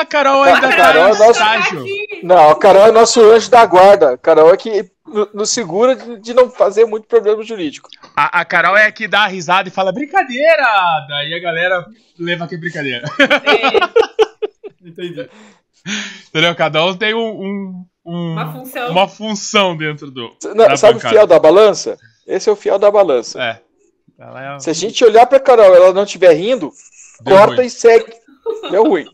A Carol ainda A tá Carol no é nossa- estágio. Não, a Carol é nosso anjo da guarda. A Carol é que no- nos segura de não fazer muito problema jurídico. A, a Carol é a que dá a risada e fala brincadeira. Daí a galera leva que é brincadeira. Entendi. Entendeu? Cada um tem um, um- um- Uma função. uma função dentro do. Não, sabe o bancada. fiel da balança? Esse é o fiel da balança. É. Ela é... Se a gente olhar pra Carol e ela não estiver rindo, Deu corta ruim. e segue. Deu ruim.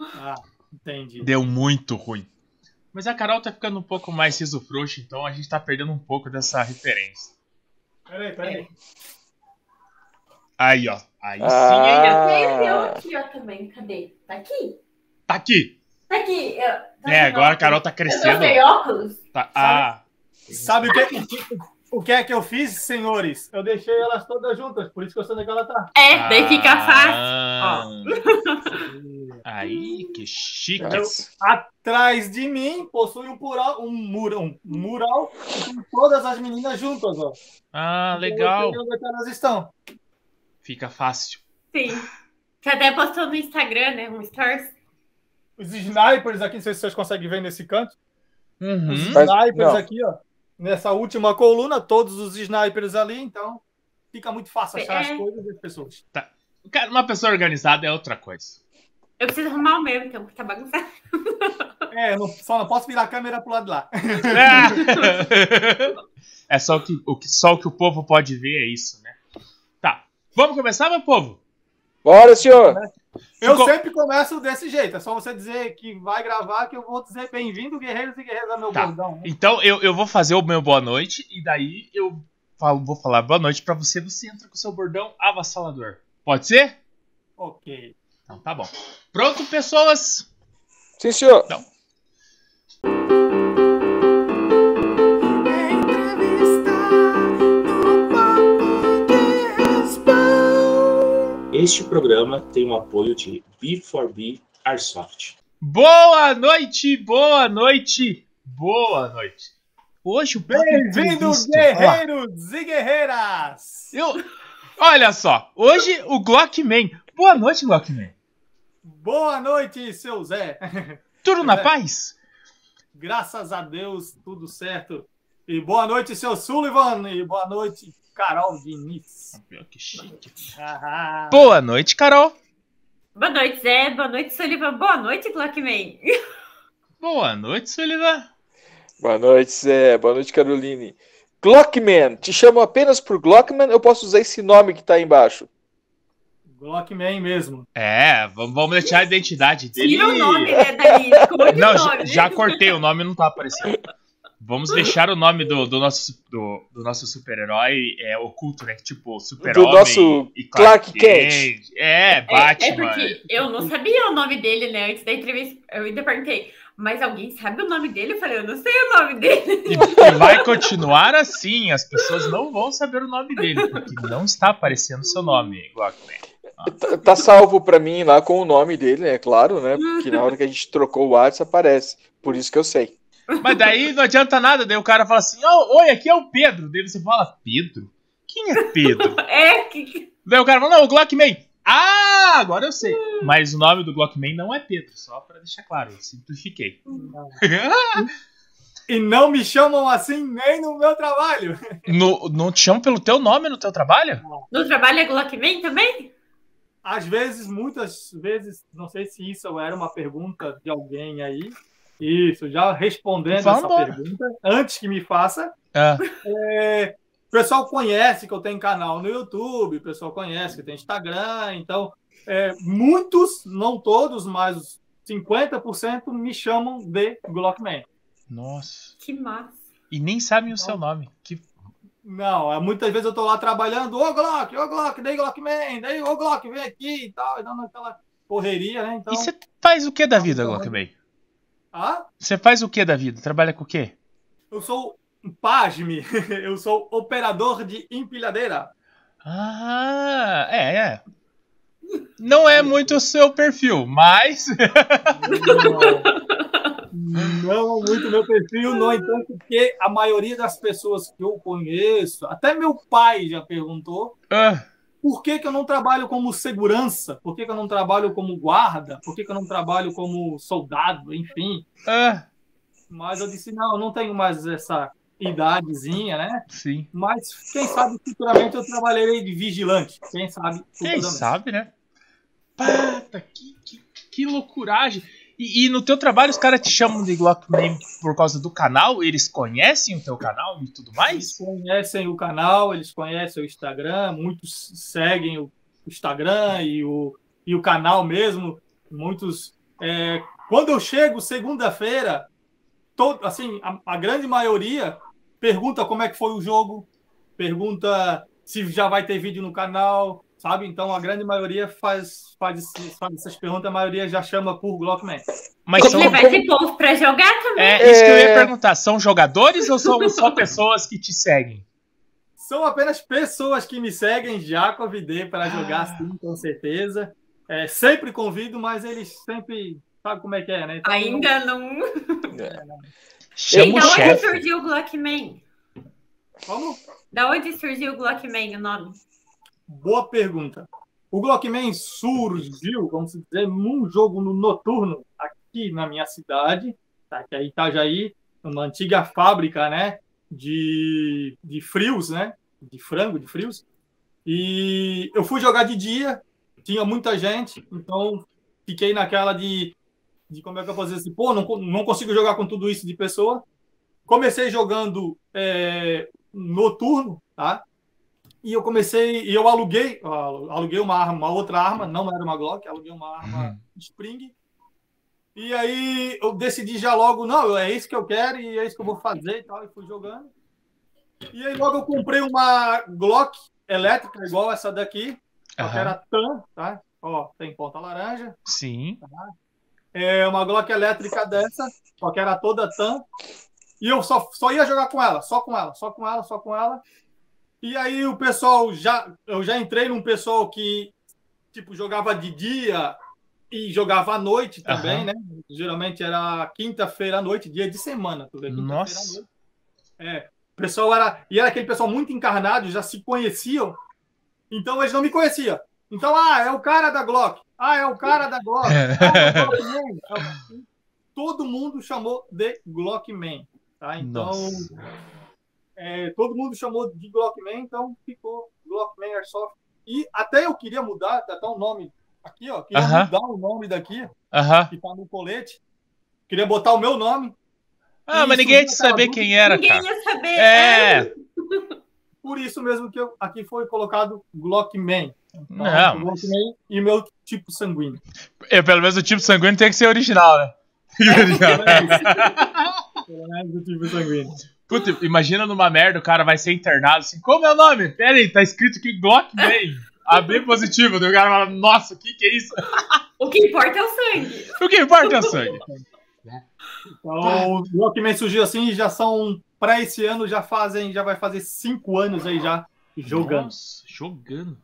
Ah, entendi. Deu muito ruim. Mas a Carol tá ficando um pouco mais riso frouxo, então a gente tá perdendo um pouco dessa referência. Peraí, peraí. Aí, ó. Aí sim, hein? Ah. Tem eu aqui, ó, também. Cadê? Tá aqui? Tá aqui. Tá aqui. eu- tá É, agora a óculos. Carol tá Eu crescendo. trouxe óculos. Tá- Ah, Sabe o que, o que é que eu fiz, senhores? Eu deixei elas todas juntas, por isso que eu sei onde é que ela tá. É, daí fica fácil. Ah. Aí, que chique. Mas- Atrás de mim possui um mural, um mural, um mural com todas as meninas juntas, ó. Ah, Então, legal. eu sei onde é que elas estão. Fica fácil. Sim. Você até postou no Instagram, né? Um stories. Os snipers aqui, não sei se vocês conseguem ver nesse canto. Os Uhum. Mas- snipers não. aqui, ó. Nessa última coluna, todos os snipers ali, então fica muito fácil achar É. as coisas das pessoas. Cara, uma pessoa organizada é outra coisa. Eu preciso arrumar o meu, então, porque tá bagunçado. É, eu não- só não posso virar a câmera pro lado de lá. É só o que, o que, só o que o povo pode ver, é isso, né? Tá. Vamos começar, meu povo? Bora, senhor! Eu Ficou- sempre começo desse jeito. É só você dizer que vai gravar que eu vou dizer bem-vindo, guerreiros e guerreiras, ao meu Tá. bordão. né? Então eu, eu vou fazer o meu boa noite e daí eu falo, vou falar boa noite pra você. Você entra com o seu bordão avassalador. Pode ser? Ok. Então tá bom. Pronto, pessoas? Sim, senhor. Este programa tem o apoio de B4B Airsoft. Boa noite, boa noite, boa noite. Hoje o Bloco Bem-vindo, Entrevista- Ó, guerreiros e guerreiras! eu, olha só, hoje o Glockman. Boa noite, Glockman. Boa noite, seu Zé. Tudo na É. paz? Graças a Deus, tudo certo. E boa noite, seu Sullivan. E boa noite, Carol Diniz. Que chique. Ah, Boa noite, Carol. Boa noite, Zé. Boa noite, Sullivan. Boa noite, Clockman. Boa noite, Sullivan. Boa noite, Zé. Boa noite, Caroline. Glockman. Te chamo apenas por Glockman eu posso usar esse nome que tá aí embaixo? Glockman mesmo. É, vamos, deixar a identidade dele. Tira o nome, né, daí. Não, nome. já cortei, o nome não tá aparecendo. Vamos deixar o nome do, do nosso, do, do nosso super-herói é, oculto, né? Tipo, super-homem. Do nosso e Clark Kent. É, É, é Batman. porque eu não sabia o nome dele, né? Antes da entrevista, eu ainda perguntei, mas alguém sabe o nome dele? Eu falei, eu não sei o nome dele. E, e vai continuar assim, as pessoas não vão saber o nome dele, porque não está aparecendo seu nome, Glockman. Tá, tá salvo pra mim lá com o nome dele, é claro, né? Porque na hora que a gente trocou o WhatsApp aparece. Por isso que eu sei. Mas daí não adianta nada, daí o cara fala assim, "Ô, oi, aqui é o Pedro. Daí você fala, Pedro? Quem é Pedro? É, que, que- daí o cara fala, não, o Glockman. Ah, agora eu sei. Mas o nome do Glockman não é Pedro, só pra deixar claro, eu simplifiquei. E não me chamam assim nem no meu trabalho. no, não te chamam pelo teu nome no teu trabalho? no trabalho é Glockman também? Às vezes, muitas vezes, não sei se isso era uma pergunta de alguém aí. Isso, já respondendo Vamos essa embora. pergunta, antes que me faça. Ah, É, o pessoal conhece que eu tenho canal no YouTube, o pessoal conhece que tem Instagram, então é, muitos, não todos, mas os 50% me chamam de Glockman. nossa. Que massa. E nem sabem o seu nome. Que... Não, é, muitas vezes eu tô lá trabalhando, ô Glock, ô Glock, daí Glockman, daí ô Glock, vem aqui e tal, e dando aquela correria, né? Então, E você faz o que da vida, Glockman? Ah, Você faz o que da vida? Trabalha com o quê? eu sou um pasme, eu sou operador de empilhadeira. Ah, é, é. Não é muito o seu perfil, mas. Não muito meu perfil, no entanto, porque a maioria das pessoas que eu conheço, até meu pai já perguntou, Ah, por que, que eu não trabalho como segurança? Por que, que eu não trabalho como guarda? Por que, que eu não trabalho como soldado? Enfim. Ah, Mas eu disse, não, eu não tenho mais essa idadezinha, né? sim. Mas quem sabe futuramente eu trabalharei de vigilante. Quem sabe Quem sabe, né? Pata, que, que, que loucuragem. E, e no teu trabalho os caras te chamam de Glockman por causa do canal? Eles conhecem o teu canal e tudo Eles mais? conhecem o canal, eles conhecem o Instagram, muitos seguem o Instagram e o, e o canal mesmo. Muitos. é, quando eu chego segunda-feira, assim, a, a grande maioria pergunta como é que foi o jogo, pergunta se já vai ter vídeo no canal, sabe? Então a grande maioria faz, faz, esse- faz essas perguntas, a maioria já chama por Glockman. Mas são, Ele vai ter povo pra jogar também. é isso que eu ia É. perguntar. São jogadores ou são só pessoas que te seguem? São apenas pessoas que me seguem, já convidei para jogar Ah. sim, com certeza. É, sempre convido, mas eles sempre. Sabe como é que é, né? Então, Ainda não. Chama E o da onde surgiu o Glockman? Como? Da onde surgiu o Glockman, o nome? Boa pergunta. O Glockman surgiu, vamos dizer, num jogo no noturno aqui na minha cidade, tá? que é Itajaí, uma antiga fábrica, né? De, de frios, né? De frango, de frios. E eu fui jogar de dia, tinha muita gente, então fiquei naquela de, de como é que eu dizer assim, pô, não, não consigo jogar com tudo isso de pessoa. Comecei jogando é, noturno, tá? E eu comecei, e eu aluguei, aluguei uma arma, uma outra arma, não era uma Glock, aluguei uma arma Uhum. Spring. E aí eu decidi já logo, não, é isso que eu quero e é isso que eu vou fazer e tal, e fui jogando. E aí logo eu comprei uma Glock elétrica igual essa daqui, só que era TAM, tá? Ó, tem ponta laranja. Sim. É uma Glock elétrica dessa, só que era toda TAM. E eu só, só ia jogar com ela, só com ela, só com ela, só com ela. E aí o pessoal já. Eu já entrei num pessoal que tipo, jogava de dia e jogava à noite também, Aham. né? Geralmente era quinta-feira à noite, dia de semana. Tu vê, quinta-feira à Nossa. noite. É. O pessoal era. E era aquele pessoal muito encarnado, já se conheciam. Então eles não me conheciam. Então, ah, é o cara da Glock. Ah, é o cara da Glock. Ah, é o Glockman. É o- Todo mundo chamou de Glockman. Tá? Então, Nossa. É, todo mundo chamou de Glockman, então ficou Glockman Airsoft. E até eu queria mudar, tá até o nome aqui, ó. Queria Aham. mudar o nome daqui, Aham. que tá no colete. Queria botar o meu nome. Ah, mas ninguém ia te aquela saber quem era, Ninguém cara. ia saber. É. Por isso mesmo que eu, aqui foi colocado Glockman. Então, Não, Glockman e meu tipo sanguíneo. É, pelo menos o tipo sanguíneo tem que ser original, né? Original. Pelo menos o tipo sanguíneo. Puta, imagina numa merda, o cara vai ser internado assim, como é o nome? Pera aí, tá escrito aqui Glockman. AB positivo, daí o cara fala, nossa, o que que é isso? O que importa é o sangue. O que importa é o sangue. Então, o Glockman surgiu assim e já são, para esse ano, já fazem, já vai fazer cinco anos aí já jogando. Nossa, jogando.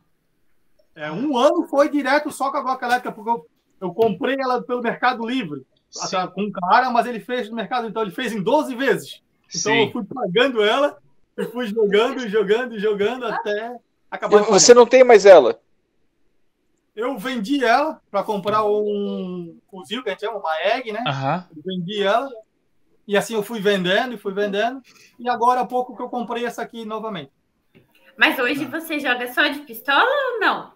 É, um ano foi direto só com a Glock elétrica, porque eu, eu comprei ela pelo Mercado Livre, Sim. com um cara, mas ele fez no mercado, então ele fez em 12 vezes. Então eu Sim. fui pagando ela e fui jogando, jogando, jogando até acabar. Você não tem mais ela. Eu vendi ela para comprar um fuzil, que a gente chama uma egg, né? Eu vendi ela. E assim eu fui vendendo e fui vendendo. E agora há pouco que eu comprei essa aqui novamente. Mas hoje você joga só de pistola ou não?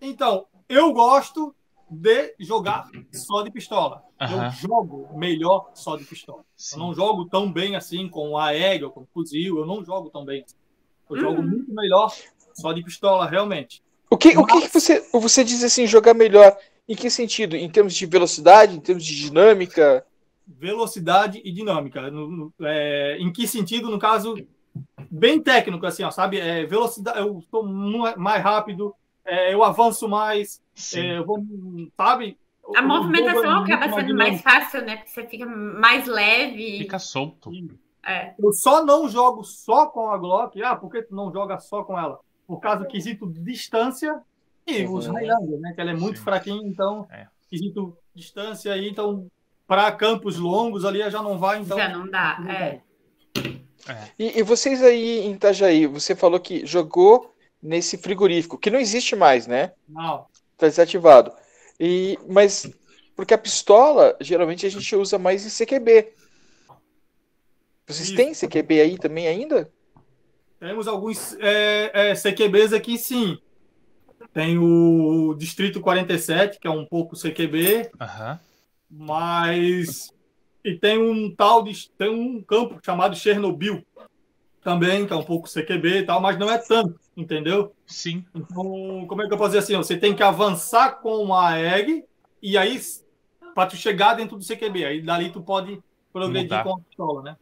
Então, eu gosto de jogar só de pistola. Aham. Eu jogo melhor só de pistola. Sim. Eu não jogo tão bem assim com a egg ou com fuzil. Eu não jogo tão bem. assim. Eu jogo Uhum. muito melhor só de pistola, realmente. O que, o que, que você, você diz assim, jogar melhor? Em que sentido? Em termos de velocidade, em termos de dinâmica? velocidade e dinâmica. No- no- é, em que sentido? No caso, bem técnico, assim, ó, sabe? É, velocidade, eu estou mais rápido, é, eu avanço mais, é, eu vou, sabe? A movimentação é acaba sendo mais dinâmico. fácil, né? Porque você fica mais leve. Fica solto. É. Eu só não jogo só com a Glock. Ah, por que tu não joga só com ela? Por causa do quesito de distância e os Uhum. Highlander, né? Que ela é muito Sim. fraquinha, então, É. quesito distância aí, então, para campos longos ali já não vai, então. Já não dá. não É. É. E, e vocês aí em Itajaí, você falou que jogou nesse frigorífico, que não existe mais, né? Não. Tá desativado. E, mas, porque a pistola, geralmente a gente usa mais em CQB. Vocês Isso. têm CQB aí também ainda? Temos alguns é, é, CQBs aqui, sim. Tem o Distrito 47, que é um pouco CQB, Aham. mas. E tem um tal de. Tem um campo chamado Chernobyl também, que é um pouco CQB e tal, mas não é tanto, entendeu? Sim. Então, como é que eu posso dizer assim? Você tem que avançar com a egg e aí para tu chegar dentro do CQB. Aí dali tu pode progredir Mudar. com a pistola, né?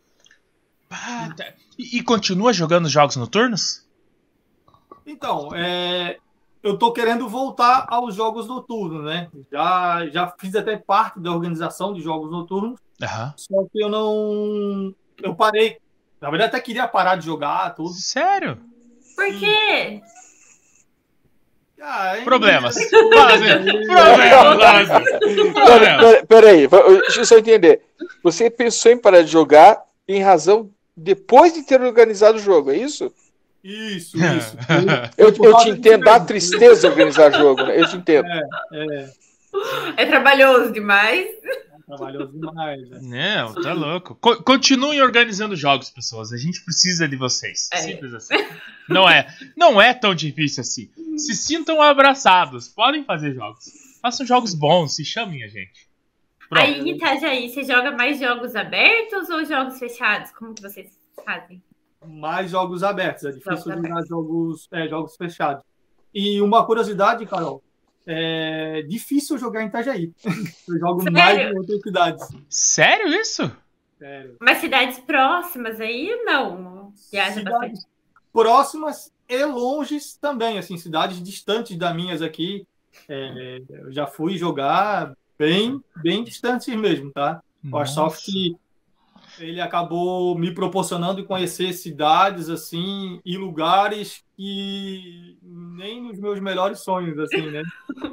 Ah, tá. E, e continua jogando jogos noturnos? Então, é, eu tô querendo voltar aos jogos noturnos, né? Já, já fiz até parte da organização de jogos noturnos, Aham. só que eu não. Eu parei. Na verdade, até queria parar de jogar tudo. Sério? Por quê? Ah? Problemas. Problemas. Problemas. pera, pera aí, va- deixa eu só entender. Você pensou em parar de jogar em razão depois de ter organizado o jogo, é isso? Isso, isso. Eu, eu te entendo, dá tristeza organizar jogo, né? Eu te entendo. É, É trabalhoso demais. Trabalhoso demais. né? Não, tá louco. Co- continuem organizando jogos, pessoas. A gente precisa de vocês. É. Simples assim. Não é, não é tão difícil assim. Se sintam abraçados. Podem fazer jogos. Façam jogos bons. Se chamem a gente. Pronto. Aí Itajaí, você joga mais jogos abertos ou jogos fechados? Como que vocês fazem? mais jogos abertos. É difícil Jogos jogar jogos, é, jogos fechados. E uma curiosidade, Carol, é difícil jogar em Itajaí. Eu jogo Sério? mais em outras cidades. Sério isso? Sério. Mas cidades próximas aí, não. Viaja bastante. Cidades próximas e longes também, assim, cidades distantes das minhas aqui. É, eu já fui jogar bem, bem distantes mesmo, tá? O Airsoft, ele acabou me proporcionando conhecer cidades, assim, e lugares que nem nos meus melhores sonhos, assim, né?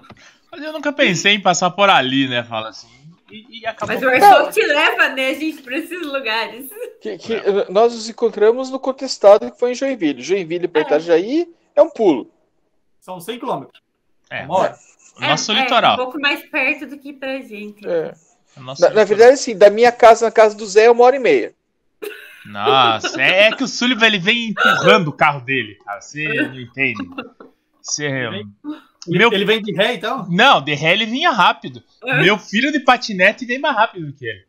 Mas eu nunca pensei em passar por ali, né? Fala assim. E, e acabou. Mas o Airsoft leva, né, gente, para esses lugares. Que, que, nós nos encontramos no contestado que foi em Joinville. Joinville para Itajaí é um pulo. São 100 quilômetros. É, Uma hora. nosso é, litoral. É, um pouco mais perto do que pra gente. É. Nosso Na, na verdade, assim, da minha casa na casa do Zé é uma hora e meia. Nossa, é, é que o Sullivan ele vem empurrando o carro dele, cara. Você não entende. Você. Ele, Meu- ele vem de ré, então? Não, de ré ele vinha rápido. Meu filho de patinete vem mais rápido que ele.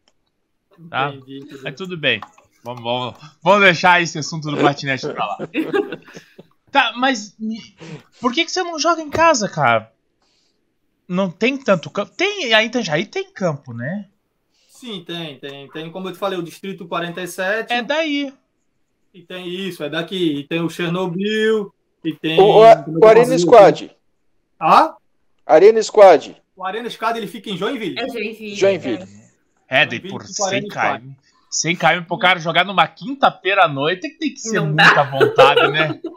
Tá. Entendi, entendi. Mas tudo bem. Vamos, vamos, vamos deixar esse assunto do patinete pra lá. Tá, mas por que, que você não joga em casa, cara? Não tem tanto campo. Tem, a Itajaí tem campo, né? Sim, tem, tem. Tem, como eu te falei, o Distrito 47. É daí. E tem isso, é daqui. E tem o Chernobyl. E tem. O, o, é Arena? Squad. Ah? Arena Squad. O Arena Squad ele fica em Joinville. É Joinville. Joinville. É, daí Joinville por de 100 40 km. 100 km pro cara jogar numa quinta-feira à noite tem que, tem que ser Não dá. muita vontade, né?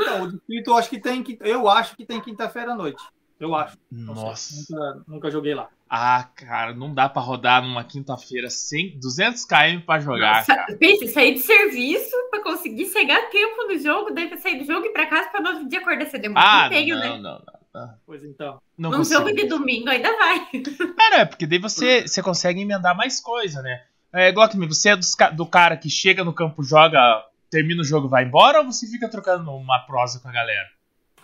Então, o Distrito eu acho que tem. Eu acho que tem quinta-feira à noite. Eu acho. Sei, Nossa. Nunca, nunca joguei lá. Ah, cara, não dá pra rodar numa quinta-feira 100, 200 km pra jogar, cara. Pense, sair de serviço pra conseguir chegar a tempo no jogo, daí pra sair do jogo e ir pra casa pra no outro dia acordar cedo. É Ah, empenho, não, né? não, não, não. Pois então. Não Num consigo. jogo de domingo ainda vai. É, não, é porque daí você, você consegue emendar mais coisa, né? É igual que você é dos do cara que chega no campo, joga, termina o jogo e vai embora, ou você fica trocando uma prosa com a galera?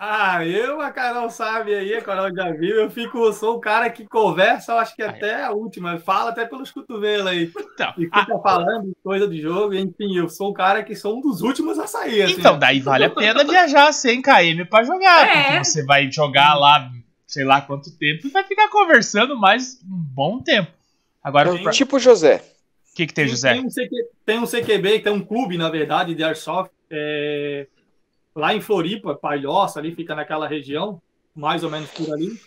Ah, eu, a Carol sabe aí, a Carol já viu. Eu fico, eu sou o cara que conversa, eu acho que até a última. Fala até pelos cotovelos aí. Então, E fica falando coisa de jogo. Enfim, eu sou o cara que sou um dos últimos a sair. Assim, então daí vale a pena viajar 100 km pra jogar, É. porque você vai jogar lá, sei lá quanto tempo, e vai ficar conversando mais um bom tempo. Agora, o Tipo José. que, que tem, Tem- José? Tem um, CQ, tem um CQB, tem um clube, na verdade, de Airsoft, é, lá em Floripa, Palhoça, ali fica naquela região, mais ou menos por ali,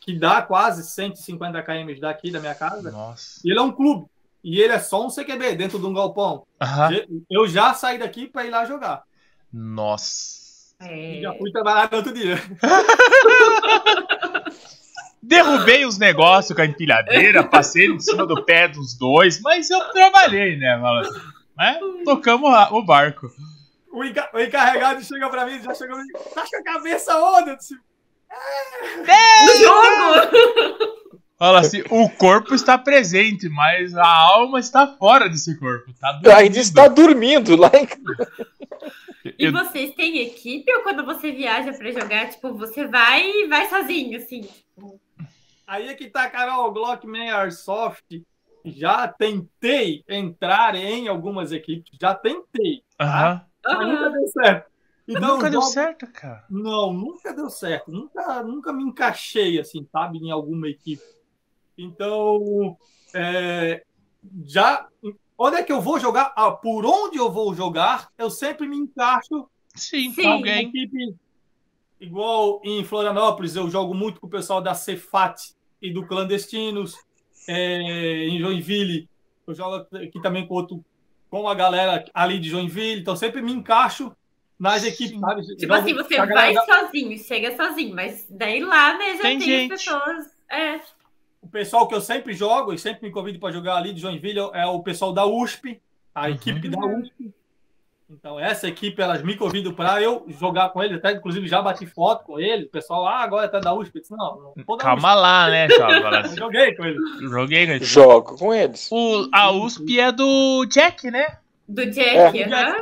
que dá quase 150 km daqui da minha casa. Nossa. E ele é um clube. E ele é só um CQB dentro de um galpão. Aham. Eu já saí daqui para ir lá jogar. Nossa. E É. já fui trabalhar no outro dia. Derrubei os negócios com a empilhadeira, passei em cima do pé dos dois, mas eu trabalhei, né? Né? Tocamos a- o barco. O, enca- o encarregado chega pra mim, já chegou pra mim, tá com a cabeça onde? Eu disse, No jogo! Fala assim, o corpo está presente, mas a alma está fora desse corpo. Tá Ainda dormindo. está dormindo lá em E Eu- vocês têm equipe ou quando você viaja pra jogar, tipo, você vai e vai sozinho, assim? tipo, Aí é que tá, Carol, Glockman Airsoft. Já tentei entrar em algumas equipes, já tentei, Aham. Nunca deu certo. Então, Nunca deu jogo- certo, cara. Não, nunca deu certo. Nunca, nunca me encaixei, assim, sabe, em alguma equipe. Então, é, já. Onde é que eu vou jogar? Ah, por onde eu vou jogar, eu sempre me encaixo Sim, com em alguém. equipe. Igual em Florianópolis, eu jogo muito com o pessoal da Cefat e do Clandestinos. É, em Joinville, eu jogo aqui também com outro, com a galera ali de Joinville. Então, sempre me encaixo nas equipes, sabe? Tipo assim, você galera vai da- sozinho, chega sozinho, mas daí lá, né, já Tem tem, pessoas. É, O pessoal que eu sempre jogo e sempre me convido para jogar ali de Joinville é o pessoal da USP, a Uhum. equipe da USP. Então, essa equipe, elas me convidam para eu jogar com eles. Até, inclusive, já bati foto com eles. O pessoal, ah, agora tá da USP. Eu disse, não, não Calma lá, né, jovem? USP. assim. Joguei com eles. Joguei, né? jogo com eles. O, a USP é do Jack, né? do Jack. É, do aham.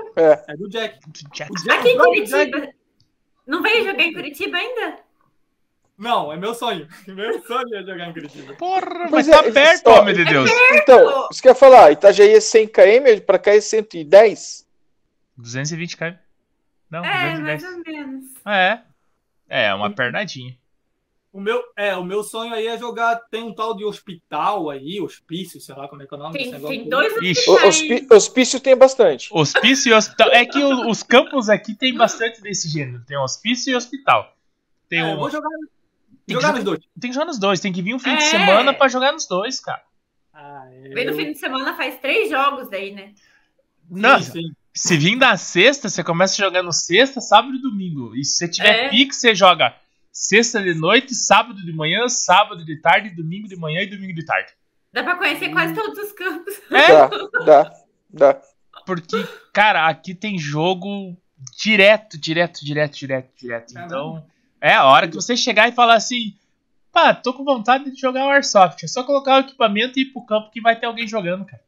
É do Jack. Do Jack. Aqui em Jack- Curitiba. Não veio jogar em Curitiba ainda? Não, é meu sonho. Meu sonho é jogar em Curitiba. Porra, Pois mas tá é, perto, homem de Deus. Então, você quer falar, Itajaí é 100 km, pra cá é 110? 220 km. Não, É, 210. mais ou menos. É. É, uma pernadinha. O meu, é, o meu sonho aí é jogar. Tem um tal de hospital aí, hospício, sei lá como é que é o nome Tem, desse negócio. tem dois hospi- Hospício tem bastante. Hospício e hospital. É que o- os campos aqui tem bastante desse gênero. Tem hospício e hospital. Tem, É, um, eu vou jogar, que jogar jogar- nos dois. tem que jogar nos dois. Tem que vir um fim de É. semana pra jogar nos dois, cara. Ah, é, Vem no fim de semana faz três jogos aí, né? Nossa, Sim, sim. Se vir na sexta, você começa jogando sexta, sábado e domingo. E se você tiver É. pique, você joga sexta de noite, sábado de manhã, sábado de tarde, domingo de manhã e domingo de tarde. Dá pra conhecer quase todos os campos. É, Dá, dá, dá. porque, cara, aqui tem jogo direto, direto, direto, direto, direto. Caramba. Então, é a hora que você chegar e falar assim: pá, tô com vontade de jogar o Airsoft. É só colocar o equipamento e ir pro campo que vai ter alguém jogando, cara.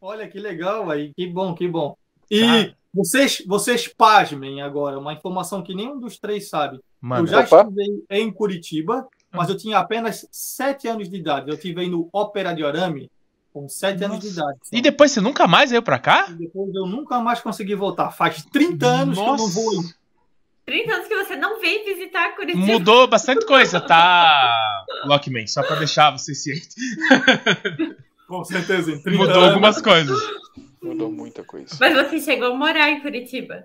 Olha que legal aí, que bom, que bom. E Cara. vocês, vocês pasmem agora, uma informação que nenhum dos três sabe. Eu Mano, já Opa. estive em Curitiba, mas eu tinha apenas sete anos de idade. Eu estive no Ópera de Arame com sete anos de idade. e depois você nunca mais veio pra cá? E depois eu nunca mais consegui voltar. Faz 30 anos que eu não vou. aí. 30 anos que você não veio visitar Curitiba. Mudou bastante coisa, tá? Lockman, só pra deixar você ciente. Com certeza, em 30 Mudou anos. algumas coisas. Mudou muita coisa. Mas você chegou a morar em Curitiba.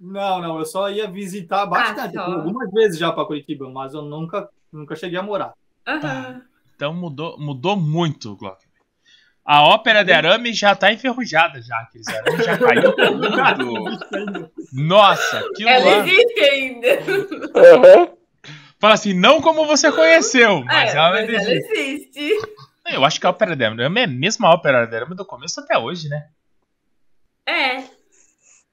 Não, não, eu só ia visitar bastante. Ah, só. fui algumas vezes já para Curitiba, mas eu nunca, nunca cheguei a morar. Aham. Então mudou, mudou muito, Glock. A ópera de arame já tá enferrujada já. Aqueles arames já caiu tudo. Nossa, aquilo Ela existe ainda. Fala assim, não como você conheceu, mas É, ela mas ela existe. existe. Eu acho que a ópera de arame é a mesma ópera de arame do começo até hoje, né? É.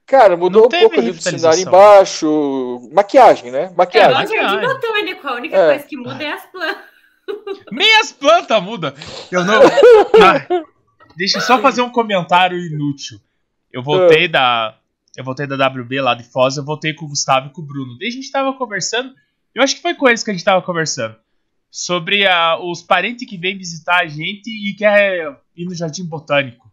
Cara, mudou Não um pouco ali do cenário embaixo. Maquiagem, né? É Maquiagem. jardim Maquiagem. botânico. A única É. coisa que muda é as plantas. Nem as plantas mudam. Eu não. Ah, deixa eu só fazer um comentário inútil. Eu voltei da. Eu voltei da WB lá de Foz, eu voltei com o Gustavo e com o Bruno. Daí a gente tava conversando. Eu acho que foi com eles que a gente tava conversando. Sobre ah, os parentes que vêm visitar a gente e quer ir no Jardim Botânico.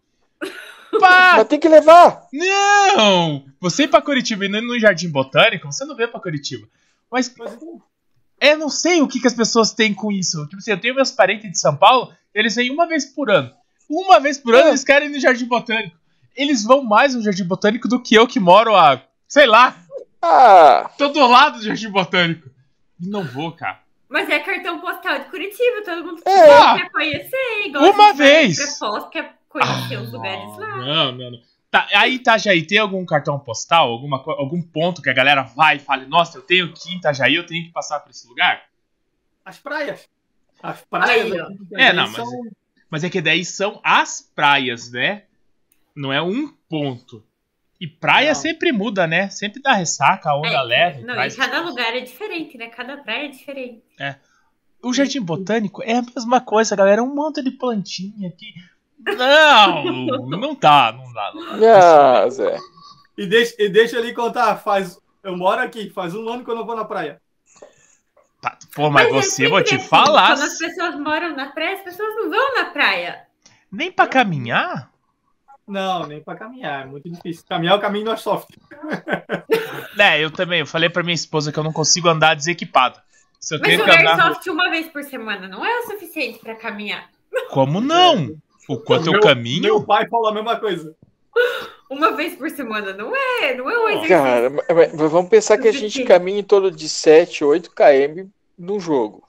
Pá! Mas tem que levar. Não! Você ir pra Curitiba e não ir no Jardim Botânico, você não vê pra Curitiba. Mas é, não sei o que, que as pessoas têm com isso. Tipo assim, eu tenho meus parentes de São Paulo, eles vêm uma vez por ano. Uma vez por ano É. eles querem ir no Jardim Botânico. Eles vão mais no Jardim Botânico do que eu que moro a, sei lá, Ah, tô do lado do Jardim Botânico. E não vou, cara. Mas é cartão postal de Curitiba. Todo mundo É. quer conhecer. Igual Uma vez. Foz, quer conhecer os lugares lá. Não, não, não. Tá, aí, Itajaí, tem algum cartão postal, alguma, algum ponto que a galera vai e fale, nossa, eu tenho que ir em Itajaí, eu tenho que passar por esse lugar? as praias. As praias. Aí, É, não, mas- são- Mas é que daí são as praias, né? Não é um ponto. E praia Não. sempre muda, né? Sempre dá ressaca, a onda É, leve. Não, traz- e cada lugar é diferente, né? Cada praia é diferente. O jardim botânico é a mesma coisa, galera. É um monte de plantinha aqui. Não, não dá, não dá. Não dá. Ah, Zé. E deixa, e deixa ele contar, faz. Eu moro aqui, faz um ano que eu não vou na praia. Tá, Pô, mas, é você, vou te assim, falar. Quando as pessoas moram na praia, as pessoas não vão na praia. Nem pra caminhar? Não, nem pra caminhar, é muito difícil. Caminhar é o caminho do Airsoft. É, eu também. Eu falei pra minha esposa que eu não consigo andar desequipado. Se eu Mas tenho o andar. Airsoft uma vez por semana não é o suficiente pra caminhar. Como não? O quanto eu Meu- caminho? Meu pai falou a mesma coisa. Uma vez por semana não é, não é um exercício. Cara, mas- vamos pensar que a gente caminha em torno de 7, 8 km num jogo.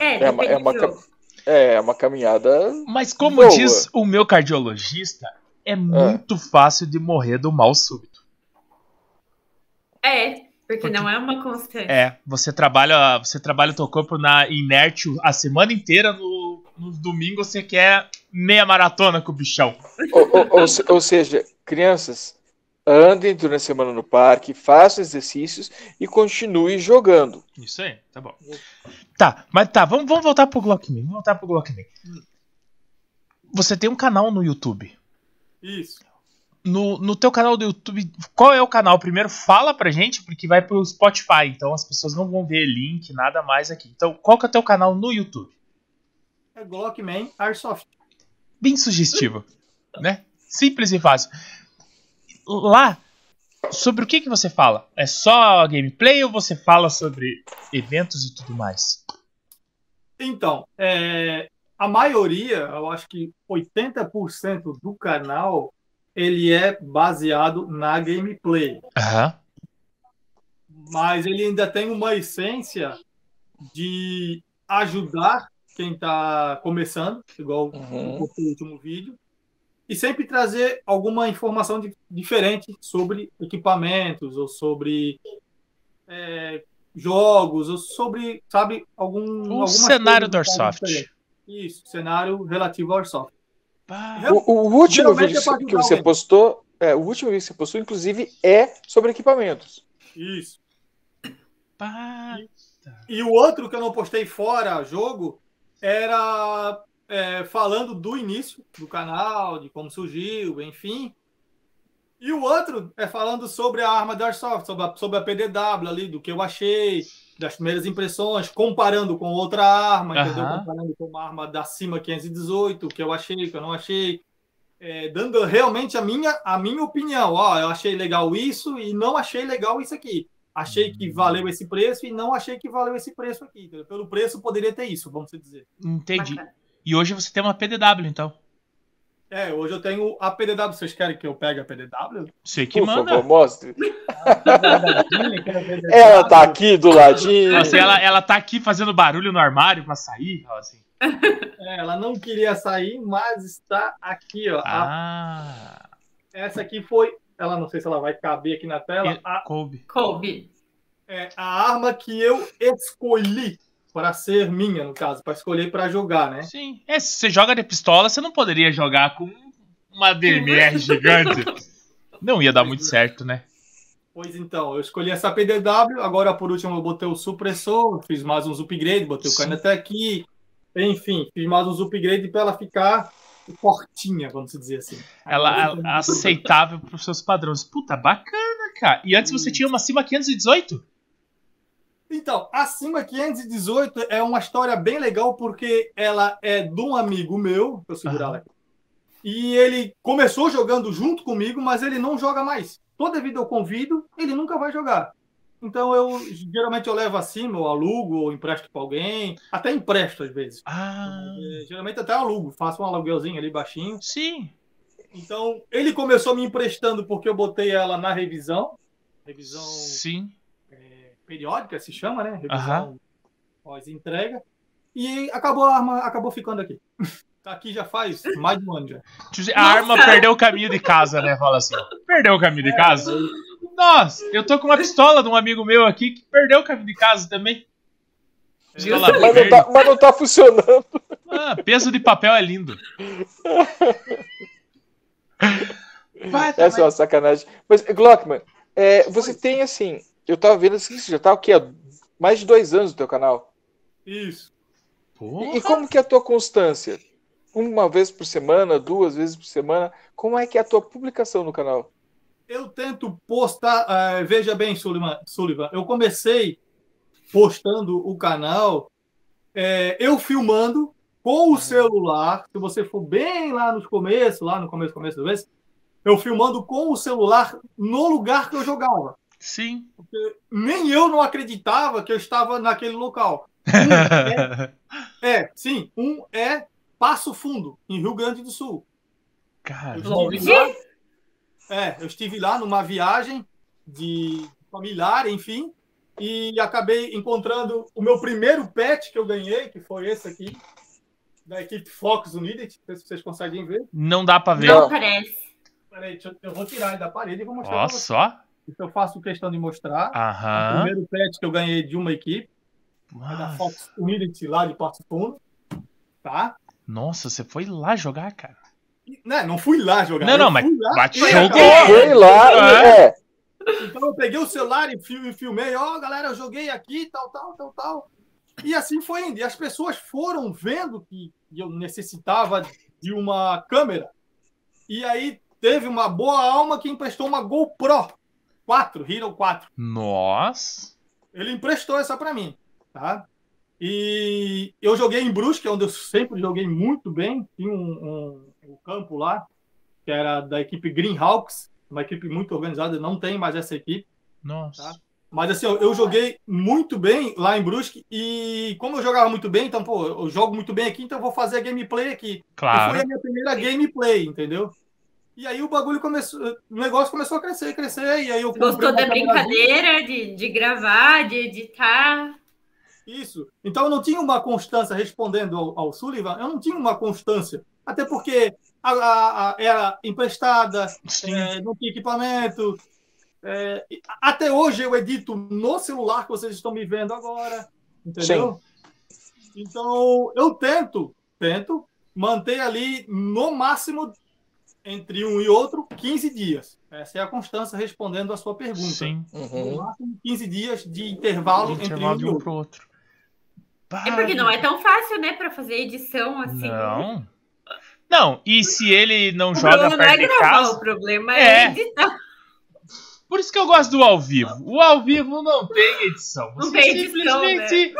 é, é uma- é uma ca- jogo. É, é uma caminhada. Mas como Boa. diz o meu cardiologista, é muito fácil de morrer do mal súbito. É, porque, Porque- não é uma constante. É, você trabalha, você trabalha o teu corpo na inerte a semana inteira, no, no domingo você quer meia maratona com o bichão. Ou, ou- ou ou seja, crianças, andem durante a semana no parque, façam exercícios e continue jogando. Isso aí, tá bom. Tá, mas tá, vamos, vamos voltar pro Glockman. Vamos voltar pro Glockman. Você tem um canal no YouTube. Isso. No, no teu canal do YouTube, qual é o canal? Primeiro fala pra gente, porque vai pro Spotify, então as pessoas não vão ver link, nada mais aqui. Então, qual que é o teu canal no YouTube? É Glockman Airsoft. Bem sugestivo, né? Simples e fácil. Lá, sobre o que, que você fala? É só gameplay ou você fala sobre eventos e tudo mais? Então, é, a maioria, eu acho que 80% do canal, ele é baseado na gameplay. Aham. mas ele ainda tem uma essência de ajudar quem está começando, igual Uhum. no último vídeo, e sempre trazer alguma informação di- diferente sobre equipamentos ou sobre é, jogos ou sobre, sabe, algum O algumas cenário do Airsoft. Isso, cenário relativo ao Airsoft. O, o último vídeo é que você alguém. postou, é, o último vídeo que você postou, inclusive, é sobre equipamentos. Isso. E o outro que eu não postei fora jogo era é, falando do início do canal, de como surgiu, enfim. E o outro é falando sobre a arma da Airsoft, sobre a, sobre a PDW ali, do que eu achei, das primeiras impressões, comparando com outra arma, entendeu? Aham. Comparando com uma arma da Cima 518, o que eu achei, o que eu não achei. É, dando realmente a minha, a minha opinião. Ó, eu achei legal isso e não achei legal isso aqui. Achei que valeu esse preço e não achei que valeu esse preço aqui. entendeu? Pelo preço poderia ter isso, vamos dizer. Entendi. Bacana. E hoje você tem uma PDW, então. É, hoje eu tenho a PDW. Vocês querem que eu pegue a PDW? Você que Por manda. favor, mostre. Ela Ela tá aqui do ladinho. Assim, ela, ela tá aqui fazendo barulho no armário pra sair. ó, Assim. É, ela não queria sair, mas está aqui, ó. A- Ah. essa aqui foi. Ela não sei se ela vai caber aqui na tela. e- A, Coube. Coube. é, a arma que eu escolhi para ser minha, no caso, para escolher para jogar, né? Sim. É, se você joga de pistola, você não poderia jogar com uma DMR gigante. Não ia dar muito certo, né? Pois então, eu escolhi essa PDW, agora por último eu botei o supressor, fiz mais uns upgrades, botei o Sim. cano até aqui, enfim, fiz mais uns upgrades para ela ficar fortinha, vamos dizer assim. Ela ela- aceitável pros seus padrões. Puta, bacana, cara. E antes você tinha uma Cima 518? Então, a Cima 518 é uma história bem legal porque ela é de um amigo meu, eu segurar ela aqui, e ele começou jogando junto comigo, mas ele não joga mais. Toda vida eu convido, ele nunca vai jogar. Então eu geralmente eu levo acima, eu alugo, ou empresto para alguém, até empresto às vezes. Ah, É, geralmente até alugo, faço um aluguelzinho ali baixinho. sim. Então ele começou me emprestando porque eu botei ela na revisão, revisão Sim. periódica se chama, né? Revisão Aham. pós-entrega. E acabou a arma, acabou ficando aqui. Tá aqui já faz mais de um ano já. A arma perdeu o caminho de casa, né? Fala assim. Perdeu o caminho de casa? Nossa, eu tô com uma pistola de um amigo meu aqui que perdeu o caminho de casa também. Pistola Mas não, tá, mas não tá funcionando. Ah, peso de papel é lindo. Vai, tá, Essa é uma sacanagem. Mas, Glockman, é, você tem assim. Eu tava vendo assim, você já tá o quê? Há Mais de dois anos no teu canal. Isso. Porra. E, e como que é a tua constância? Uma vez por semana, duas vezes por semana? Como é que é a tua publicação no canal? Eu tento postar. eh, veja bem, Sullivan, Sullivan, eu comecei postando o canal, eh, eu filmando com o celular. Se você for bem lá nos começos, lá no começo, começo da vez, eu filmando com o celular no lugar que eu jogava. Sim. Nem eu não acreditava que eu estava naquele local. Um é, é, sim, um é Passo Fundo, em Rio Grande do Sul. Cara, Eu é, eu estive lá numa viagem de familiar, enfim, e acabei encontrando o meu primeiro pet que eu ganhei, que foi esse aqui, da equipe Fox United. Não sei se vocês conseguem ver. não dá pra ver. Não parece. Peraí, deixa eu, eu vou tirar ele da parede e vou mostrar vocês. só. Isso eu faço questão de mostrar. O Aham. primeiro pet que eu ganhei de uma equipe, é da Nossa. Fox United lá de Passo Fundo. Tá? Nossa, você foi lá jogar, cara. E, né, não fui lá jogar. Não, eu não, mas fui lá bate jogou. Foi lá, É. é. Então eu peguei o celular e fil- filmei, ó, galera, eu joguei aqui, tal, tal, tal, tal. E assim foi indo. E as pessoas foram vendo que eu necessitava de uma câmera. E aí teve uma boa alma que emprestou uma GoPro 4, Hero 4. Nossa. Ele emprestou essa para mim, tá? E eu joguei em Brusque, onde eu sempre joguei muito bem. Tinha um, um- um campo lá, que era da equipe Greenhawks, uma equipe muito organizada, não tem mais essa equipe. Nossa. Tá. Mas assim, eu joguei muito bem lá em Brusque e como eu jogava muito bem, então, pô, eu jogo muito bem aqui, então eu vou fazer a gameplay aqui. E foi Claro. a minha primeira gameplay, entendeu? E aí o bagulho começou, o negócio começou a crescer, crescer, e aí eu Gostou da brincadeira de, de gravar, de editar? Isso. Então eu não tinha uma constância respondendo ao, ao Sullivan, eu não tinha uma constância. Até porque a, a- a- era emprestada, Sim. é, não tinha equipamento. É, até hoje eu edito no celular que vocês estão me vendo agora. Entendeu? Então eu tento, tento manter ali no máximo entre um e outro 15 dias. Essa é a constância respondendo a sua pergunta. Sim. No Uhum. máximo 15 dias de intervalo, Intervalo entre de um e um outro. É porque não é tão fácil, né, pra fazer edição assim. Não. Não, e se ele não O joga problema não é perto de gravar, casa. o problema É. é, editar. Por isso que eu gosto do ao vivo. O ao vivo não tem edição. Não Você tem edição, né? simplesmente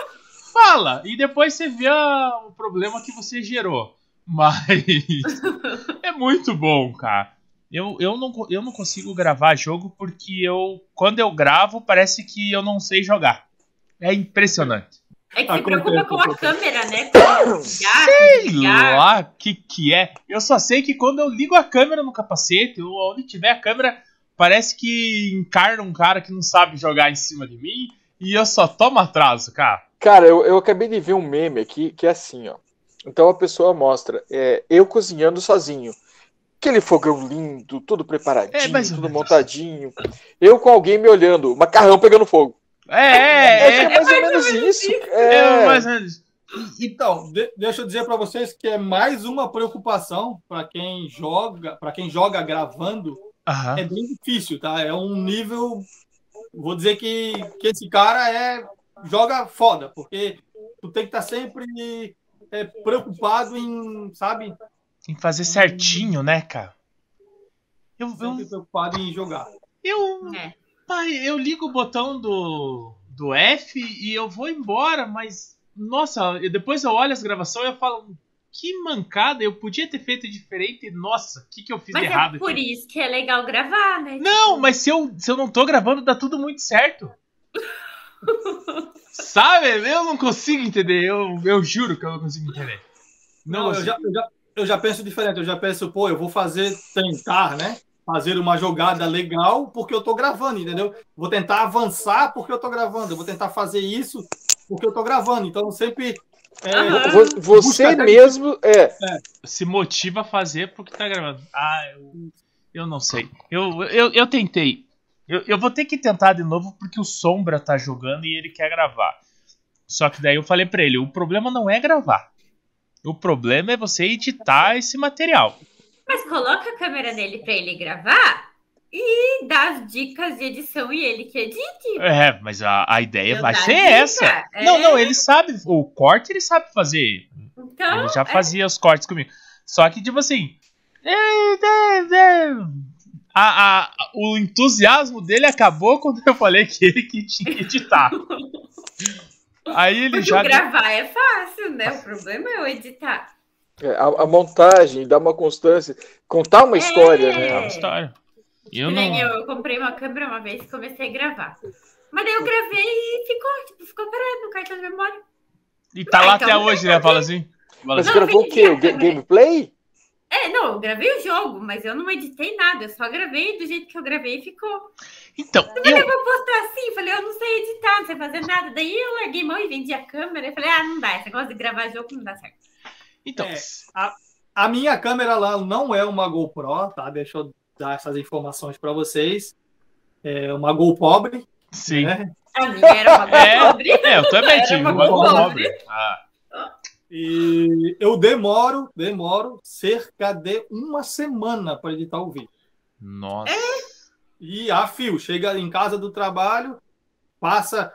fala e depois você vê a- o problema que você gerou. Mas é muito bom, cara. Eu, eu, não, eu não consigo gravar jogo porque eu quando eu gravo parece que eu não sei jogar. É impressionante. É que se preocupa com a câmera, né? Ligar, Sei desligar. lá o que que é. Eu só sei que quando eu ligo a câmera no capacete, ou onde tiver a câmera, parece que encarna um cara que não sabe jogar em cima de mim e eu só tomo atraso, cara. Cara, eu, eu acabei de ver um meme aqui que é assim, ó. Então a pessoa mostra é, eu cozinhando sozinho. Aquele fogão lindo, tudo preparadinho, É, tudo menos. montadinho. Eu com alguém me olhando, macarrão pegando fogo. É, é, Acho que é. é mais ou menos isso. é, É, mais ou menos. Então, de- deixa eu dizer para vocês que é mais uma preocupação para quem joga, para quem joga gravando, Aham. é bem difícil, tá? É um nível, vou dizer que, que esse cara é joga foda, porque tu tem que estar sempre é, preocupado em, sabe, que fazer certinho, né, cara? Eu, sempre eu, preocupado em jogar. eu, É. pai, eu ligo o botão do, do F e eu vou embora, mas, nossa, eu- depois eu olho as gravações e eu falo, que mancada, eu podia ter feito diferente, nossa, o que, que eu fiz Mas errado é por aqui? isso que é legal gravar, né? Não, mas se eu, se eu não tô gravando, dá tudo muito certo. Sabe? Eu não consigo entender, eu, eu juro que eu não consigo entender. Não, Não, eu consigo. já, eu, já, eu já penso diferente. Eu já penso, pô, eu vou fazer, tentar, né? Fazer uma jogada legal porque eu tô gravando, entendeu? Vou tentar avançar porque eu tô gravando. Eu vou tentar fazer isso porque eu tô gravando. Então, sempre. é, você mesmo é. se motiva a fazer porque tá gravando. Ah, eu, eu não sei. Eu, eu, eu tentei. Eu, eu vou ter que tentar de novo porque o Sombra tá jogando e ele quer gravar. Só que daí eu falei pra ele: o problema não é gravar. O problema é você editar esse material. Mas coloca a câmera nele pra ele gravar e dá as dicas de edição e ele que edite. É, mas a, a ideia Eu vai ser dica, essa. é. Não, não, ele sabe. O corte ele sabe fazer. Então, Ele já é, fazia os cortes comigo. Só que, tipo assim. é, é, é, a- a- o entusiasmo dele acabou quando eu falei que ele que tinha que editar. Aí ele porque já. gravar é fácil, né? O problema é o editar. É, a, a montagem, dar uma constância, contar uma história, É. É né? uma história. Eu Que não. nem eu, eu comprei uma câmera uma vez e comecei a gravar. Mas daí eu gravei e ficou, tipo, ficou parado no cartão de memória. E tá lá Ah, então até hoje, tem né? Fala assim. Mas assim. Não, gravou o quê? O gameplay? É, não, eu gravei o jogo, mas eu não editei nada. Eu só gravei do jeito que eu gravei e ficou. Então, Eu eu. vou postar assim, falei, eu não sei editar, não sei fazer nada. Daí eu larguei mão e vendi a câmera e falei, ah, não dá, esse negócio de gravar jogo não dá certo. Então. É. A minha câmera lá não é uma GoPro, tá? Deixa eu dar essas informações para vocês. É uma GoPobre, Sim. né? A minha era uma É, pobre. é, eu também tive uma uma pobre. pobre. Ah, E eu demoro, demoro cerca de uma semana para editar o vídeo. nossa. E a fio, chega em casa do trabalho, passa.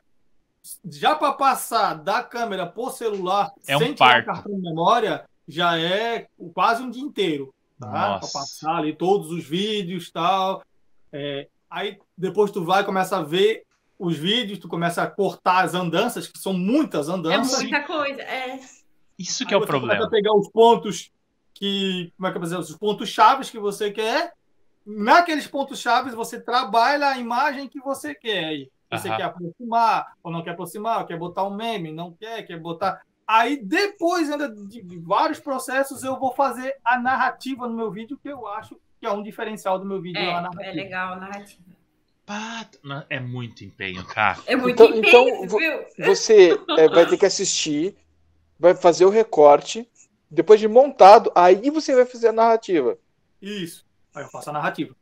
Já para passar da câmera pro celular É um sem tirar parto. o cartão de memória, já é quase um dia inteiro. Tá? Para passar ali todos os vídeos tal. É, aí depois tu vai, começa a ver os vídeos, tu começa a cortar as andanças, que são muitas É andanças. muita coisa. É. Isso que Aí é o você começa problema. a pegar os pontos que. Como é que eu dizer? Os pontos chaves que você quer. Naqueles pontos chaves, você trabalha a imagem que você quer. Aí. Você Aham. quer aproximar, ou não quer aproximar, quer botar um meme, não quer, quer botar. Aí, depois ainda de vários processos, eu vou fazer a narrativa no meu vídeo, que eu acho que é um diferencial do meu vídeo. É, a é narrativa. legal a narrativa. É muito empenho, cara. É muito Então- empenho, então, viu? Você é, vai ter que assistir, vai fazer o recorte, depois de montado, aí você vai fazer a narrativa. Isso. Aí eu faço a narrativa.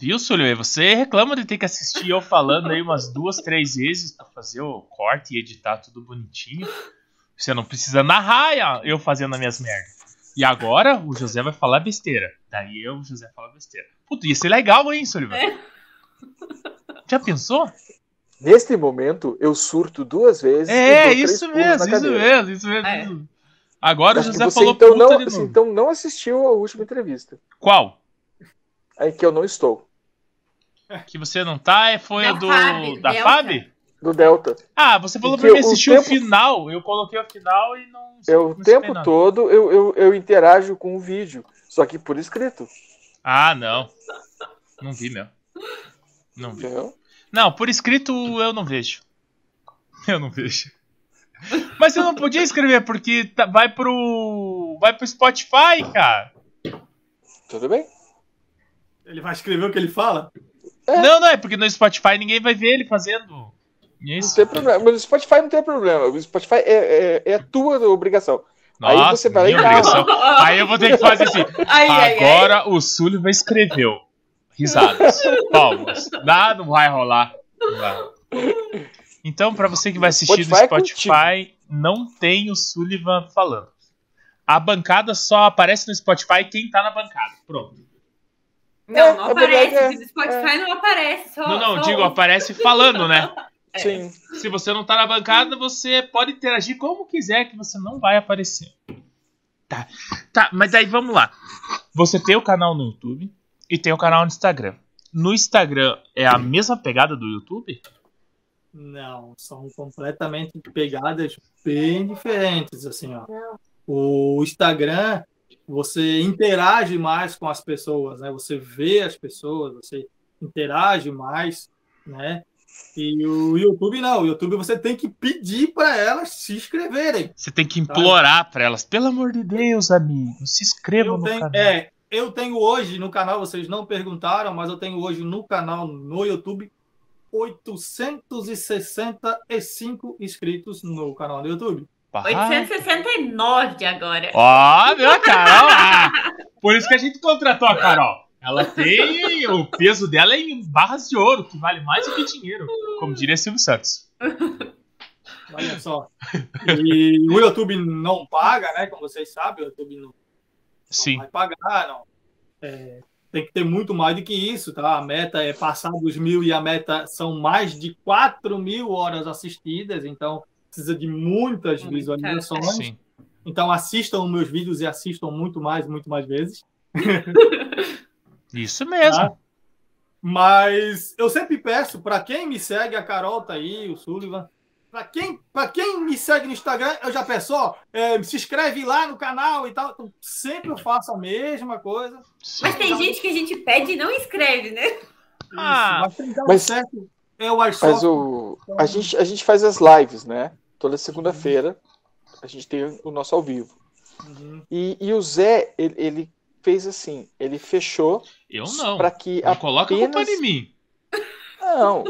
Viu, Sullivan? Você reclama de ter que assistir eu falando aí umas duas, três vezes pra fazer o corte e editar tudo bonitinho. Você não precisa narrar eu fazendo as minhas merdas. E agora o José vai falar besteira. Daí eu, o José, fala besteira. Puta, ia ser legal, hein, Sullivan? Já pensou? Neste momento, eu surto duas vezes. e É, isso mesmo, isso mesmo, isso mesmo. É. Agora o Acho que José você falou então puta não, de você novo. então não assistiu a última entrevista. Qual? Aí que eu não estou. Que você não tá, é foi a do. Fab, da Delta. Fab? Do Delta. Ah, você falou que pra mim o assistir o tempo- final. Eu coloquei o final e não. Eu, não o tempo nada. todo eu, eu, eu interajo com o vídeo, só que por escrito. Ah, não. Não vi, meu. Não vi. Entendeu? Não, por escrito eu não vejo. Eu não vejo. Mas você não podia escrever, porque tá- vai pro. Vai pro Spotify, cara. Tudo bem? Ele vai escrever o que ele fala? É. Não, não, é porque no Spotify ninguém vai ver ele fazendo. Não Isso. tem problema. Mas o Spotify não tem problema. O Spotify é, é, é a tua obrigação. Aí Nossa, você vai obrigação. Aí eu vou ter que fazer assim. Ai, ai, ai. Agora o Sullivan escreveu. Risadas. Palmas. Nada, não vai rolar. Não vai. Então, pra você que vai assistir no Spotify é Spotify, não tem o Sullivan falando. A bancada só aparece no Spotify quem tá na bancada. Pronto. Não, não É, aparece. é- No Spotify não aparece. Só, Não, não, só digo, aparece falando, né? É. Sim. Se você não tá na bancada, você pode interagir como quiser, que você não vai aparecer. Tá. Tá, mas aí vamos lá. Você tem o canal no YouTube e tem o canal no Instagram. No Instagram é a mesma pegada do YouTube? Não, são completamente pegadas bem diferentes, assim, ó. O Instagram, você interage mais com as pessoas, né? Você vê as pessoas, você interage mais, né? E o YouTube não, o YouTube você tem que pedir para elas se inscreverem. Você tem que implorar pra elas. Pelo amor de Deus, amigo, se inscrevam Eu no tenho, canal. é, eu tenho hoje no canal, vocês não perguntaram, mas eu tenho hoje no canal no YouTube 865 inscritos no canal do YouTube. Ah. 869 agora. Ó, meu, a Carol. ah, por isso que a gente contratou a Carol. Ela tem. O peso dela é em barras de ouro, que vale mais do que dinheiro. Como diria Silvio Santos. Olha só. E o YouTube não paga, né? Como vocês sabem, o YouTube não, não Sim. vai pagar, não. é, tem que ter muito mais do que isso, tá? A meta é passar dos mil e a meta são mais de 4 mil horas assistidas, então precisa de muitas Muita, visualizações. Sim. Então assistam meus vídeos e assistam muito mais, muito mais vezes. Isso mesmo. Tá? Mas eu sempre peço para quem me segue, a Carol tá aí, o Sullivan. Para quem, pra quem me segue no Instagram, eu já peço, ó, é, se inscreve lá no canal e tal. Então, sempre eu faço a mesma coisa. Sim. Mas tem gente que a gente pede e não escreve, né? Isso, Ah, mas tem que dar mas- certo. É o. Mas o, a, gente, a gente faz as lives, né? Toda segunda-feira a gente tem o nosso ao vivo. Uhum. E, e o Zé, ele, ele fez assim, ele fechou Eu não. para que Não coloca a culpa apenas- em mim. Não,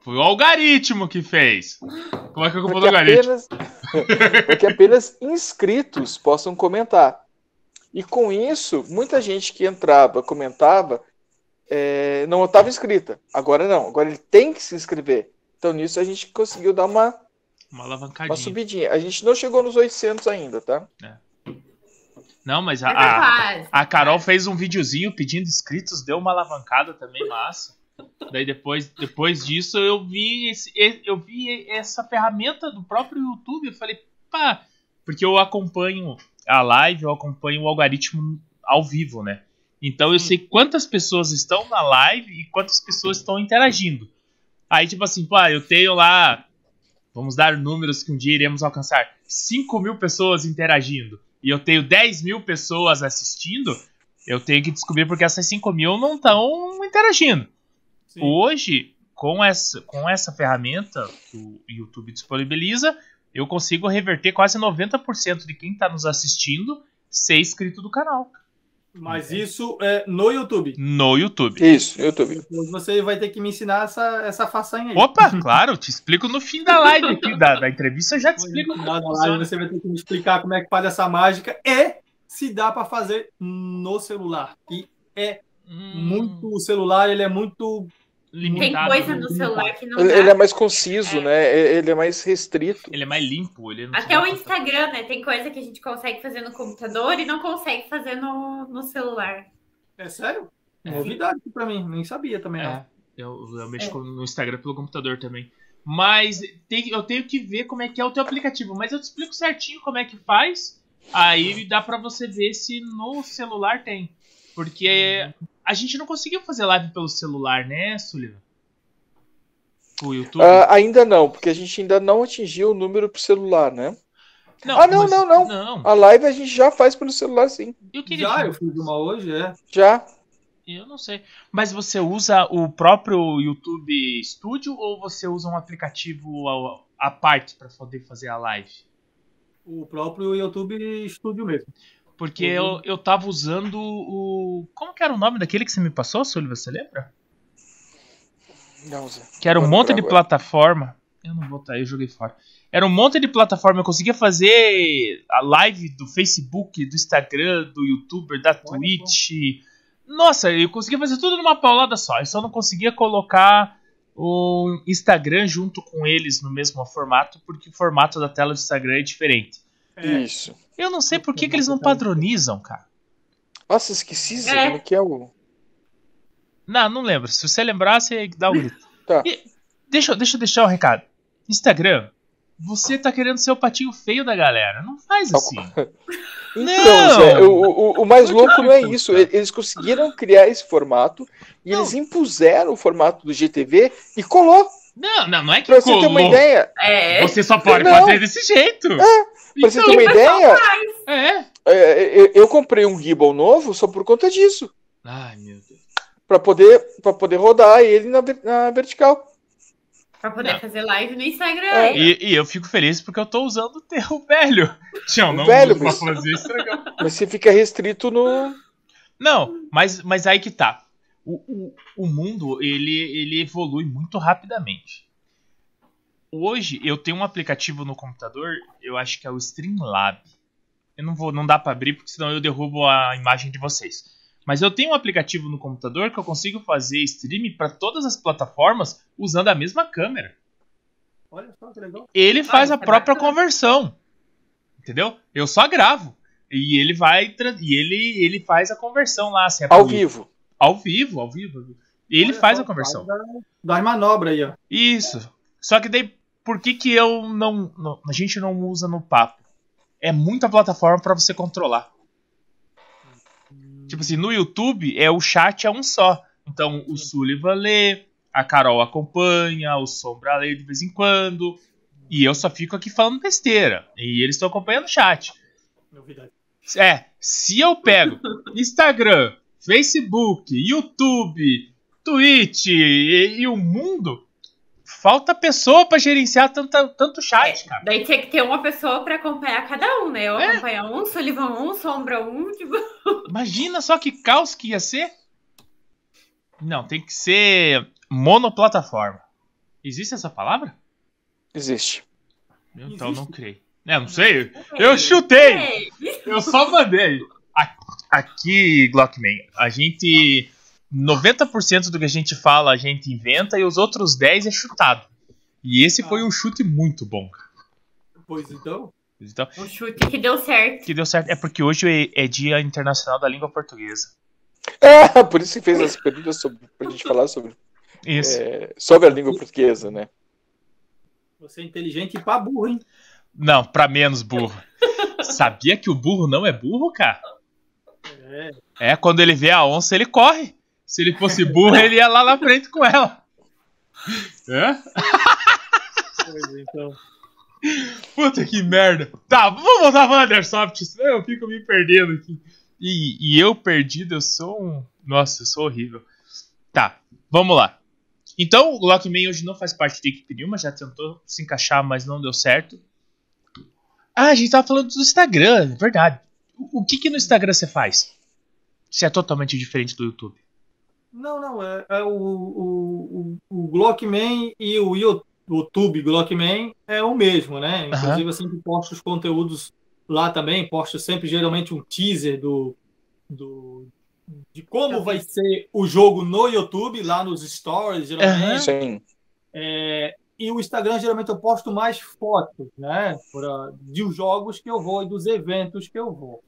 Foi o algoritmo que fez. Coloca a culpa do algoritmo. apenas, porque apenas inscritos possam comentar. E com isso, muita gente que entrava, comentava, é, não estava inscrita. Agora não, agora ele tem que se inscrever. Então nisso a gente conseguiu dar uma, Uma uma alavancadinha. subidinha. A gente não chegou nos 800 ainda, tá? Não, mas a, é a, a Carol fez um videozinho pedindo inscritos, deu uma alavancada também, massa. Daí depois, depois disso eu vi, esse, eu vi essa ferramenta do próprio YouTube. Eu falei, pá, porque eu acompanho a live, eu acompanho o algoritmo ao vivo, né? Então eu sei quantas pessoas estão na live e quantas pessoas estão interagindo. Aí, tipo assim, pá, eu tenho lá, vamos dar números que um dia iremos alcançar: 5 mil pessoas interagindo e eu tenho 10 mil pessoas assistindo, eu tenho que descobrir porque essas 5 mil não estão interagindo. Sim. Hoje, com essa, com essa ferramenta que o YouTube disponibiliza, eu consigo reverter quase 90% de quem está nos assistindo ser inscrito do canal Mas isso é no YouTube. no YouTube. Isso, YouTube. Depois você vai ter que me ensinar essa, essa façanha aí. Opa, claro, te explico no fim da live aqui, da, da entrevista, eu já te explico. Na como live você vai ter que me explicar como é que faz essa mágica e se dá para fazer no celular. E Hum, muito o celular, ele é muito Tem limitado. coisa né? no celular que não Ele, dá. ele é mais conciso, né? Ele é mais restrito. Ele é mais limpo. Ele não Até o Instagram, né? Tem coisa que a gente consegue fazer no computador e não consegue fazer no, no celular. é sério? É. Novidade para mim, nem sabia também. não. É, eu, eu mexo com- no Instagram pelo computador também. Mas tem- eu tenho que ver como é que é o teu aplicativo. Mas eu te explico certinho como é que faz. Aí dá pra você ver se no celular tem. Porque a gente não conseguiu fazer live pelo celular, né, Sullivan? O YouTube? Ah, ainda não, porque a gente ainda não atingiu o número pro celular, né? ah, não, não, não. Não, A live a gente já faz pelo celular, sim. eu queria. Já, eu fiz uma hoje, é. Já. Eu não sei. Mas você usa o próprio YouTube Studio ou você usa um aplicativo à parte pra poder fazer a live? O próprio YouTube Studio mesmo. Porque eu, eu tava usando o. Como que era o nome daquele que você me passou, Sullivan? Você lembra? Não, Zé. Que era um monte de agora. plataforma. Eu não vou estar aí, eu joguei fora. Era um monte de plataforma. Eu conseguia fazer a live do Facebook, do Instagram, do YouTuber, da Twitch. Nossa, eu conseguia fazer tudo numa paulada só. Eu só não conseguia colocar o Instagram junto com eles no mesmo formato, porque o formato da tela do Instagram é diferente. É, Isso. Eu não sei por que, que eles não padronizam, cara. Nossa, esqueci, Zé. É. Como é que é o. Não, não lembro. Se você lembrar, você dá um grito. Tá. E deixa, eu- deixa eu deixar um recado. Instagram, você tá querendo ser o patinho feio da galera. Não faz assim. Então, Não! Zé, o, o, o mais Não louco não é isso. Eles conseguiram criar esse formato e Não. eles impuseram o formato do GTV e colou. Não, não, não é que Pra você ter uma colou. ideia, É. Você só pode Não. fazer desse jeito. Pra você Então, ter uma ideia, É. é, eu, eu comprei um gimbal novo só por conta disso. Ai, meu Deus. Pra poder, pra poder rodar ele na, na vertical. Pra poder Não. fazer live no Instagram. É. E, e eu fico feliz porque eu tô usando o teu velho. Tchau, não velho, mas- fazer estragar. Mas você fica restrito no. Não, mas, mas aí que tá. O, o, o mundo, ele, ele evolui muito rapidamente. Hoje, eu tenho um aplicativo no computador, eu acho que é o Streamlab. Eu não vou, não dá pra abrir, porque senão eu derrubo a imagem de vocês. Mas eu tenho um aplicativo no computador que eu consigo fazer stream para todas as plataformas usando a mesma câmera. Olha só que legal. Ele faz isso a é própria conversão. Entendeu? Eu só gravo. E ele vai. E ele, ele faz a conversão lá, assim, Ao vivo. Ao vivo, ao vivo. Ele Olha faz só, a conversão. faz da- Das manobras aí, ó. Isso. Só que daí, por que que eu não, não- a gente não usa no papo? É muita plataforma pra você controlar. Tipo assim, no YouTube é o chat é um só. Então o Sullivan lê, a Carol acompanha, o Sombra lê de vez em quando, e eu só fico aqui falando besteira. E eles estão acompanhando o chat. Novidade. É, se eu pego Instagram, Facebook, YouTube, Twitch e, e o mundo, falta pessoa pra gerenciar tanta, tanto chat, cara. Daí tinha que ter uma pessoa pra acompanhar cada um, né? Eu É. acompanhar um, Sullivan um, Sombra um, tipo. Imagina só que caos que ia ser. Não, tem que ser monoplataforma. Existe essa palavra? Existe. Eu, Então Existe. não criei. É, não sei. Eu chutei. Ei, Eu só mandei. Aqui, Glockman, a gente. 90% do que a gente fala a gente inventa e os outros 10 é chutado. E esse foi um chute muito bom. cara. Pois então. Então, Um chute que deu certo. que deu certo. É porque hoje é, é Dia Internacional da Língua Portuguesa. Ah, por isso que fez as perguntas sobre, pra gente falar sobre, Isso. é, sobre a língua portuguesa, né? Você é inteligente e pra burro, hein? Não, pra menos burro. Sabia que o burro não é burro, cara? É. É, quando ele vê a onça, ele corre. Se ele fosse burro, ele ia lá na frente com ela. É? Pois então. Puta que merda. Tá, vamos voltar pra Airsoft, senão eu fico me perdendo aqui. E, e eu perdido, eu sou um. Nossa, eu sou horrível. Tá, vamos lá. Então, o Lockman hoje não faz parte da equipe nenhuma, já tentou se encaixar, mas não deu certo. Ah, a gente tava falando do Instagram, é verdade. O, o que que no Instagram você faz? Se é totalmente diferente do YouTube. Não, não, é, é o, o, o, o Glockman e o Yo- YouTube Glockman é o mesmo, né? Inclusive, eu sempre posto os conteúdos lá também, posto sempre geralmente um teaser do, do de como vai ser o jogo no YouTube, lá nos stories, geralmente. Sim. É, e o Instagram, geralmente, eu posto mais fotos, né? Pra, de os jogos que eu vou e dos eventos que eu vou.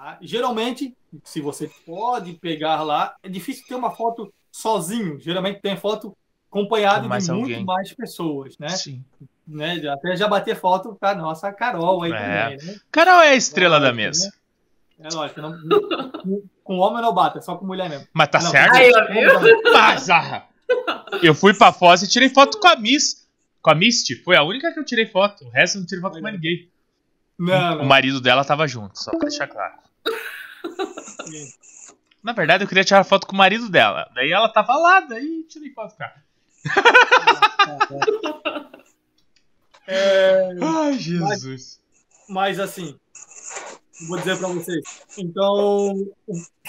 Tá? Geralmente, se você pode pegar lá, é difícil ter uma foto sozinho. Geralmente tem foto acompanhado Com mais de alguém. muito mais pessoas, né? Sim. né? Até já bater foto com a nossa Carol aí É. também, né? Carol é a estrela da Lógico, mesa. né? É lógico, não, não- com homem não bata, é só com mulher mesmo. Mas tá Não, certo? Aí? Mas, ah, eu fui pra Foz e tirei foto com a Miss. Com a Misty. Foi a única que eu tirei foto. O resto eu não tirei foto com mais ninguém. Não, O não. marido dela tava junto, só pra deixar claro. Na verdade, eu queria tirar foto com o marido dela. Daí ela tava lá, daí tirei foto com ela. É, Ai, Jesus. Mas assim, vou dizer para vocês. Então,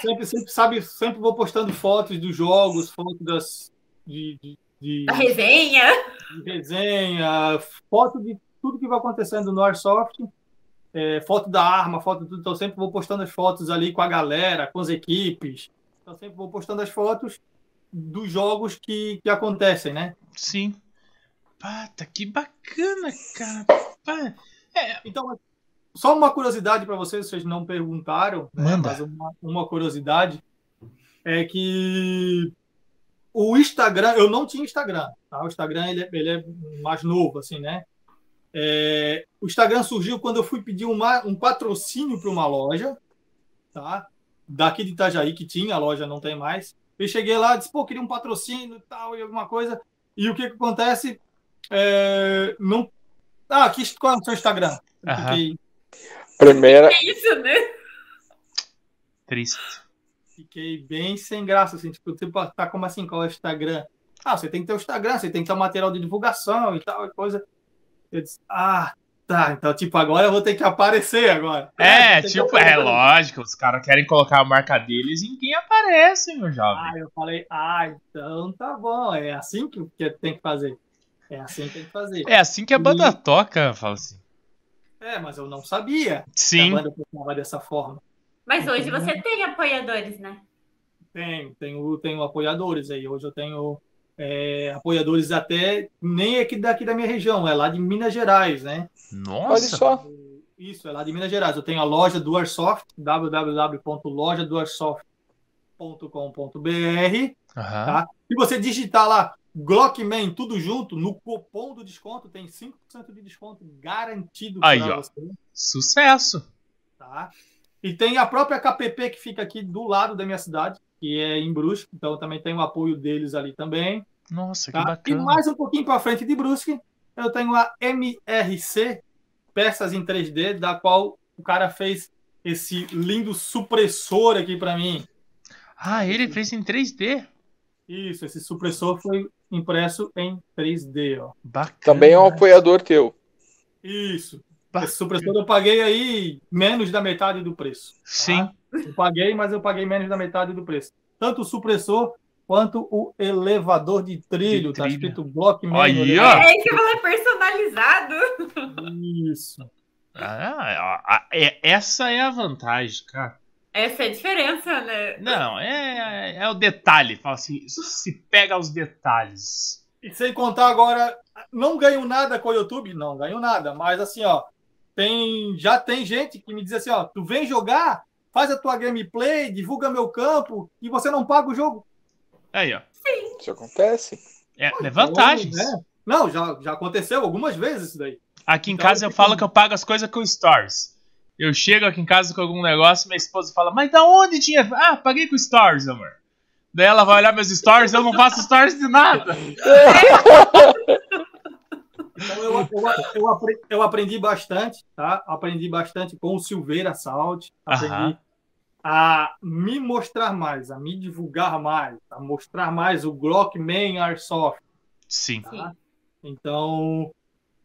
sempre, sempre sabe, sempre vou postando fotos dos jogos, fotos das de, de, de- Da resenha. de resenha, foto de tudo que vai acontecendo no Airsoft, é, foto da arma, foto de tudo. Então, sempre vou postando as fotos ali com a galera, com as equipes. Então, sempre vou postando as fotos dos jogos que, que acontecem, né? Sim. Pata, que bacana, cara. Pá. Então, só uma curiosidade para vocês, vocês não perguntaram, né? Mas uma, uma curiosidade é que o Instagram, eu não tinha Instagram, tá? O Instagram ele, é- ele é mais novo, assim, né? É, o Instagram surgiu quando eu fui pedir uma, um patrocínio para uma loja, tá? Daqui de Itajaí, que tinha, a loja não tem mais. Eu cheguei lá, disse, pô, queria um patrocínio e tal, e alguma coisa. E o que, que acontece? É, não... Ah, aqui, qual é o seu Instagram? Fiquei, Primeira, É isso, né? Triste. fiquei bem sem graça, assim, tipo, tipo, tá como assim, qual é o Instagram? Ah, você tem que ter o Instagram, você tem que ter o material de divulgação e tal, e coisa. Eu disse, ah, tá, então, tipo, agora eu vou ter que aparecer agora. É, que tipo, é lógico, os caras querem colocar a marca deles e ninguém aparece, meu jovem. Ah, eu falei, ah, então tá bom, é assim que, que tem que fazer. É assim que tem que fazer. É assim que a banda toca, fala assim. É, mas eu não sabia que Sim. a banda funcionava dessa forma. Mas hoje você tem apoiadores, né? Tenho, tenho, tenho apoiadores aí. Hoje eu tenho é, apoiadores até nem aqui daqui da minha região, é lá de Minas Gerais, né? olha Nossa. só. Isso, é lá de Minas Gerais. Eu tenho a loja do Airsoft, www.lojadoairsoft.com.br. Aham. Tá? Se você digitar lá Glockman, tudo junto, no cupom do desconto tem 5% de desconto garantido Aí, para ó. você. Sucesso. Tá? E tem a própria KPP que fica aqui do lado da minha cidade, que é em Brusque, então também tem o apoio deles ali também. Nossa, que Tá? E bacana. mais um pouquinho para frente de Brusque, eu tenho a MRC Peças em 3D, da qual o cara fez esse lindo supressor aqui para mim. Ah, ele fez em 3D. Isso, esse supressor foi impresso em 3D, ó. Bacana. Também é um apoiador teu. Isso. Ba- Esse supressor eu paguei aí menos da metade do preço. Sim. Eu paguei, mas eu paguei menos da metade do preço. Tanto o supressor quanto o elevador de trilho. De Tá trilho. escrito Blockman. Aí, ó. É isso que eu falei, personalizado. Isso. Ah, é- essa é a vantagem, cara. Essa é a diferença, né? Não, é, é o detalhe. Fala assim, se pega os detalhes. E sem contar agora, não ganho nada com o YouTube? Não ganho nada. Mas assim, ó, tem, já tem gente que me diz assim, ó, tu vem jogar, faz a tua gameplay, divulga meu campo e você não paga o jogo. Aí, ó. Isso acontece. É, é vantagens. Né? Não, já, já aconteceu algumas vezes isso daí. Aqui em Então, casa eu fica- falo que eu pago as coisas com Stories. Eu chego aqui em casa com algum negócio, minha esposa fala, mas da onde tinha? Ah, paguei com Stories, amor. Daí ela vai olhar meus stories, eu não faço stories de nada. Então eu, eu, eu, eu aprendi bastante, tá? Aprendi bastante com o Silveira Salt. Aprendi a me mostrar mais, a me divulgar mais, a mostrar mais o Glockman Airsoft. Sim. Sim. Então,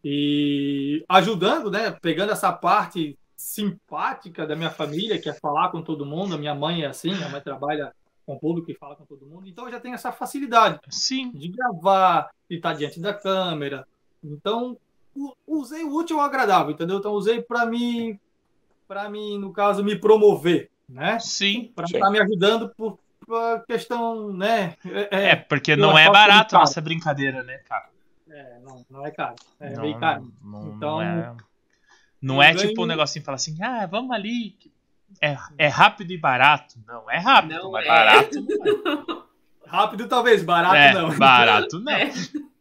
e ajudando, né? Pegando essa parte simpática da minha família, que é falar com todo mundo. A minha mãe é assim, minha mãe trabalha com o público e fala com todo mundo. Então eu já tenho essa facilidade Sim. de gravar, de estar diante da câmera. Então, usei o útil ao agradável, entendeu? Então, usei para mim, para mim, no caso, me promover, né? Sim. Para estar me ajudando por, por questão, né? É, porque eu não é acho barato caro. nossa brincadeira, né, cara? é, não, não é caro. É não, meio caro. Não, Então, não é, não é ganho- tipo um negocinho falar assim, ah, vamos ali. É, é rápido e barato. Não, é rápido, Não mas é. barato não é. Rápido, talvez, barato É, não. barato não.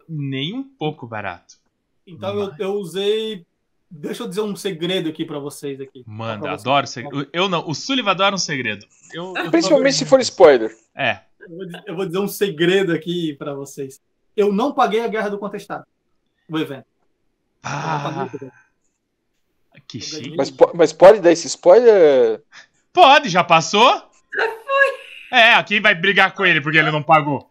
Nem um pouco barato. Então, eu, eu usei. Deixa eu dizer um segredo aqui para vocês aqui. Manda, vocês. adoro segredo. Eu não, o Sullivan adora um segredo. Eu, eu Principalmente se for spoiler. É. Eu vou, dizer- eu vou dizer um segredo aqui para vocês. Eu não paguei a Guerra do Contestado. O evento. Ah, que chique. Mas, mas pode dar esse spoiler? Pode, já passou? Já foi. É, quem vai brigar com ele porque ele não pagou?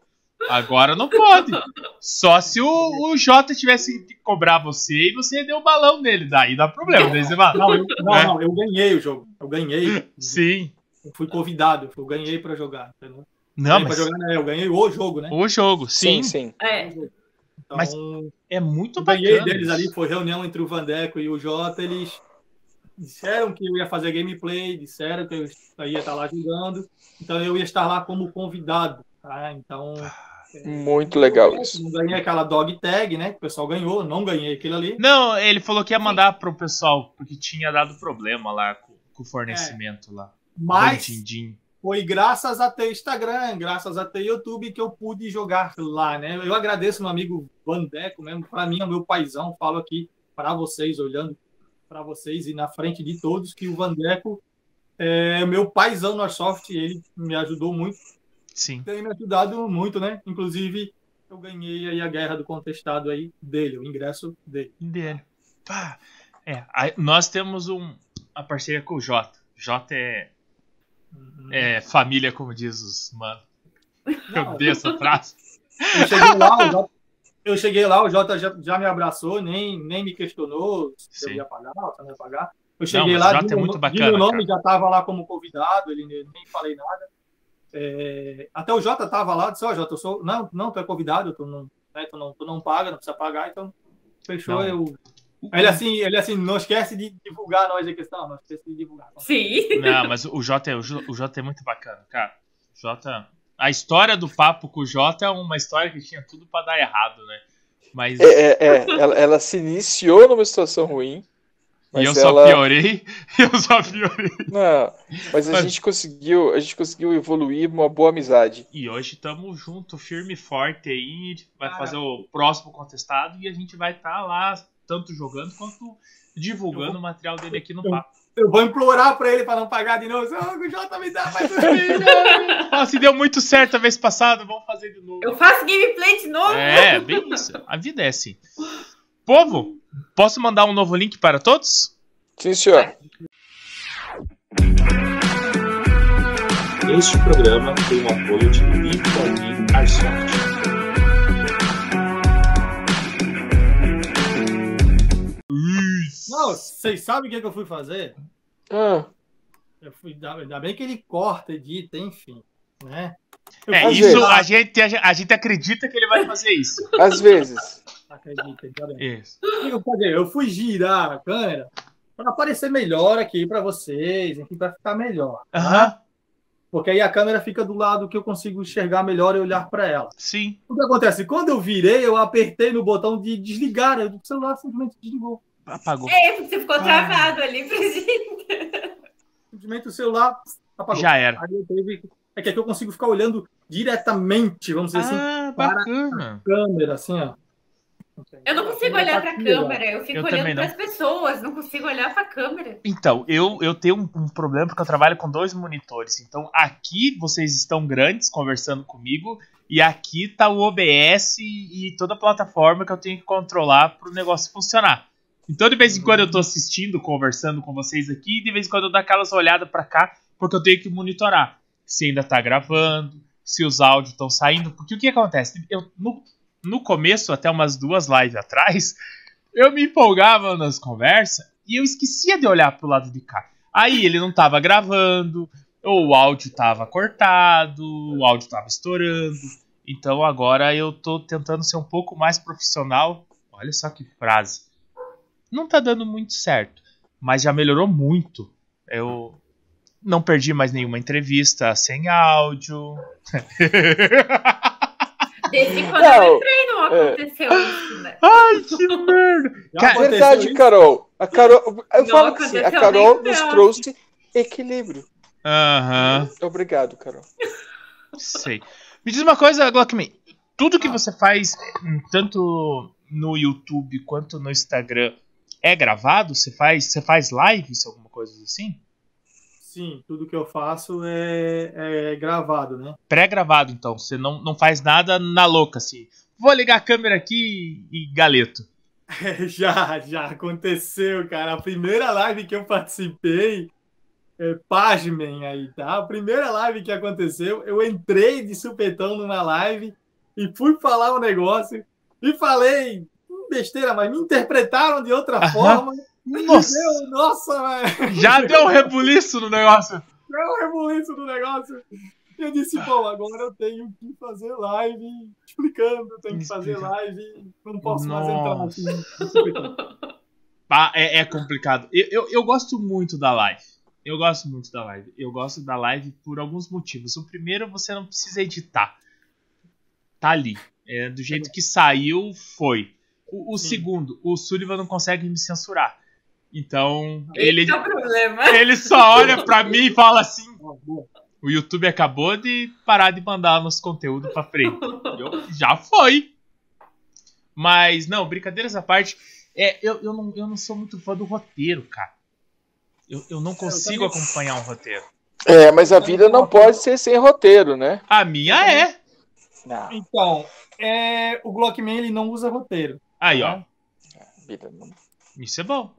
Agora não pode. Só se o, o Jota tivesse que cobrar você e você deu o balão nele. Daí dá problema. Daí você fala, Não, eu, não, É. não, eu ganhei o jogo. Eu ganhei. Sim. Eu fui convidado. Eu ganhei para jogar. entendeu? Não, mas jogar, né? Eu ganhei o jogo, né? o jogo, sim, sim. É. Então, Mas é muito eu ganhei bacana. deles isso. ali. Foi reunião entre o Vandeco e o Jota. Eles disseram que eu ia fazer gameplay, disseram que eu ia estar lá jogando. Então eu ia estar lá como convidado. Tá? Então. Muito legal isso. Não ganhei aquela dog tag, né? Que o pessoal ganhou. Não ganhei aquilo ali. Não, ele falou que ia mandar pro pessoal, porque tinha dado problema lá com, com o fornecimento lá. Mas foi graças a ter Instagram, graças a ter YouTube que eu pude jogar lá, né? Eu agradeço meu amigo Vandeco mesmo, para mim é o meu paizão, falo aqui para vocês, olhando para vocês e na frente de todos, que o Vandeco é meu paizão no Airsoft, ele me ajudou muito, Sim. tem me ajudado muito, né? Inclusive, eu ganhei aí a guerra do contestado aí dele, o ingresso dele. Dele. Pá. É, nós temos um, a parceria com o Jota. Jota é, Uhum. é família, como diz os mano. Eu Não, vi essa frase. Eu cheguei lá, o Jota, eu cheguei lá, o Jota já, já me abraçou, nem, nem me questionou se eu Sim. ia pagar, se eu não ia pagar. Eu cheguei mas lá, o Jota é muito bacana, meu nome, cara. já estava lá como convidado, ele nem falei nada. É, até o Jota estava lá, disse, ó, Jota, eu sou. Não, não, tu é convidado, tu não, né, tu não, tu não paga, não precisa pagar, então fechou. Não. Eu... Ele assim, ele assim, não esquece de divulgar nós a questão, não esquece de divulgar. Sim. Não, mas o Jota, é, o Jo- o Jota é muito bacana, cara. O Jota. A história do papo com o Jota é uma história que tinha tudo pra dar errado, né? Mas. É, é, é, ela, ela se iniciou numa situação ruim, E eu só piorei. Eu só piorei. Não, mas a Mas- gente conseguiu, a gente conseguiu evoluir uma boa amizade. E hoje tamo junto, firme e forte aí. Vai Cara. fazer o próximo contestado e a gente vai estar lá, tanto jogando quanto divulgando vou- o material dele aqui no eu- papo. Eu vou implorar pra ele pra não pagar de novo. Ô, o Jota me dá mais um vídeo. Ah, se deu muito certo a vez passada, vamos fazer de novo. Eu faço gameplay de novo. É, bem isso. A vida é assim. Povo, posso mandar um novo link para todos? Sim, senhor. Este programa tem o apoio de Live Airsoft. Não, vocês sabem o que, que eu fui fazer? Ah, Eu fui, ainda bem que ele corta, edita, enfim. Né? Eu É, isso vezes. a gente, a gente acredita que ele vai fazer isso. às vezes. Acredita, bem. Isso. O que eu fazer? Eu fui girar a câmera para aparecer melhor aqui para vocês, aqui para ficar melhor. tá? Porque aí a câmera fica do lado que eu consigo enxergar melhor e olhar para ela. sim. O que acontece? Quando eu virei, eu apertei no botão de desligar, o celular simplesmente desligou. Apagou. É, você ficou Ah. travado ali pra gente. Simplesmente o celular apagou. Já era. Aí eu teve... É que aqui eu consigo ficar olhando diretamente, vamos dizer assim, Ah, para- bacana. câmera, assim, ó. Eu não consigo olhar pra câmera, eu fico Eu olhando não. pras pessoas, não consigo olhar pra câmera. Então, eu, eu tenho um, um problema porque eu trabalho com dois monitores. Então, aqui vocês estão grandes conversando comigo. E aqui tá o OBS e, e toda a plataforma que eu tenho que controlar pro negócio funcionar. Então, de vez em quando eu tô assistindo, conversando com vocês aqui, e de vez em quando eu dou aquelas olhadas pra cá, porque eu tenho que monitorar se ainda tá gravando, se os áudios estão saindo. Porque o que acontece? Eu, no, no começo, até umas duas lives atrás, eu me empolgava nas conversas e eu esquecia de olhar pro lado de cá. Aí ele não tava gravando, ou o áudio tava cortado, o áudio tava estourando. Então agora eu tô tentando ser um pouco mais profissional. Olha só que frase. Não tá dando muito certo, mas já melhorou muito. Eu não perdi mais nenhuma entrevista sem áudio. Desde quando Não, eu entrei não é. aconteceu isso, né? Ai, que merda! Aconteceu Verdade, isso? Carol. A Carol, eu Não falo que sim, a Carol nos não. trouxe equilíbrio. Aham. Obrigado, Carol. Sei. Me diz uma coisa, Glockman. Tudo que você faz, hum, tanto no YouTube quanto no Instagram, é gravado? Você faz, você faz lives, alguma coisa assim? Sim, tudo que eu faço é, é gravado, né? Pré-gravado, então. Você não, não faz nada na louca, assim. Vou ligar a câmera aqui e galeto. Já, já aconteceu, cara. A primeira live que eu participei, é, pasmem aí, tá? A primeira live que aconteceu, eu entrei de supetão numa live e fui falar um negócio e falei besteira, mas me interpretaram de outra forma. Nossa! Meu, nossa, velho. Já deu um rebuliço no negócio. Deu um rebuliço do negócio. E eu disse, pô, agora eu tenho que fazer live explicando, tenho que fazer live, não posso mais Nossa. entrar assim. Ah, é, é complicado. Eu, eu, eu gosto muito da live. Eu gosto muito da live. Eu gosto da live por alguns motivos. O primeiro, você não precisa editar. Tá ali. É, do jeito que saiu, foi. O, o segundo, o Sullivan não consegue me censurar. Então, ele, Esse é o problema. ele só olha pra mim e fala assim: Ó, o YouTube acabou de parar de mandar nosso conteúdo pra frente. Eu- já foi. Mas, não, brincadeiras à parte, é, eu, eu, não, eu não sou muito fã do roteiro, cara. Eu, eu não consigo também- acompanhar um roteiro. É, mas a vida não pode ser sem roteiro, né? A minha é. Não, Então, é, o Glockman ele não usa roteiro. Aí, ó. a vida não. Isso é bom.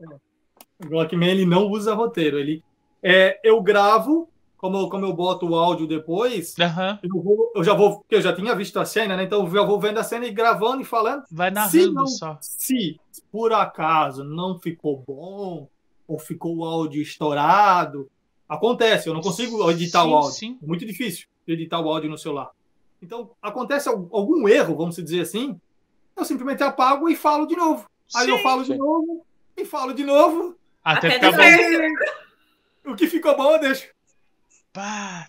O Glockman ele não usa roteiro. Ele, é, eu gravo, como, eu- como eu boto o áudio depois, Aham. eu, vou- eu já vou, porque eu já tinha visto a cena, né? Então eu já vou vendo a cena e gravando e falando. Vai Se narrando não- só. Se por acaso não ficou bom, ou ficou o áudio estourado, acontece, eu não consigo editar Sim, o áudio. sim. É muito difícil editar o áudio no celular. Então, acontece al- algum erro, vamos dizer assim, eu simplesmente apago e falo de novo. Aí eu Sim. falo de novo e falo de novo. Até Até ficar bom. O que ficou bom eu deixo. Pá.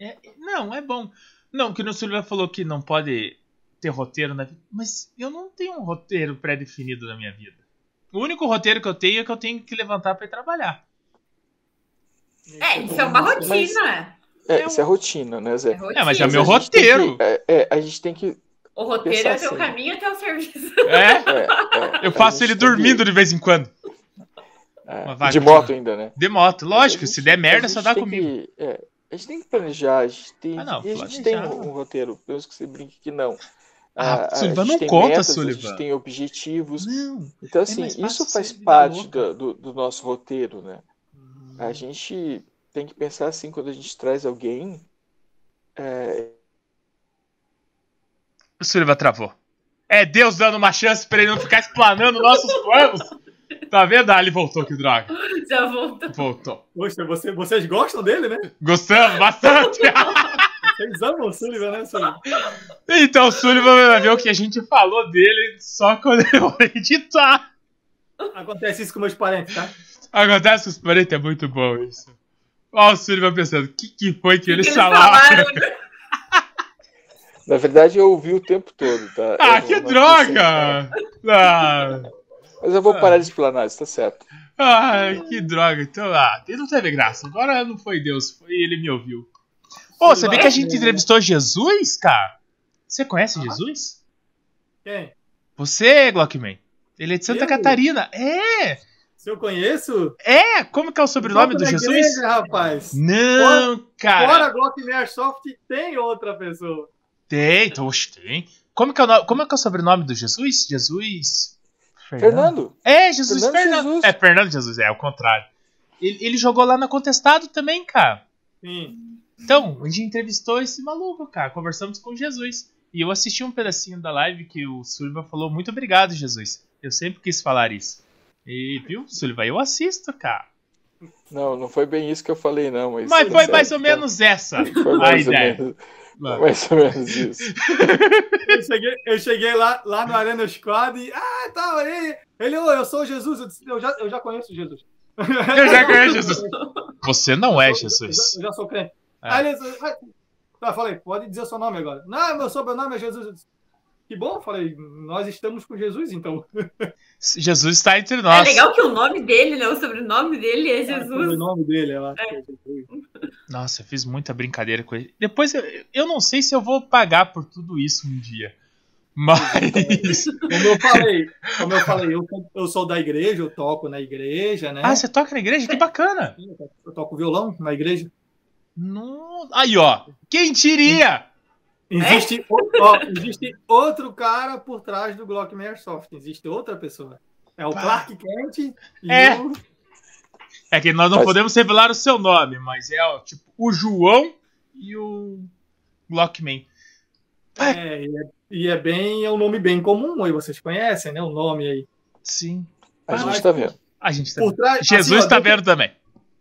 É, não, é bom. Não, que o Silvio falou que não pode ter roteiro na vida. Mas eu não tenho um roteiro pré-definido na minha vida. O único roteiro que eu tenho é que eu tenho que levantar pra ir trabalhar. É, isso é uma rotina. É, isso é rotina, né, É, Zé? rotina. É, mas é Mas meu roteiro. que- é, é, a gente tem que. O roteiro é o teu assim. caminho até o serviço. É, é, é, eu a faço ele tem que- dormindo de vez em quando. É, de moto ainda, né? De moto, lógico, a se gente- der a merda, gente só dá comigo. que- é, a gente tem que planejar, a gente tem, Ah, não, a gente tem um, um roteiro, mesmo que você brinque que não. Ah, a Sullivan, gente não conta, metas, A Sullivan. gente tem objetivos. Não. Então, assim, mais fácil isso faz parte do, do, do nosso roteiro, né? A gente tem que pensar assim, quando a gente traz alguém, é, O Sullivan travou. É Deus dando uma chance pra ele não ficar explanando nossos planos. Tá vendo? Ah, ele voltou, que droga. Já voltou. Voltou. Poxa, você, vocês gostam dele, né? Gostamos bastante. Vocês amam o Sullivan, né, Sullivan? então o Sullivan vai ver o que a gente falou dele só quando eu vou editar. Acontece isso com meus parentes, tá? Acontece com os parentes, é muito bom isso. Ó, o Sullivan pensando, o que, que foi que, eles eles falaram? na verdade, eu ouvi o tempo todo, tá? Ah, Eu que droga! Ah, pensei, Mas eu vou parar de explanar, isso tá certo. ai, que droga. Então, ah, não teve graça. Agora não foi Deus, foi ele me ouviu. Ô, sabia que a gente entrevistou Jesus, cara? Você conhece Jesus? Quem? Você, Glockman. Ele é de Santa Eu? Catarina. É! Se eu conheço? É! Como que é o sobrenome do Jesus? igreja, rapaz. Não, cara. Fora Glock e Airsoft, tem outra pessoa. Tem, então, oxe, tem. Como que, é o como é que é o sobrenome do Jesus? Jesus. Fernando, É, Jesus Fernando Fernando. Jesus. É, Fernando Jesus, é, o contrário. Ele, ele jogou lá na Contestado também, cara. Sim. Então, a gente entrevistou esse maluco, cara. Conversamos com Jesus. E eu assisti um pedacinho da live que o Sullivan falou: Muito obrigado, Jesus. Eu sempre quis falar isso. E, viu, Sullivan, eu assisto, cara. não, não foi bem isso que eu falei, não. Mas, Mas foi mais ou tá? menos essa Foi a mais ou ideia. Mais ou menos isso. Eu cheguei, eu cheguei lá, lá no Arena Squad e. Ah, tá, aí. Ele, ô, eu sou Jesus. Eu, disse, eu, já, eu já conheço Jesus. Eu já conheço Jesus. Você não é Eu já, Jesus. eu já sou crente. É. Aí ele disse, ah, tá, eu falei, pode dizer o seu nome agora. Não, meu sobrenome é Jesus. Eu disse, que bom, eu falei, nós estamos com Jesus, então. Jesus está entre É nós. legal que o nome dele, né? O sobrenome dele é O Jesus. nome dele, eu acho que é Jesus. Nossa, eu fiz muita brincadeira com ele. Depois eu, eu não sei se eu vou pagar por tudo isso um dia. Mas. Como eu falei, como eu falei, eu, eu sou da igreja, eu toco na igreja, né? Ah, você toca na igreja? Que bacana! Eu toco violão na igreja. No... Aí, ó. Quem diria? Existe, o- ó, existe outro cara por trás do Glock Airsoft. Existe outra pessoa. É o Clark Kent e É. o. É que nós não Mas- podemos revelar o seu nome, mas é ó, tipo o João e o Glockman. É, e é, e é bem, é um nome bem comum aí, vocês conhecem, né? O nome aí. Sim. A gente tá vendo. A gente tá... Por trás, Jesus assim, ó, tá deixa- vendo também.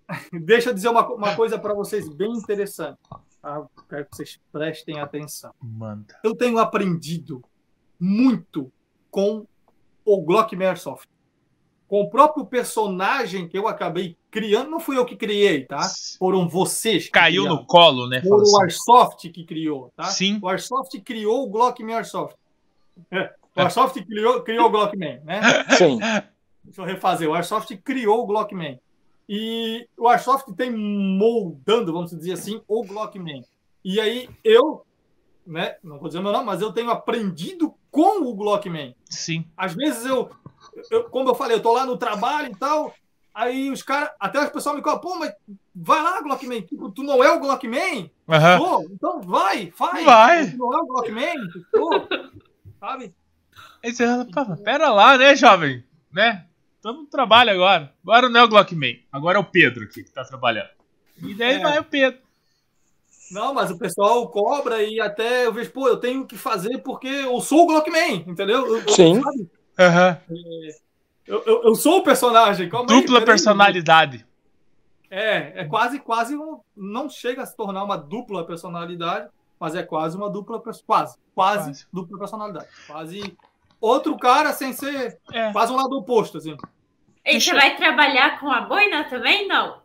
Deixa eu dizer uma, uma coisa para vocês bem interessante. Tá? Quero que vocês prestem atenção. Manda. Eu tenho aprendido muito com o Glock Airsoft. Com o próprio personagem que eu acabei criando, não fui eu que criei, tá? Foram vocês que Caiu criaram. no colo, né? Foram o Falou assim. Airsoft que criou, tá? Sim. O Airsoft criou o Glock Airsoft. É, O Airsoft criou, criou o Glockman, né? Sim. Deixa eu refazer. O Airsoft criou o Glockman. E o Airsoft tem moldando, vamos dizer assim, o Glockman. E aí eu, né, não vou dizer meu nome, mas eu tenho aprendido com o Glockman. Sim. Às vezes eu, eu como eu falei, eu tô lá no trabalho e tal, aí os caras, até os pessoal me falam, pô, mas vai lá, Glockman, tipo, tu não é o Glockman? Aham. Pô, então vai, faz. Vai. Tu não é o Glockman? Pô, sabe? Aí você fala, "Pá, pera lá, né, jovem? Né? Estamos no trabalho agora. Agora não é o Glockman. Agora é o Pedro aqui que tá trabalhando. E daí É. vai o Pedro. Não, mas o pessoal cobra e até eu vejo, pô, eu tenho que fazer porque eu sou o Glockman, entendeu? Eu, Sim. Aham. Eu, eu, eu sou o personagem. calma aí, Dupla peraí. personalidade. É, é quase, quase um. Não chega a se tornar uma dupla personalidade, mas é quase uma dupla. Quase, quase, Quase. dupla personalidade. Quase outro cara sem ser. É. Quase um lado oposto, assim. E você vai trabalhar com a boina também? Não.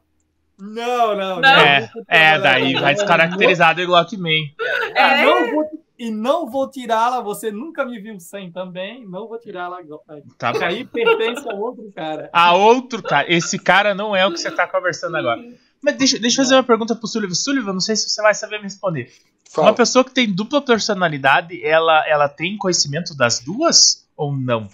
Não, não, Não. É, não é, daí vai descaracterizar do Glockman. Ah, É. não, vou, e não vou tirá-la. Você nunca me viu sem também. Não vou tirá-la agora. Tá aí pertence a outro cara. A outro cara. Esse cara não é o que você tá conversando agora. Mas deixa, deixa eu fazer uma pergunta pro Sullivan. Sullivan, não sei se você vai saber me responder. Fala. Uma pessoa que tem dupla personalidade, ela, ela tem conhecimento das duas ou não?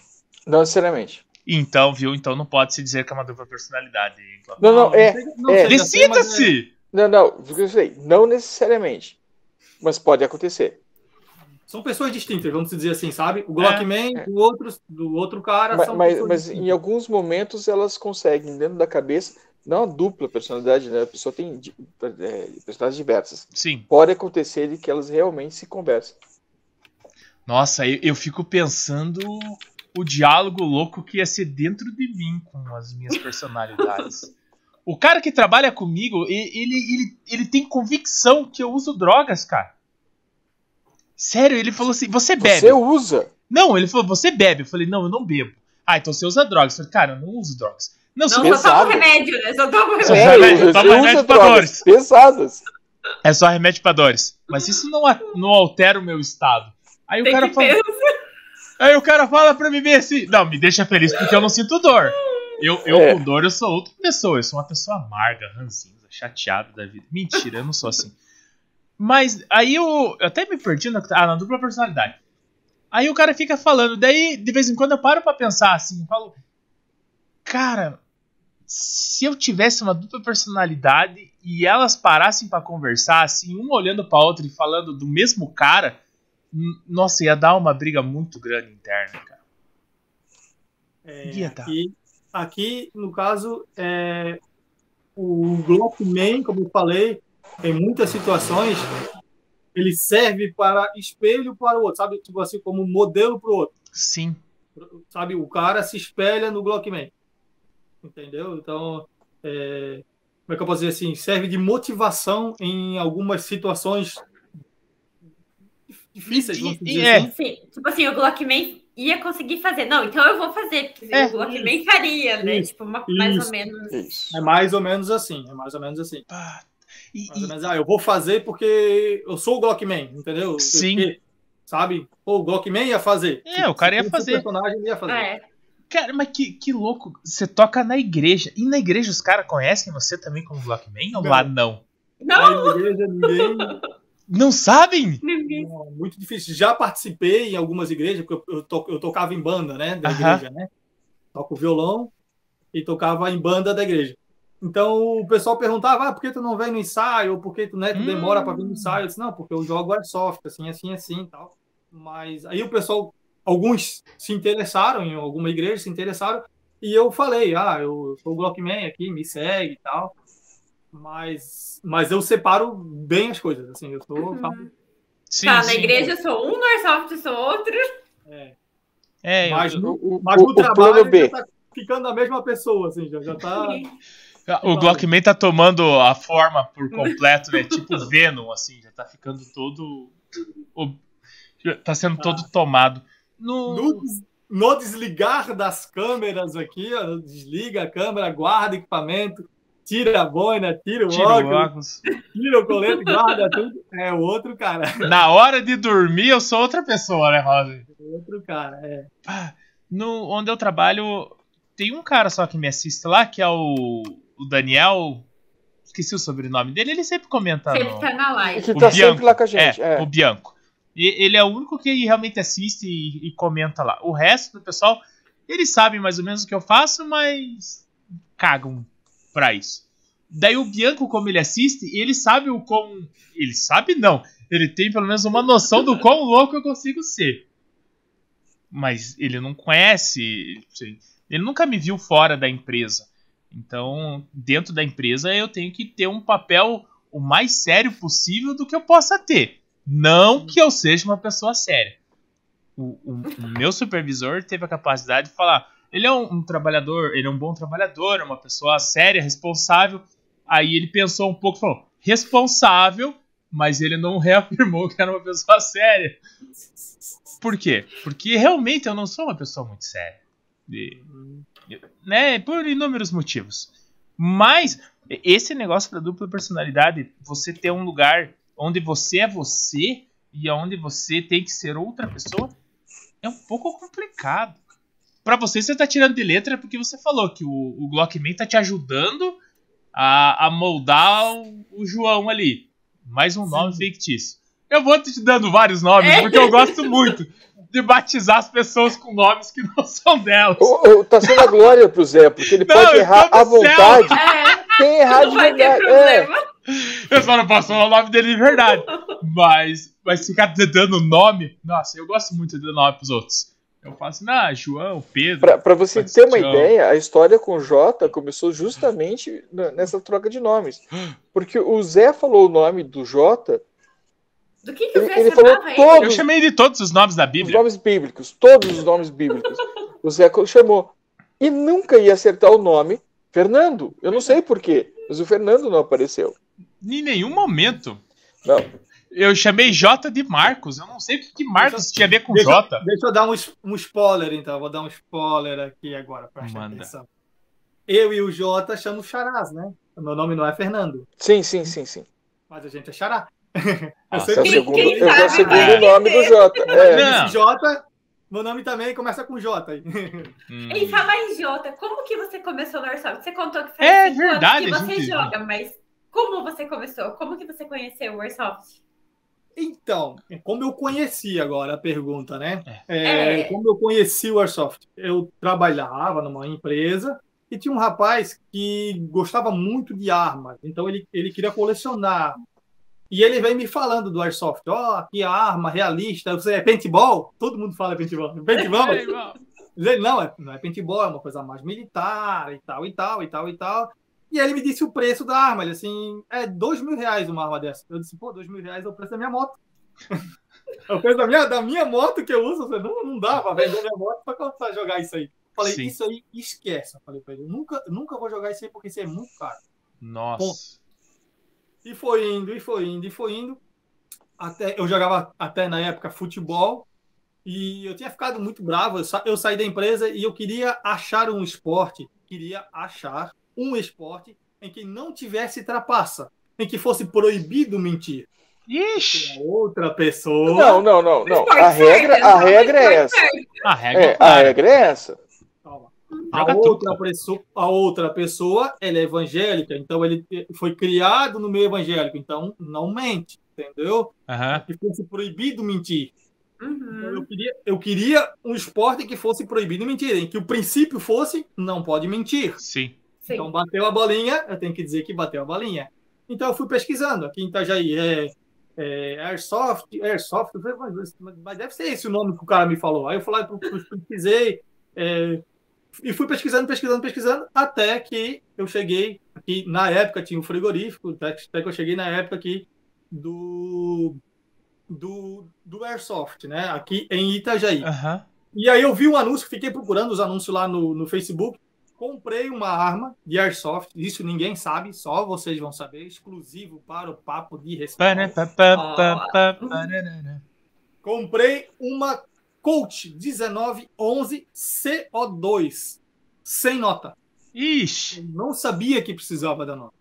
Não necessariamente. Então, viu? Então não pode se dizer que é uma dupla personalidade. Não, não, é. não é. é- Decida-se! Não, não, o que eu sei, não necessariamente. Mas pode acontecer. São pessoas distintas, vamos dizer assim, sabe? O Glockman É. do outro, do outro cara Mas, são mas, pessoas mas em alguns momentos elas conseguem, dentro da cabeça, não a dupla personalidade, né? A pessoa tem é, personalidades diversas. Sim. Pode acontecer de que elas realmente se conversem. Nossa, eu, eu fico pensando o diálogo louco que ia ser dentro de mim com as minhas personalidades. O cara que trabalha comigo, ele, ele, ele tem convicção que eu uso drogas, cara. Sério, ele falou assim: você bebe. Você usa. Não, ele falou: você bebe. Eu falei: não, eu não bebo. Ah, então você usa drogas. Eu falei: cara, eu não uso drogas. Não, Não, você só tomo remédio, né? Só tomo Só É, remédio. remédio, eu, toma remédio pra dores. pesadas. é só remédio pra dores. Mas isso não, não altera o meu estado. Aí o Tem cara que fala. Aí o cara fala pra mim bem assim. Não, me deixa feliz porque eu não sinto dor. Eu, eu É. com dor, eu sou outra pessoa. Eu sou uma pessoa amarga, ranzinza, chateada da vida. Mentira, eu não sou assim. Mas aí eu, eu até me perdi na, ah, na dupla personalidade. Aí o cara fica falando. Daí, de vez em quando, eu paro pra pensar assim. Eu falo. Cara, se eu tivesse uma dupla personalidade e elas parassem pra conversar, assim, um olhando pra outra e falando do mesmo cara, nossa, ia dar uma briga muito grande interna, cara. É, Ia dar. aqui, aqui, no caso, é, o Glockman, como eu falei, em muitas situações, ele serve para espelho para o outro, sabe? Tipo assim, como modelo para o outro. Sim. Sabe? O cara se espelha no Glockman. Entendeu? Então, é, como é que eu posso dizer assim? Serve de motivação em algumas situações difíceis, vamos E- e- dizer é. assim. Sim, tipo assim, o Glockman ia conseguir fazer. Não, então eu vou fazer, porque É. o Glockman faria, né? Isso, Tipo, uma- mais ou isso. menos. Isso. É mais ou menos assim. É mais ou menos assim. Pá. E- Mais ou e- menos, ah, eu vou fazer porque eu sou o Glockman, entendeu? Sim. Porque, sabe? Pô, o Glockman ia fazer. É, o cara ia fazer. O personagem ia fazer. É. Cara, mas que, que louco. Você toca na igreja. E na igreja os caras conhecem você também como Blockman ou Não. lá não? Não, na igreja ninguém. Não sabem? não, muito difícil. Já participei em algumas igrejas, porque eu, to- eu tocava em banda, né? Da igreja, né? Toco violão e tocava em banda da igreja. Então o pessoal perguntava, ah, por que tu não vem no ensaio? Ou por que tu, né, tu Hum. demora para vir no ensaio? Eu disse, não, porque eu jogo airsoft, assim, assim, assim e tal. Mas aí o pessoal, alguns se interessaram em alguma igreja, se interessaram, e eu falei, ah, eu sou o Glockman aqui, me segue e tal. Mas, mas eu separo bem as coisas, assim, eu sou. sabe? Sim, tá, na sim. igreja eu sou um, no Airsoft eu sou outro. É, É, eu- mas O, no, o, mas o- no o trabalho B. tá ficando a mesma pessoa, assim, já, já tá. o Glockman tá tomando a forma por completo, né? Tipo Venom, assim. Já tá ficando todo. Tá sendo todo tomado. No... No, no desligar das câmeras aqui, ó, desliga a câmera, guarda equipamento, tira a boina, tira o Tira o óculos, óculos. tira o colete, guarda tudo. É o outro cara. Na hora de dormir, eu sou outra pessoa, né, Rosa? O outro cara, é. Pá, no, onde eu trabalho, tem um cara só que me assiste lá, que é o, o Daniel. Esqueci o sobrenome dele, ele sempre comenta. Sempre no- tá na live. Que tá sempre lá com a gente. É, É. o Bianco. E, ele é o único que realmente assiste e, e comenta lá. O resto do pessoal, eles sabem mais ou menos o que eu faço, mas cagam pra isso. Daí o Bianco, como ele assiste, ele sabe o quão. Ele sabe não. Ele tem pelo menos uma noção do quão louco eu consigo ser. Mas ele não conhece. Ele nunca me viu fora da empresa. Então, dentro da empresa, eu tenho que ter um papel o mais sério possível do que eu possa ter. Não que eu seja uma pessoa séria. O, o- o meu supervisor teve a capacidade de falar: ele é um, um trabalhador, ele é um bom trabalhador, é uma pessoa séria, responsável. Aí ele pensou um pouco e falou: responsável, mas ele não reafirmou que era uma pessoa séria. Por quê? Porque realmente eu não sou uma pessoa muito séria. E- né, por inúmeros motivos. Mas esse negócio da dupla personalidade, você ter um lugar onde você é você, e aonde você tem que ser outra pessoa, é um pouco complicado. Pra você, você tá tirando de letra porque você falou que o, o Glockman tá te ajudando a, a moldar o, o João ali. Mais um nome fictício. Eu vou te dando vários nomes, É. porque eu gosto muito de batizar as pessoas com nomes que não são delas. Ô, ô, tá sendo a glória pro Zé, porque ele Não, pode errar à vontade. É, Tem errado não de vai ter verdade. É. problema. Eu só não posso falar o nome dele de verdade. Mas, mas ficar dando nome. Nossa, eu gosto muito de dar nome pros outros. Eu falo assim, ah, João, Pedro. Pra, pra você ter uma tchau. ideia, a história com o Jota começou justamente nessa troca de nomes. Porque o Zé falou o nome do Jota, Do que, que ele, você ele falou ele? Eu todos chamei de todos os nomes da os Bíblia. nomes bíblicos, todos os nomes bíblicos. O Zé chamou. E nunca ia acertar o nome Fernando. Eu não sei porquê, mas o Fernando não apareceu. Em nenhum momento. Não. Eu chamei J de Marcos. Eu não sei o que, que Marcos tinha a ver com Deixa, J. deixa eu dar um, um spoiler, então. Vou dar um spoiler aqui agora. Presta Manda. atenção. Eu e o Jota chamamos Charás, né? O meu nome não é Fernando, Sim, sim, sim, sim. mas a gente é Xará. Nossa, Esse é o Quem- segundo, quem esse é o sabe segundo nome do Jota. É. Jota, meu nome também começa com J. aí. Hum. Em falar em Jota, como que você começou no Airsoft? Você contou que faz É cinco verdade, que você gente. joga, mas como você começou? Como que você conheceu o Airsoft? Então, como eu conheci agora a pergunta, né? É, É. Como eu conheci o Airsoft? Eu trabalhava numa empresa e tinha um rapaz que gostava muito de armas, então ele, ele queria colecionar. E ele veio me falando do Airsoft. Ó, aqui a arma realista. Você é paintball? Todo mundo fala paintball. Paintball? É não, é, não é paintball, é uma coisa mais militar e tal, e tal, e tal, e tal. E aí ele me disse o preço da arma. Ele assim, é dois mil reais uma arma dessa. Eu disse, pô, dois mil reais é o preço da minha moto. é o preço da minha, da minha moto que eu uso. Eu falei, Não, não dá pra vender minha moto pra começar a jogar isso aí. Eu Falei, Sim. isso aí esquece. Eu falei pra ele, nunca, nunca vou jogar isso aí porque isso é muito caro. Nossa. E foi indo, e foi indo, e foi indo. Até, eu jogava até na época futebol. E eu tinha ficado muito bravo. Eu, sa- eu saí da empresa e eu queria achar um esporte. Queria achar um esporte em que não tivesse trapaça. Em que fosse proibido mentir. Ixi. Outra pessoa. Não, não, não, não. A regra, a regra é essa. A regra É, é a regra é essa. Calma. A outra, pessoa, a outra pessoa, ela é evangélica, então ele foi criado no meio evangélico, então não mente, entendeu? Aham. Que fosse proibido mentir. Uhum. Eu queria, eu queria um esporte que fosse proibido mentir, em que o princípio fosse não pode mentir. Sim. Sim. Então bateu a bolinha, eu tenho que dizer que bateu a bolinha. Então eu fui pesquisando aqui em Itajaí, é, é Airsoft, Airsoft, mas, mas deve ser esse o nome que o cara me falou. Aí eu falei, eu pesquisei é, e fui pesquisando, pesquisando, pesquisando, até que eu cheguei aqui, na época tinha um frigorífico, até, que eu cheguei na época aqui do, do, do Airsoft, né? Aqui em Itajaí. Aham. E aí eu vi um anúncio, fiquei procurando os anúncios lá no, no Facebook. Comprei uma arma de Airsoft, isso ninguém sabe, só vocês vão saber, exclusivo para o papo de respeito. Comprei uma Colt 1911 CO2, sem nota. Ixi. Eu não sabia que precisava da nota.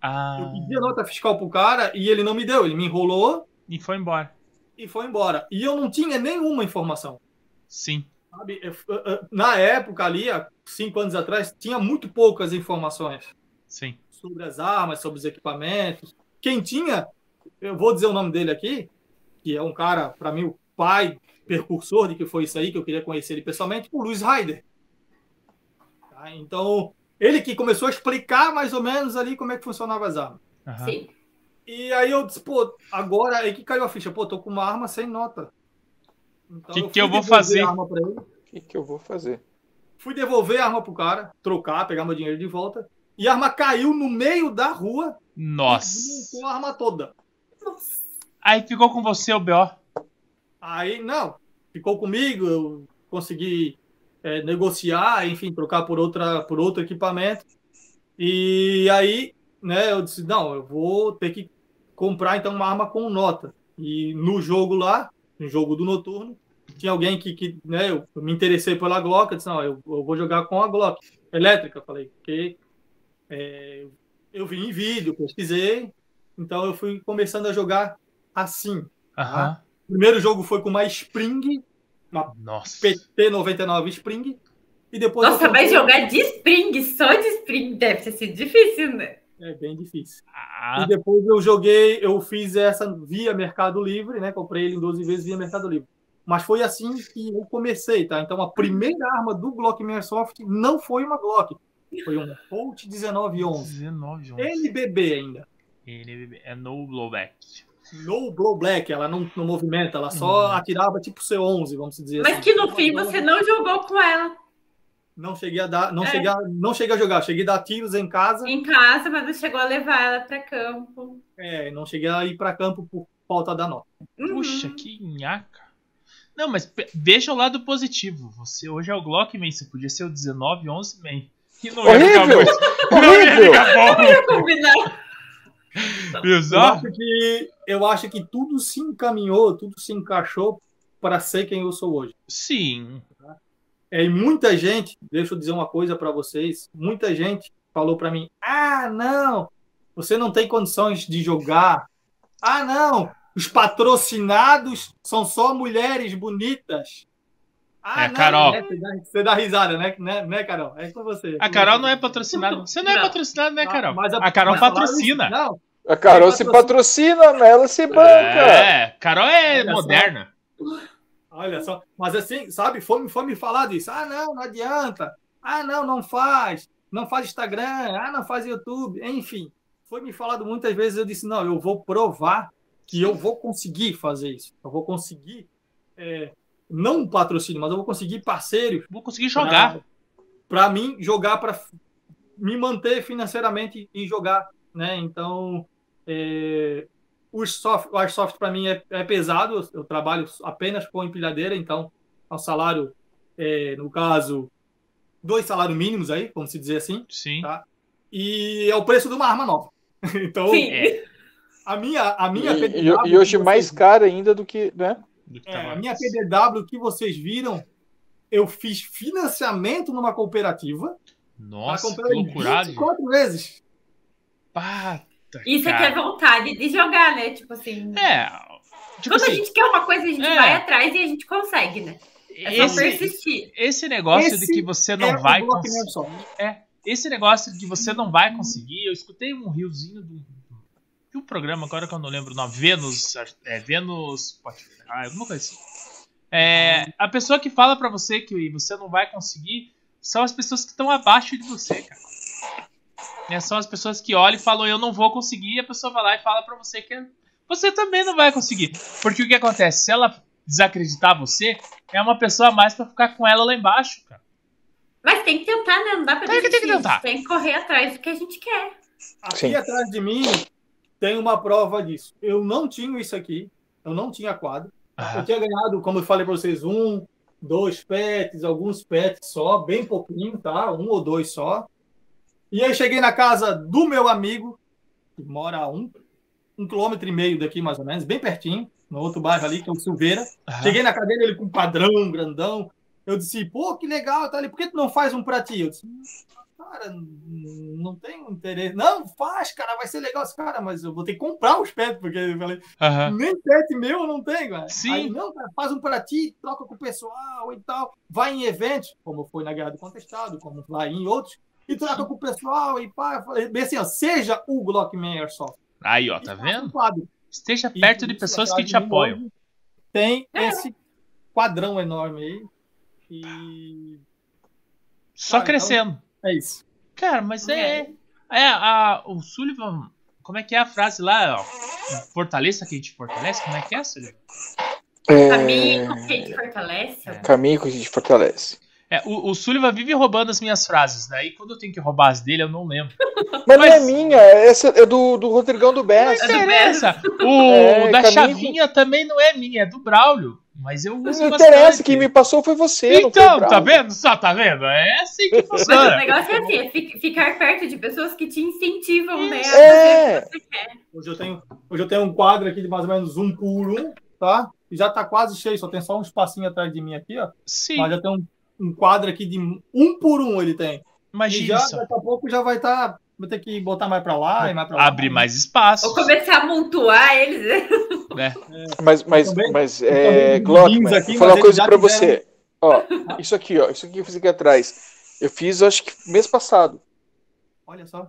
Ah. Eu pedi a nota fiscal pro cara e ele não me deu, ele me enrolou E foi embora. e foi embora. E eu não tinha nenhuma informação. Sim. Sabe, eu- eu- eu- na época ali, há cinco anos atrás, tinha muito poucas informações Sim. sobre as armas, sobre os equipamentos. Quem tinha, eu vou dizer o nome dele aqui, que é um cara, para mim, o pai, percursor de que foi isso aí, que eu queria conhecer ele pessoalmente, o Luiz Ryder. Tá? Então, ele que começou a explicar mais ou menos ali como é que funcionava as armas. Aham. Sim. E aí eu disse, pô, agora aí que caiu a ficha, pô, tô com uma arma sem nota. Então, Que que eu vou fazer? a arma pra ele. O que, que eu vou fazer? Fui devolver a arma pro cara, trocar, pegar meu dinheiro de volta. E a arma caiu no meio da rua e Nossa. desmontou a arma toda. Nossa. Aí ficou com você o B.O. Aí, não, ficou comigo, eu consegui é, negociar, enfim, trocar por, outra, por outro equipamento. E aí, né, eu disse, não, eu vou ter que comprar então uma arma com nota. E no jogo lá, no jogo do noturno, tinha alguém que, que né, eu me interessei pela Glock, eu disse, não, eu, eu vou jogar com a Glock elétrica, eu falei, porque é, eu vi em vídeo, pesquisei, então eu fui começando a jogar assim. Aham. O primeiro jogo foi com uma Spring, uma Nossa. PT99 Spring. E depois Nossa, comprei- mas jogar de Spring, só de Spring, deve ter sido difícil, né? É bem difícil. Ah, E depois eu joguei, eu fiz essa via Mercado Livre, né? Comprei ele em 12 vezes via Mercado Livre. Mas foi assim que eu comecei, tá? Então a primeira arma do Glock Airsoft não foi uma Glock, foi um Colt 1911. 19, 11. NBB ainda. NBB. É no blowback. No blow black, ela não, não movimenta, ela só Uhum. atirava tipo C11, vamos dizer Mas assim. que no fim você não jogou com ela Não cheguei a dar, não É. cheguei a, não cheguei a jogar, cheguei a dar tiros em casa, em casa, mas não chegou a levar ela pra campo. é, não cheguei a ir para campo por falta da nota. Uhum. Puxa, que nhaca. Não, mas veja o lado positivo. Você hoje é o Glockman, você podia ser o 19, 11 man. E não ia ficar Horrível! muito- Não ia Horrível! Eu acho que eu acho que tudo se encaminhou, tudo se encaixou para ser quem eu sou hoje. Sim. É, e muita gente, deixa eu dizer uma coisa para vocês, muita gente falou para mim: "Ah, não, você não tem condições de jogar. Ah, não, os patrocinados são só mulheres bonitas." Ah, É, Carol. né? Você, dá, você dá risada, né? né? Né, Carol? É com você. A Carol não é patrocinada. Você não é patrocinada, né, Carol? Mas A Carol mas falaram patrocina. isso. Não, A Carol se patrocina, mas ela se banca. É, Carol é Olha só. moderna. Olha só, mas assim, sabe, foi, foi me falar disso. Ah, não, não adianta. Ah, não, não faz. Não faz Instagram. Ah, não faz YouTube. Enfim, foi me falado muitas vezes. Eu disse, não, eu vou provar que eu vou conseguir fazer isso. Eu vou conseguir, é, não um patrocínio, mas eu vou conseguir parceiros Vou conseguir jogar. para mim jogar, para me manter financeiramente e jogar, né? Então, é, o soft, o Airsoft para mim é, é pesado. Eu, eu trabalho apenas com empilhadeira, então é um salário, é, no caso, dois salários mínimos aí, vamos se dizer assim, Sim. Tá. e é o preço de uma arma nova. Então, Sim. É. a minha, a minha E, PDW e- hoje mais vocês- cara ainda do que, né? Do que é, a minha. PDW que vocês viram, eu fiz financiamento numa cooperativa. Nossa, que loucuragem. 24 vezes. Pata, Isso é que cara. é vontade de jogar, né? Tipo assim. É. Tipo Quando a assim, gente quer uma coisa, a gente É. vai atrás e a gente consegue, né? É só esse, persistir. esse negócio de Esse que você é não o vai conseguir. É, esse negócio de que você não vai conseguir. Eu escutei um riozinho do. De um programa agora que eu não lembro o nome. Vênus. É, Vênus. Ah, alguma coisa assim. É, a pessoa que fala pra você que você não vai conseguir são as pessoas que estão abaixo de você, cara. É, são as pessoas que olham e falam, eu não vou conseguir, e a pessoa vai lá e fala pra você que você também não vai conseguir. Porque o que acontece? Se ela desacreditar você, é uma pessoa a mais pra ficar com ela lá embaixo, cara. Mas tem que tentar, né? Não dá pra Tem que- tem que tentar. Tem que correr atrás do que a gente quer. Aqui Sim. atrás de mim tem uma prova disso. Eu não tinha isso aqui. Eu não tinha quadro. Eu Ah, tinha ganhado, como eu falei para vocês, um, dois pets, alguns pets só, bem pouquinho, tá? Um ou dois só. E aí cheguei na casa do meu amigo, que mora a um, um quilômetro e meio daqui, mais ou menos, bem pertinho, no outro bairro ali, que é o Silveira. ah. Cheguei na cadeira dele com um padrão grandão. Eu disse, pô, que legal, tá ali. Por que tu não faz um pra ti? Eu disse, cara, não tenho interesse. Não, faz, cara, vai ser legal. Cara, mas eu vou ter que comprar os pets, porque eu falei, nem pet meu eu não tenho, cara. Sim. Aí, não, cara, faz um pra ti, troca com o pessoal e tal. Vai em eventos, como foi na Guerra do Contestado, como vai em outros, e troca com o pessoal e pá. Falei, assim, ó, seja o Glockman Airsoft. Aí, ó, tá E um vendo? quadro. Esteja E perto de isso pessoas atrás que te apoiam. Tem É. esse quadrão enorme aí. E Só Cara, crescendo. É isso. Cara, mas é. É, a, o Sullivan. Como é que é a frase lá? Ó, fortaleça quem te fortalece? Como é que é, Sullivan? Caminho que te fortalece. É. Caminho que a gente fortalece. É, o, o Sullivan vive roubando as minhas frases, daí quando eu tenho que roubar as dele, eu não lembro. Mas, não é Mas- minha, essa é do, do Rodrigão do Bess. É do Interessa. O É, da caminho- chavinha também não é minha, é do Braulio. Mas eu uso Não bastante. interessa, quem me passou foi você. foi Então, Brown. tá vendo? Só tá vendo? É assim que Mas o funciona. negócio é assim, é fi- ficar perto de pessoas que te incentivam, né? a É. fazer o que você quer. Hoje eu tenho, hoje eu tenho um quadro aqui de mais ou menos um por um, tá? E já tá quase cheio, só tem só um espacinho atrás de mim aqui, ó. Sim, Mas já tem um, um quadro aqui de um por um ele tem. E imagina já só. daqui a pouco já vai estar. Vai ter que botar mais pra lá e mais pra lá. Abre mais espaço. Ou começar a montuar eles. né? né? Mas, mas, também- mas eu é, Glockman, vimos aqui, vou falar mas uma coisa fizeram- você. Ó, isso aqui, ó, isso aqui que eu fiz aqui atrás. Eu fiz, acho que mês passado. Olha só.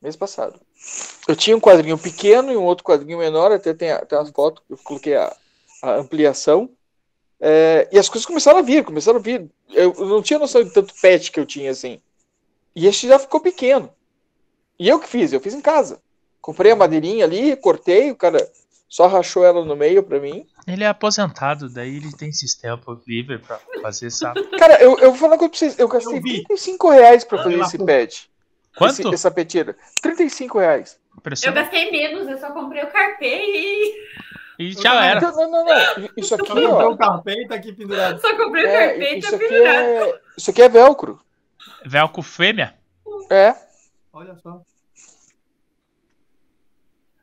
Mês passado. Eu tinha um quadrinho pequeno e um outro quadrinho menor, até tem, a- tem as fotos, eu coloquei a, a ampliação. É, e as coisas começaram a vir, começaram a vir. Eu, eu não tinha noção de tanto pet que eu tinha assim. E esse já ficou pequeno. E eu que fiz, eu fiz em casa. Comprei a madeirinha ali, cortei, o cara só rachou ela no meio pra mim. Ele é aposentado, daí ele tem sistema livre pra fazer, sabe? Cara, eu, eu vou falar uma coisa pra vocês, eu gastei Eu vi. 35 reais pra fazer esse pet. Quanto? Esse- essa petira. 35 reais. Eu gastei menos, eu só comprei o carpê e E já era. Então, não, não, não. Isso aqui, Só comprei ó. o tá aqui pendurado. só comprei o É, e tá aqui pendurado. é. Isso aqui é velcro. Velcro fêmea? É. Olha só.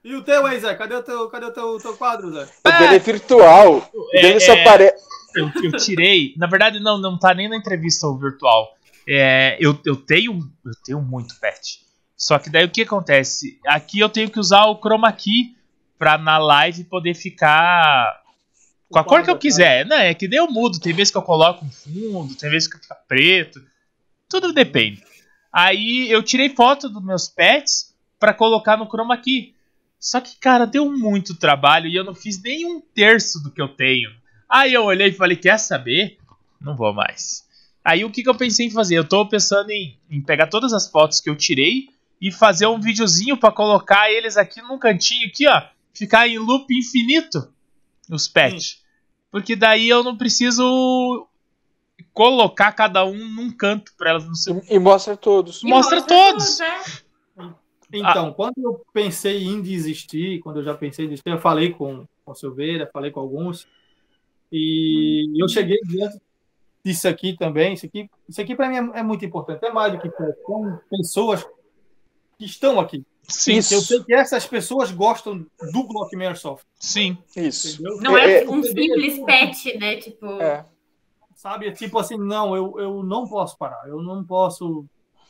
E o teu aí, Zé? Cadê o teu, cadê o teu, teu quadro, Zé? O dele é virtual. O É, dele só é. aparece. Eu, eu tirei. Na verdade, não, não tá nem na entrevista o virtual. É, eu, eu tenho. Eu tenho muito pet. Só que daí o que acontece? Aqui eu tenho que usar o chroma key pra na live poder ficar com a cor que eu quiser. Não, é que daí eu mudo. Tem vezes que eu coloco um fundo, tem vezes que fica preto. Tudo depende. Aí eu tirei foto dos meus pets pra colocar no chroma key. Só que, cara, deu muito trabalho e eu não fiz nem um terço do que eu tenho. Aí eu olhei e falei, quer saber? Não vou mais. Aí o que, que eu pensei em fazer? Eu tô pensando em, em pegar todas as fotos que eu tirei e fazer um videozinho pra colocar eles aqui num cantinho aqui, ó. Ficar em loop infinito os pets. Porque daí eu não preciso colocar cada um num canto pra elas não se... E, mostra todos. E Mostra todos. tudo, né? Então, quando eu pensei em desistir, quando eu já pensei em desistir, eu falei com, com o Silveira, falei com alguns, e eu cheguei diante disso aqui também. Isso aqui, isso aqui para mim é, é muito importante. É mais do que são pessoas que estão aqui. Sim, Eu sei que essas pessoas gostam do Glockman Airsoft, sim. Isso. entendeu? Não é, É, um simples pet, né? Tipo, É. Sabe? É tipo assim, não, eu, eu não posso parar. Eu não posso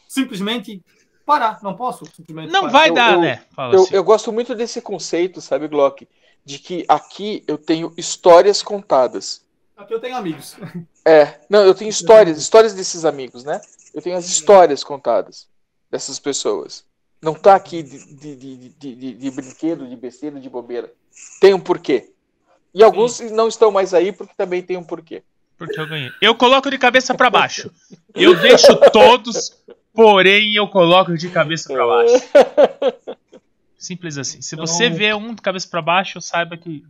simplesmente parar. Não posso simplesmente Não parar. vai Eu- dar, eu- né? Fala Eu, assim. eu gosto muito desse conceito, sabe, Glock? De que aqui eu tenho histórias contadas. Aqui eu tenho amigos. É, não, eu tenho histórias, histórias desses amigos, né? Eu tenho as histórias contadas dessas pessoas. Não tá aqui de, de, de, de, de- de brinquedo, de besteira, de bobeira. Tem um porquê. E alguns não estão mais aí porque também tem um porquê. Porque eu ganhei. Eu coloco de cabeça pra baixo. Eu deixo todos, porém eu coloco de cabeça pra baixo. Simples assim. Se você Então- vê um de cabeça pra baixo, saiba que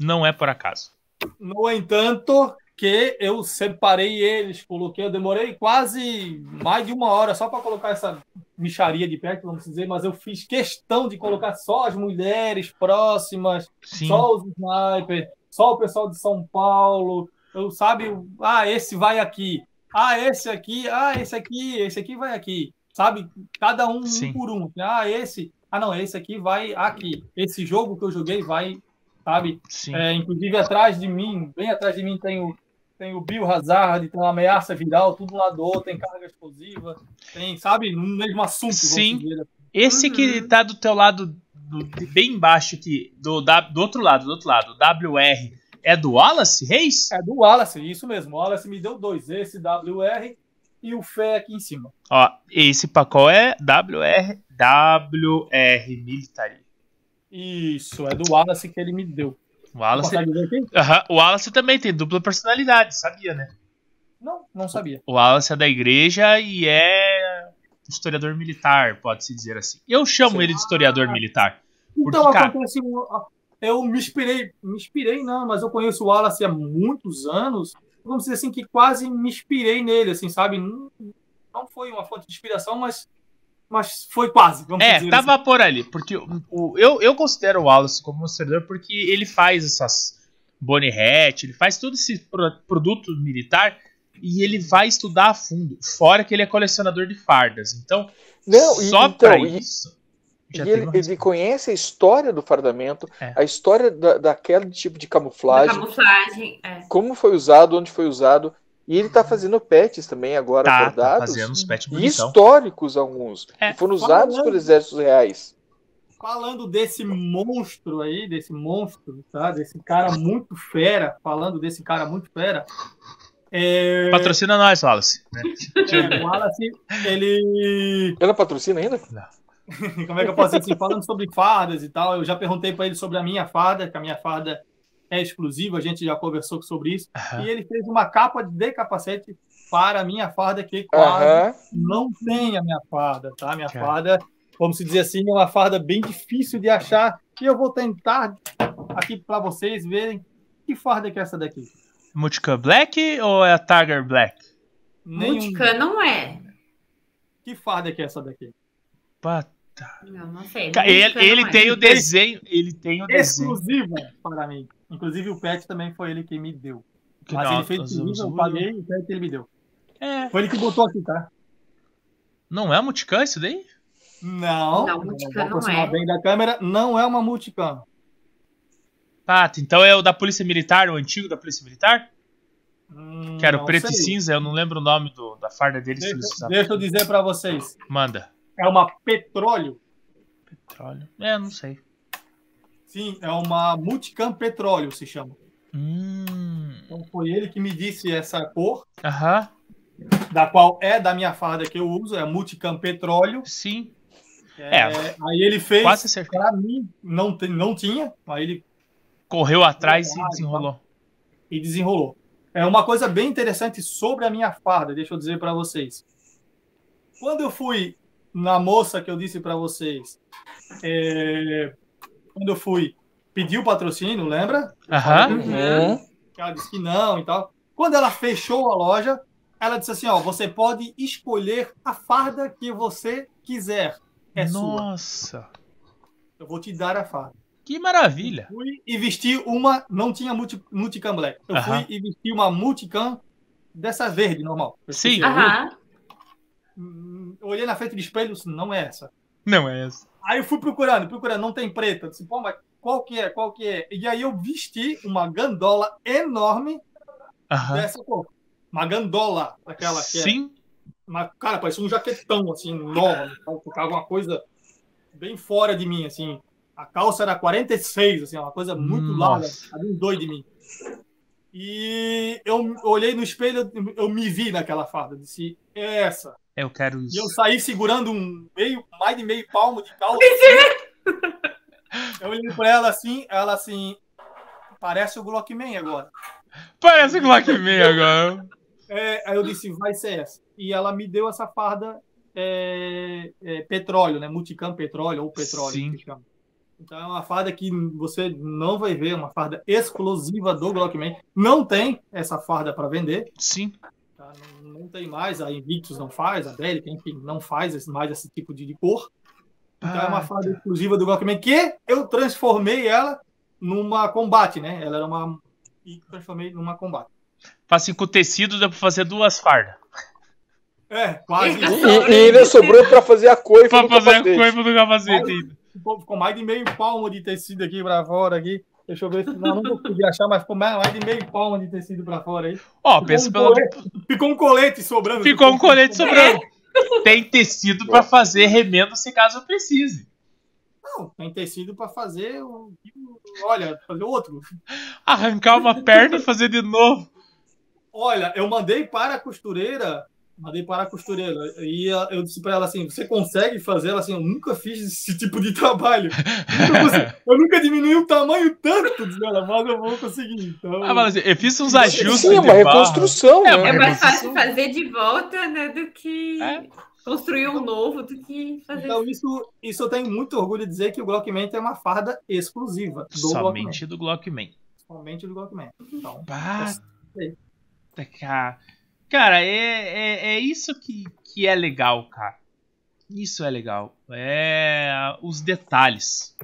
não é por acaso. No entanto, que eu separei eles, coloquei, eu demorei quase mais de uma hora só para colocar essa micharia de perto, vamos dizer, mas eu fiz questão de colocar só as mulheres próximas, Sim. só os snipers, só o pessoal de São Paulo. Eu sabe, ah, esse vai aqui. Ah, esse aqui, ah, esse aqui, esse aqui vai aqui. Sabe? Cada um, um por um. Ah, esse, ah não, esse aqui vai aqui. Esse jogo que eu joguei vai, sabe? Sim. É, inclusive atrás de mim, bem atrás de mim tem o tem o Biohazard, tem uma ameaça viral, tudo lá do outro, tem carga explosiva, tem, sabe, no mesmo assunto. Sim. dizer. Esse que tá do teu lado, do- bem embaixo aqui, do, da- do outro lado, do outro lado, WR, é do Wallace Reis? É do Wallace, isso mesmo. O Wallace me deu dois, esse WR e o Fé aqui em cima. Ó, esse pacote é WR, WR Military. Isso, é do Wallace que ele me deu. O Wallace? Aham, o Wallace também tem dupla personalidade, sabia, né? Não, não sabia. O Wallace é da igreja e é historiador militar, pode-se dizer assim. Eu chamo Sim. ele de historiador militar. Porque, Então cara- acontece, eu me inspirei, me inspirei não, mas eu conheço o Wallace há muitos anos. Vamos dizer assim que quase me inspirei nele, assim, sabe? Não, não foi uma fonte de inspiração, mas, mas foi quase. Vamos É, dizer tava por ali. Porque o, o- eu, eu considero o Wallace como um historiador porque ele faz essas Bonnie Hatch, ele faz todo esse pro- produto militar e ele vai estudar a fundo. Fora que ele é colecionador de fardas. Então, Não, e- só então, pra e- isso. Ele, ele conhece a história do fardamento, É. a história da, daquele tipo de camuflagem, camuflagem. É. como foi usado, onde foi usado. E ele tá fazendo pets também agora, Tá, tá bordados. fazendo uns pets e bonitão. históricos alguns. É. que foram usados por exércitos reais. falando desse monstro aí, desse monstro, tá? Desse cara muito fera, falando desse cara muito fera. É, Patrocina nós, Wallace. né? é, o Wallace, ele. Ela patrocina ainda? Como é que eu posso dizer assim? Falando sobre fardas e tal, eu já perguntei para ele sobre a minha farda, que a minha farda é exclusiva, a gente já conversou sobre isso. Aham. E ele fez uma capa de capacete para a minha farda, que quase Aham. não tem a minha farda, tá? Minha Cara. farda, vamos dizer assim, é uma farda bem difícil de achar. E eu vou tentar aqui para vocês verem que farda que é essa daqui. Multicam Black ou é a Tiger Black? Nenhum- Multicam não é. Que farda que é essa daqui? Pá, Não, não sei. Multicam Ele, ele não tem o desenho. Ele tem o desenho. Exclusiva para mim. Inclusive o pet também foi ele que me deu. Que Mas não, ele fez os- eu paguei o pet ele me deu. É. Foi ele que botou aqui, tá? Não é multicam isso daí? Não, Não, multicam não aproximar é. bem da câmera, não é uma multicam. Tá, então é o da Polícia Militar, o antigo da Polícia Militar? Hum, Que era o não preto e sei. cinza, eu não lembro o nome do, da farda deles. se Deixa, deixa eu dizer para vocês. Manda. É uma petróleo. Petróleo. É, não sei. Sim, é uma multicam petróleo, se chama. Hum. Então foi ele que me disse essa cor, Aham. da qual é da minha farda que eu uso, é a multicam petróleo. Sim. É, É, aí ele fez, Quase acertou. para mim, não, tem- não tinha, aí ele Correu atrás e Ah, desenrolou. e desenrolou. É uma coisa bem interessante sobre a minha farda, deixa eu dizer para vocês. Quando eu fui na moça que eu disse para vocês, é, quando eu fui pedir o patrocínio, lembra? Aham. Uhum. que ela disse que não e tal. Quando ela fechou a loja, ela disse assim: ó, você pode escolher a farda que você quiser. É sua. Nossa. Eu vou te dar a farda. Que maravilha. Fui e vesti uma, não tinha multi, multicam black. Eu Aham. fui e vesti uma multicam dessa verde normal. Eu Sim. Aham. Olhei na frente do espelho, disse, não é essa. Não é essa. Aí eu fui procurando, procurando, não tem preta. Eu disse, pô, mas qual que é? Qual que é? E aí eu vesti uma gandola enorme Aham. dessa cor. Uma gandola, aquela que é Sim. Mas, cara, parecia um jaquetão, assim, enorme. Ficava uma coisa bem fora de mim, assim. A calça era 46, assim, uma coisa muito larga. Havia um doido de mim. E eu olhei no espelho, eu me vi naquela farda. Disse, é essa. Eu quero E isso. eu saí segurando um meio, mais de meio palmo de calça. Eu olhei pra ela assim, ela assim, parece o Glockman agora. Parece Glockman agora. É, aí eu disse, vai ser essa. E ela me deu essa farda é, é, petróleo, né? Multicam petróleo ou petróleo, Sim. que chama. Então é uma farda que você não vai ver, uma farda exclusiva do Glockman. Não tem essa farda para vender, Sim. tá? não, não tem mais, a Invictus não faz, a Bellica, enfim, não faz mais esse tipo de, de cor. Então é uma Ah, farda exclusiva do Glockman que eu transformei ela numa combate, né? Ela era uma... E transformei numa combate. Assim, com tecido dá pra fazer duas fardas. É, quase E, e ainda sobrou pra fazer a coifa Pra do fazer a coifa do capacete ficou mais de meio palmo de tecido aqui pra fora aqui. Deixa eu ver se não, não achar, mas ficou mais, de meio palmo de tecido pra fora aí. Ó, pensa um pelo. colete, ficou um colete sobrando. Ficou um colete sobrando. Tem tecido pra fazer remendo se caso precise. Não, tem tecido pra fazer. Olha, fazer outro. Arrancar uma perna e fazer de novo. Olha, eu mandei para a costureira. Mandei para a costureira. E eu disse para ela assim: você consegue fazer? Ela assim: eu nunca fiz esse tipo de trabalho. Eu nunca diminui o tamanho tanto, diz ela, mas eu vou conseguir. Então, Ah, mas assim, eu fiz uns ajustes. Sim, é uma reconstrução, É, né? É mais fácil fazer de volta, né, do que É. construir um novo, do que fazer. Então, isso, isso eu tenho muito orgulho de dizer que o Glockman é uma farda exclusiva do Glockman. Somente do Glockman. Somente do Glockman. Então, Pá. sei. Cara, cara é, é, é isso que, que é legal, cara. Isso é legal. É os detalhes.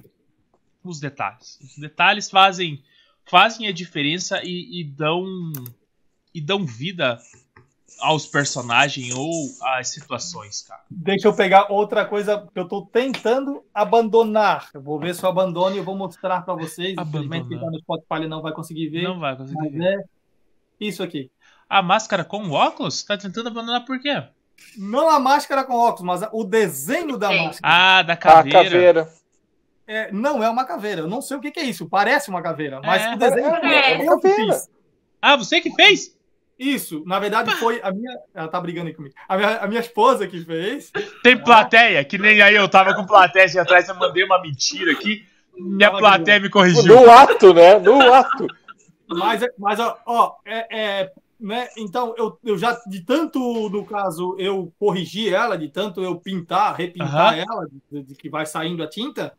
Os detalhes. Os detalhes fazem, fazem a diferença e, e dão e dão vida aos personagens ou às situações, cara. deixa eu pegar outra coisa que eu estou tentando abandonar. Eu vou ver se eu abandono e eu vou mostrar para vocês. Infelizmente, quem está no Spotify não vai conseguir ver. Não vai conseguir ver. é isso aqui. A máscara com óculos? Tá tentando abandonar por quê? Não a máscara com óculos, mas o desenho da máscara. Ah, da A caveira. caveira. é, não é uma caveira. Eu não sei o que, que é isso. Parece uma caveira, mas É. o desenho É, é eu caveira. fiz. Ah, você que fez? Isso, na verdade, foi a minha. Ela tá brigando aí comigo. A minha, a minha esposa que fez. Tem plateia, que nem aí eu tava com plateia assim atrás, eu mandei uma mentira aqui. Minha Fala, plateia me corrigiu. No ato, né? No ato. Mas, mas ó, ó, é, é, né? Então, eu, eu já, de tanto, no caso, eu corrigir ela, de tanto eu pintar, repintar Aham. ela, de, de que vai saindo a tinta,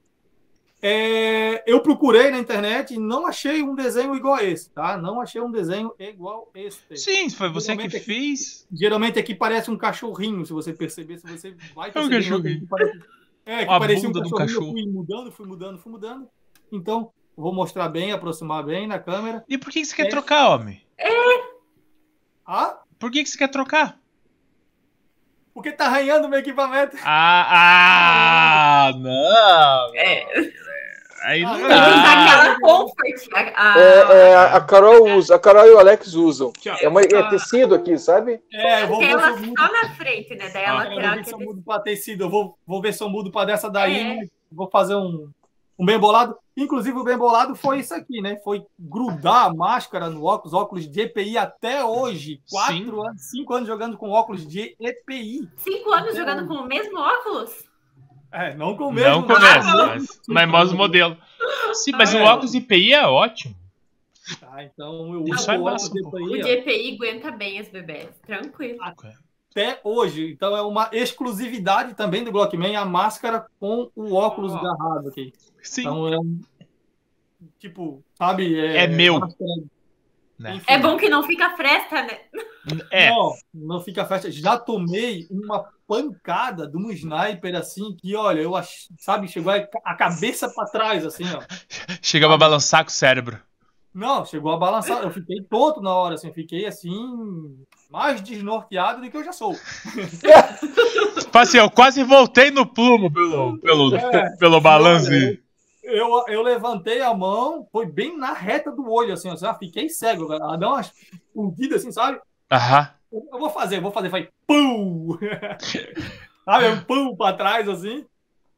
é, eu procurei na internet e não achei um desenho igual a esse, tá? Não achei um desenho igual a esse. Sim, foi você que aqui- fez. Geralmente aqui parece um cachorrinho, se você perceber, se você vai É um perceber, cachorrinho. que parece- É, que A parecia um cachorrinho, eu cachorro. fui mudando, fui mudando, fui mudando. Então, vou mostrar bem, aproximar bem na câmera. E por que, você quer É. trocar, homem? Ah, Por que, que você quer trocar? porque tá arranhando meu equipamento. Ah, ah não. É, Aí não Ah, dá. aquela comfort. A, a- É, é, a Carol usa, a Carol e o Alex usam. É, uma, é tecido aqui, sabe? É, eu vou ver se ela eu mudo. só na frente, né? Daí a Ah. Eu vou ver se eu é mudo pra tecido. Eu vou, vou ver se eu mudo pra dessa daí. É. Vou fazer um, um bem bolado. Inclusive, o bem bolado foi isso aqui, né? Foi grudar a máscara no óculos, óculos de EPI até hoje. Quatro Sim. anos, cinco anos jogando com óculos de EPI. cinco anos jogando com o mesmo óculos? É, não com o mesmo. Não mas- começa, mas, mas mostra o modelo. Sim, mas Ah, o é. óculos IPI é ótimo. Tá, então eu uso é o óculos massa, de pô. O EPI de EPI aguenta bem as bebês. Tranquilo. Até hoje. Então é uma exclusividade também do Glockman, a máscara com o óculos agarrado aqui. Sim. Então é um. Tipo, sabe? É meu. máscara- Né? É bom que não fica fresta, né? É, Não, não fica festa. Já tomei uma pancada de um sniper assim que, olha, eu ach... sabe, chegou a a cabeça pra trás, assim, ó. chegava a balançar com o cérebro. Não, chegou a balançar. Eu fiquei tonto na hora, assim, fiquei assim, mais desnorteado do que eu já sou. Tipo assim, eu quase voltei no plumo pelo, pelo, É. pelo. Olha, Eu, eu levantei a mão, foi bem na reta do olho, assim, ó, já fiquei cego, cara. Deu umas fundidas assim, sabe? Aham. Eu eu vou fazer, eu vou fazer, foi pum! Sabe, um pum pra trás, assim.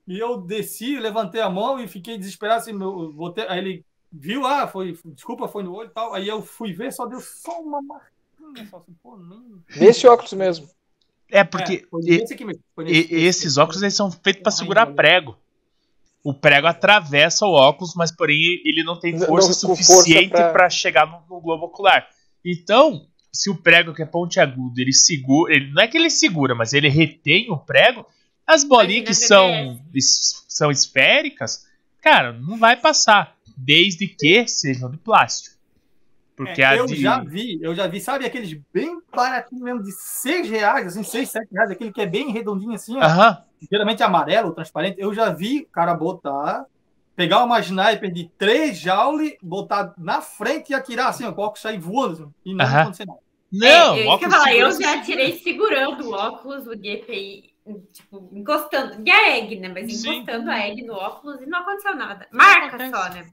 E eu desci, levantei a mão e fiquei desesperado, assim, meu, botei, aí ele viu, ah, foi, desculpa, foi no olho e tal. Aí eu fui ver, só deu só uma só assim, pô. Nesse óculos mesmo. É porque É, foi e- nesse aqui mesmo, foi e- esses óculos eles são feitos para segurar prego. O prego atravessa o óculos, mas porém ele não tem força não suficiente para chegar no, no globo ocular. Então, se o prego que é pontiagudo, ele segura, ele não é que ele segura, mas ele retém o prego, as bolinhas que são es- são esféricas, cara, não vai passar, desde que sejam de plástico. Porque É, a eu de já vi, eu já vi, sabe aqueles bem baratinhos mesmo, de 6 reais, assim, 6, 7 reais, aquele que é bem redondinho assim, ó, Aham. geralmente amarelo, transparente. Eu já vi o cara botar, pegar uma sniper de 3 joule, botar na frente e atirar assim, ó, o óculos sair voando, assim, e não Aham. acontecer nada. Não, é, eu, ia óculos falar, eu já tirei segurando o óculos, o de EPI, tipo, encostando. E a egg, né? Mas Sim. encostando a egg no óculos e não aconteceu nada. Marca só, né?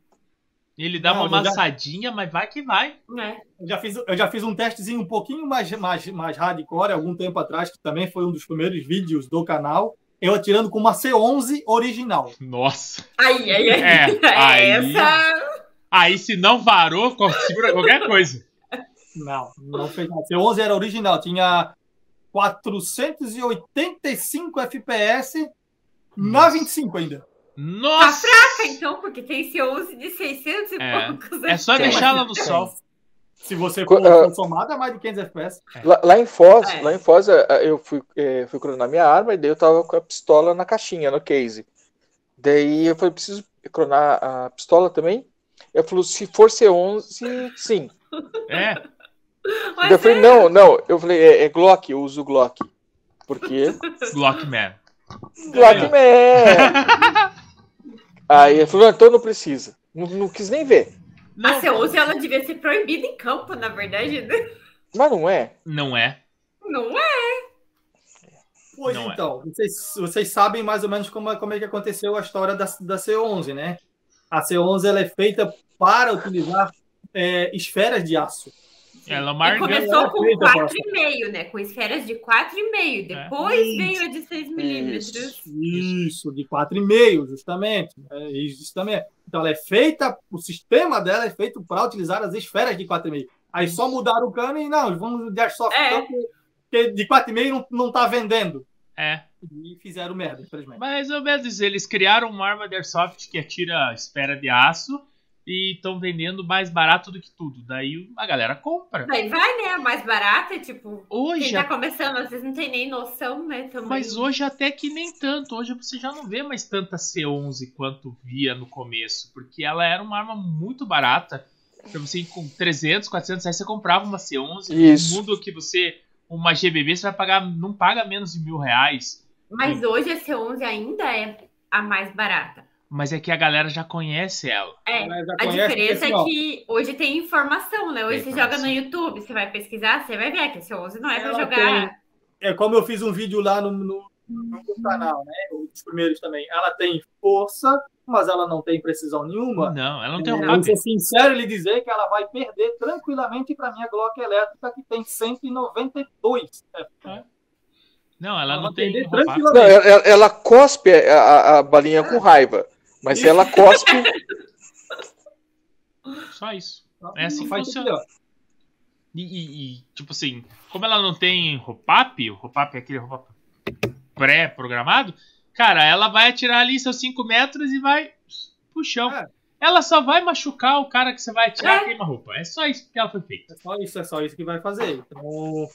Ele dá Não, uma eu já- amassadinha, mas vai que vai. É. Eu já fiz, eu já fiz um testezinho um pouquinho mais, mais, mais hardcore, algum tempo atrás, que também foi um dos primeiros vídeos do canal, eu atirando com uma C11 original. Nossa. Aí, aí, aí. É, aí- Essa. Aí se não varou, segura qualquer coisa. Não, não fez nada. C11 era original, tinha 485 FPS na 25 ainda. Tá Nossa! fraca, então, porque tem esse 11 de 600 e É. poucos. É só Tem. deixar ela no sol. Se você for, ah. for somar, dá mais de 500 FPS. Lá, lá em Foz, É. lá em Foz, eh, eu fui, eh, fui cronar minha arma e daí eu tava com a pistola na caixinha, no case. Daí eu falei, preciso cronar a pistola também? Eu falei, se for C11, sim. É. Mas eu falei, é, não, não. Eu falei, é, é Glock, eu uso Glock. Por quê? Glockman. Glockman! Aí ele falou, não, então não precisa. Não, não quis nem ver. Não, a C11 ela devia ser proibida em campo, na verdade. né? Mas não é. não é. Não é. Pois Não é. então, vocês, vocês sabem mais ou menos como, é- como é que aconteceu a história da, da C11, né? A C11 ela é feita para utilizar é, esferas de aço. Ela é E marca. começou com fez a 4,5, né? Com esferas de 4,5. Depois Isso. veio a de 6 milímetros. Isso, de 4,5, justamente. É isso também. Então, ela é feita, o sistema dela é feito para utilizar as esferas de 4,5. Aí só mudaram o cano e não, vamos de Airsoft, É. porque de 4,5 não, não tá vendendo. É. E fizeram merda, infelizmente. Mais ou menos, eles criaram uma arma de airsoft que atira esfera de aço e estão vendendo mais barato do que tudo. Daí a galera compra. Daí vai, né? Mais barata, tipo, Hoje, quem tá começando, às vezes não tem nem noção, né? Também. mas hoje até que nem tanto. Hoje você já não vê mais tanta C11 quanto via no começo, porque ela era uma arma muito barata. Pra você ir com 300, 400 reais você comprava uma C11. Isso. No mundo que você uma GBB você vai pagar, não paga menos de mil reais. Mas hoje a C11 ainda é a mais barata. Mas é que a galera já conhece ela. É. Ela A diferença porque, é assim, que hoje tem informação, né? Hoje Tem você joga no informação. YouTube, você vai pesquisar, você vai ver que a C11 não é pra Ela jogar. é como eu fiz um vídeo lá no, no, no meu canal, né? Os primeiros também. Ela tem força, mas ela não tem precisão nenhuma. Não, ela não tem Eu um vou papo. ser sincero lhe dizer que ela vai perder tranquilamente para minha Glock elétrica, que tem 192. É, Não, ela não vai tem. Não, tranquilamente. ela, ela- ela cospe a, a- a balinha com raiva. Mas ela cospe. Só isso. É assim que Faz funciona. E, e- e, tipo assim, como ela não tem roupap, o roupap é aquele roupap pré-programado, cara, ela vai atirar ali seus 5 metros e vai pro chão. É. Ela só vai machucar o cara que você vai atirar É. queima-roupa. É só isso que ela foi feita. É só isso, é só isso que vai fazer. Então,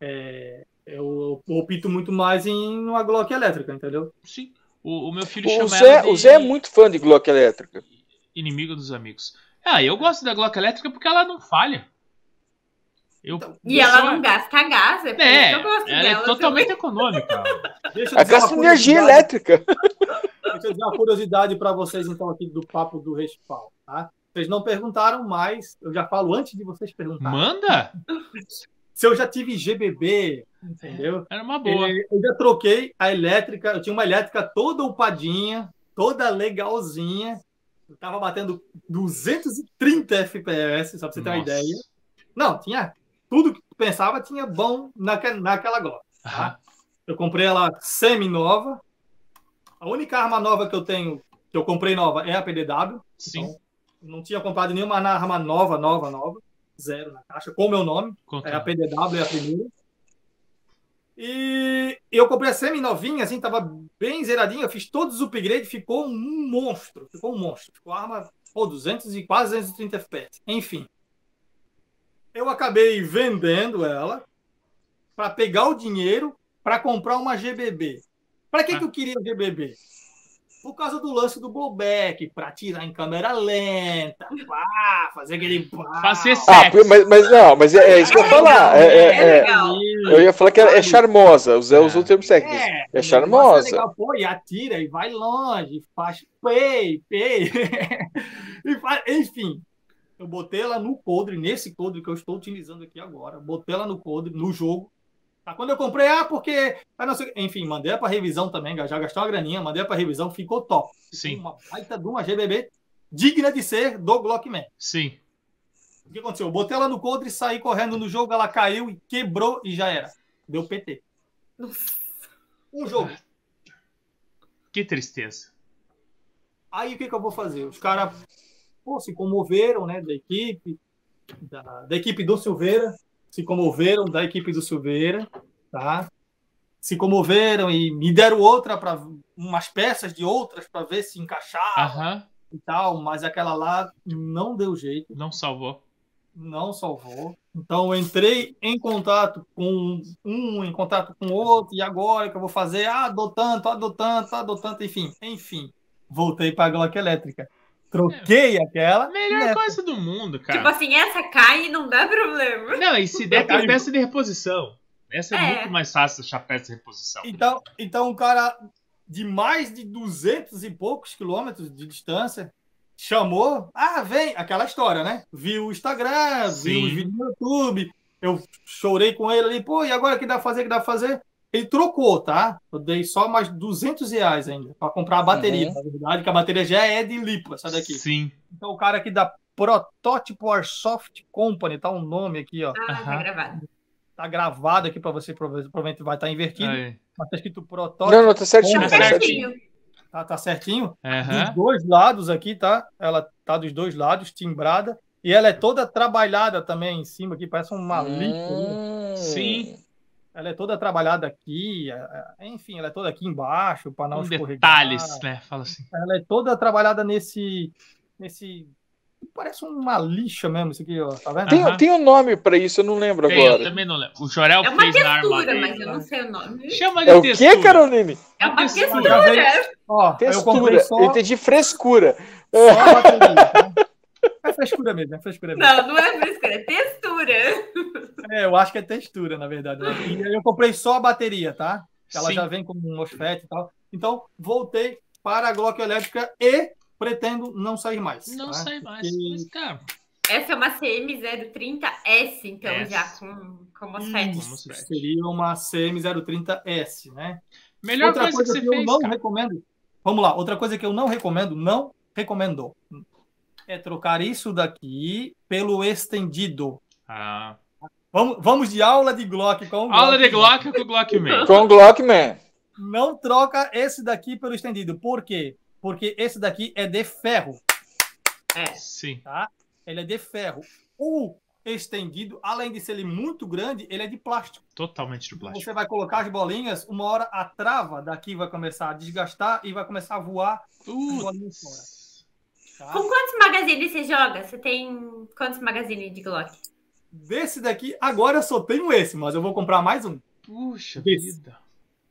é, eu opto muito mais em uma Glock elétrica, entendeu? Sim. O, o meu filho O chama Zé, ela de o Zé é muito fã de Glock elétrica. inimigo dos amigos. Ah, eu gosto da Glock elétrica porque ela não falha. Eu, E eu ela sou- não gasta gás, é É, eu gosto ela dela. é totalmente econômica. Deixa eu gasta energia elétrica. Deixa eu dizer uma curiosidade para vocês, então, aqui do papo do Respawn, tá? Vocês não perguntaram mais, eu já falo antes de vocês perguntarem. Manda? Se eu já tive GBB, entendeu? Era uma boa. Eu já troquei a elétrica, eu tinha uma elétrica toda upadinha, toda legalzinha. Eu tava batendo 230 FPS, só pra você ter uma Nossa. ideia. Não, tinha tudo que tu pensava tinha bom naquela, naquela Glock. Aham. Eu comprei ela semi-nova. A única arma nova que eu tenho, que eu comprei nova, é a PDW. Sim. Não tinha comprado nenhuma arma nova, nova, nova. Zero na caixa, com o meu nome. Conta. É a PDW, é a primeira. E eu comprei a semi-novinha, assim, tava bem zeradinha. Eu fiz todos os upgrades, ficou um monstro. Ficou um monstro. Ficou arma, pô, 200 e quase 230 FPS. Enfim. Eu acabei vendendo ela para pegar o dinheiro para comprar uma GBB. Para que, Ah. que eu queria GBB? Por causa do lance do blowback, para tirar em câmera lenta, pá, fazer aquele pá. Fazer Ah, sexo. mas, mas não, mas é, é isso que eu ia falar. É, é- É é- eu ia falar que é, é charmosa. O Zé usou o termo técnico. É, É charmosa. é legal, pô, e atira e vai longe, faz pei, pei. e faz- enfim, eu botei ela no coldre, nesse coldre que eu estou utilizando aqui agora. Botei ela no coldre, no jogo. Tá, quando eu comprei, ah, porque. Ah, não sei, enfim, mandei para revisão também, já gastou uma graninha, mandei para revisão, ficou top. Sim, Uma baita de uma GBB digna de ser do Glockman. sim. O que aconteceu? Eu botei ela no coldre, saí correndo no jogo, ela caiu e quebrou e já era. Deu PT. Um jogo. Que tristeza. Aí o que, que eu vou fazer? Os caras pô, se comoveram, né, da equipe, da, da equipe do Silveira, se comoveram da equipe do Silveira, tá? Se comoveram e me deram outra para umas peças de outras para ver se encaixava Aham, e tal, mas aquela lá não deu jeito, não salvou. não salvou. Então entrei em contato com um, em contato com outro, e agora que eu vou fazer? Ah, dou tanto, ah, dou tanto, ah, dou tanto, enfim, enfim. Voltei para a Glock elétrica. Troquei aquela. Melhor né, coisa do mundo, Tipo cara. assim, essa cai e não dá problema. Não, e se der, tem peça de reposição. Essa é, É. muito mais fácil achar peça de reposição. Então, então um cara de mais de 200 e poucos quilômetros de distância chamou, ah, vem, aquela história, né? Viu o Instagram, Sim. viu os vídeos no YouTube, eu chorei com ele ali, pô, e agora o que dá pra fazer, o que dá pra fazer? Ele trocou, tá? Eu dei só mais 200 reais ainda para comprar a bateria, Uhum. na verdade, que a bateria já é de lipo, essa daqui. Sim. Então o cara que dá Protótipo Airsoft Company, tá o nome aqui, ó. Ah, tá Aham. gravado. Tá gravado aqui para você, prova- provavelmente vai estar invertido, Aí. mas tá escrito protótipo, Não, não, tá certinho, Tá tá certinho. tá, tá certinho? Aham. Dos dois lados aqui, tá? Ela tá dos dois lados, timbrada. E ela é toda trabalhada também em cima aqui, parece uma lixa. né? Hum. Sim. Ela é toda trabalhada aqui, é, é, enfim, ela é toda aqui embaixo para não escorregar. detalhes, né? Fala assim. Ela é toda trabalhada nesse, nesse, parece uma lixa mesmo isso aqui, ó, tá vendo? Tem, Aham. tem um nome pra isso, eu não lembro Tem, eu agora. também não lembro. O Jorel É uma fez na textura, mas eu não sei o nome. Chama de É o textura. que, Caroline? É uma Textura. Textura. Ó, eu Textura. só, Eu entendi frescura. só a bateria, tá? É frescura mesmo, é frescura mesmo. Não, não é frescura, é textura. É, eu acho que é textura, na verdade. né? E aí eu comprei só a bateria, tá? Ela Sim. já vem com um MOSFET e tal. Então, voltei para a Glock elétrica e pretendo não sair mais. Não tá? sai mais. Mas, cara, Essa é uma CM030S, então, S. já com, com MOSFET. Hum. Seria uma CM030S, né? melhor outra coisa, coisa que que, você eu fez, não cara. recomendo. Vamos lá, outra coisa que eu não recomendo, não recomendo, é trocar isso daqui pelo estendido. Ah. Vamos, vamos de aula de Glock com o Aula de Glock com o Glockman. Com Glockman. Não troca esse daqui pelo estendido. Por quê? Porque esse daqui é de ferro, É. Sim. tá? Ele é de ferro. O estendido, além de ser ele muito grande, ele é de plástico. Totalmente de plástico. Você vai colocar as bolinhas, uma hora a trava daqui vai começar a desgastar e vai começar a voar as bolinhas Putz. Fora. Com Tá? quantos magazines você joga? Você tem quantos magazines de Glock? Desse daqui, agora eu só tenho esse, mas eu vou comprar mais um. Puxa Desse. vida.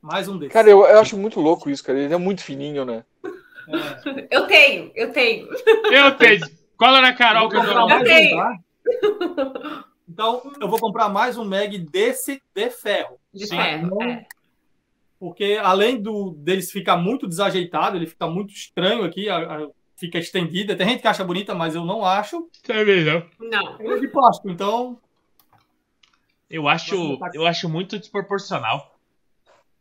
Mais um desse. Cara, eu, eu acho muito louco isso, cara. Ele é muito fininho, né? É. Eu tenho, eu tenho. Eu tenho. Cola na Carol que eu Vou dou comprar uma- mais um, tenho. tá? Então, eu vou comprar mais um mag desse de ferro. De Sim. ferro. Não- é. Porque além do deles ficar muito desajeitado, ele fica muito estranho aqui, a- a- fica estendida. Tem gente que acha bonita, mas eu não acho. Também não. Não. É de plástico, então, Eu acho, eu acho muito desproporcional.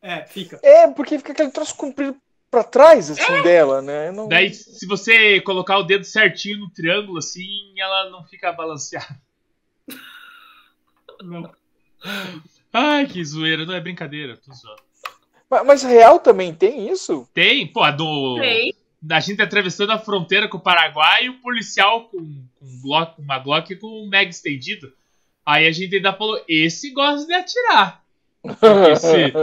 é, fica. É, porque fica aquele troço comprido pra trás, assim, dela, né? Não... Daí, se você colocar o dedo certinho no triângulo, assim, ela não fica balanceada. Não. Ai, que zoeira. Não é brincadeira. Tô zoando. Mas, mas real também tem isso? Tem, pô, a do. Sei. Da gente atravessando a fronteira com o Paraguai e o policial com, com um Glock, uma Glock com um mag estendido. Aí a gente ainda falou: esse gosta de atirar. Esse,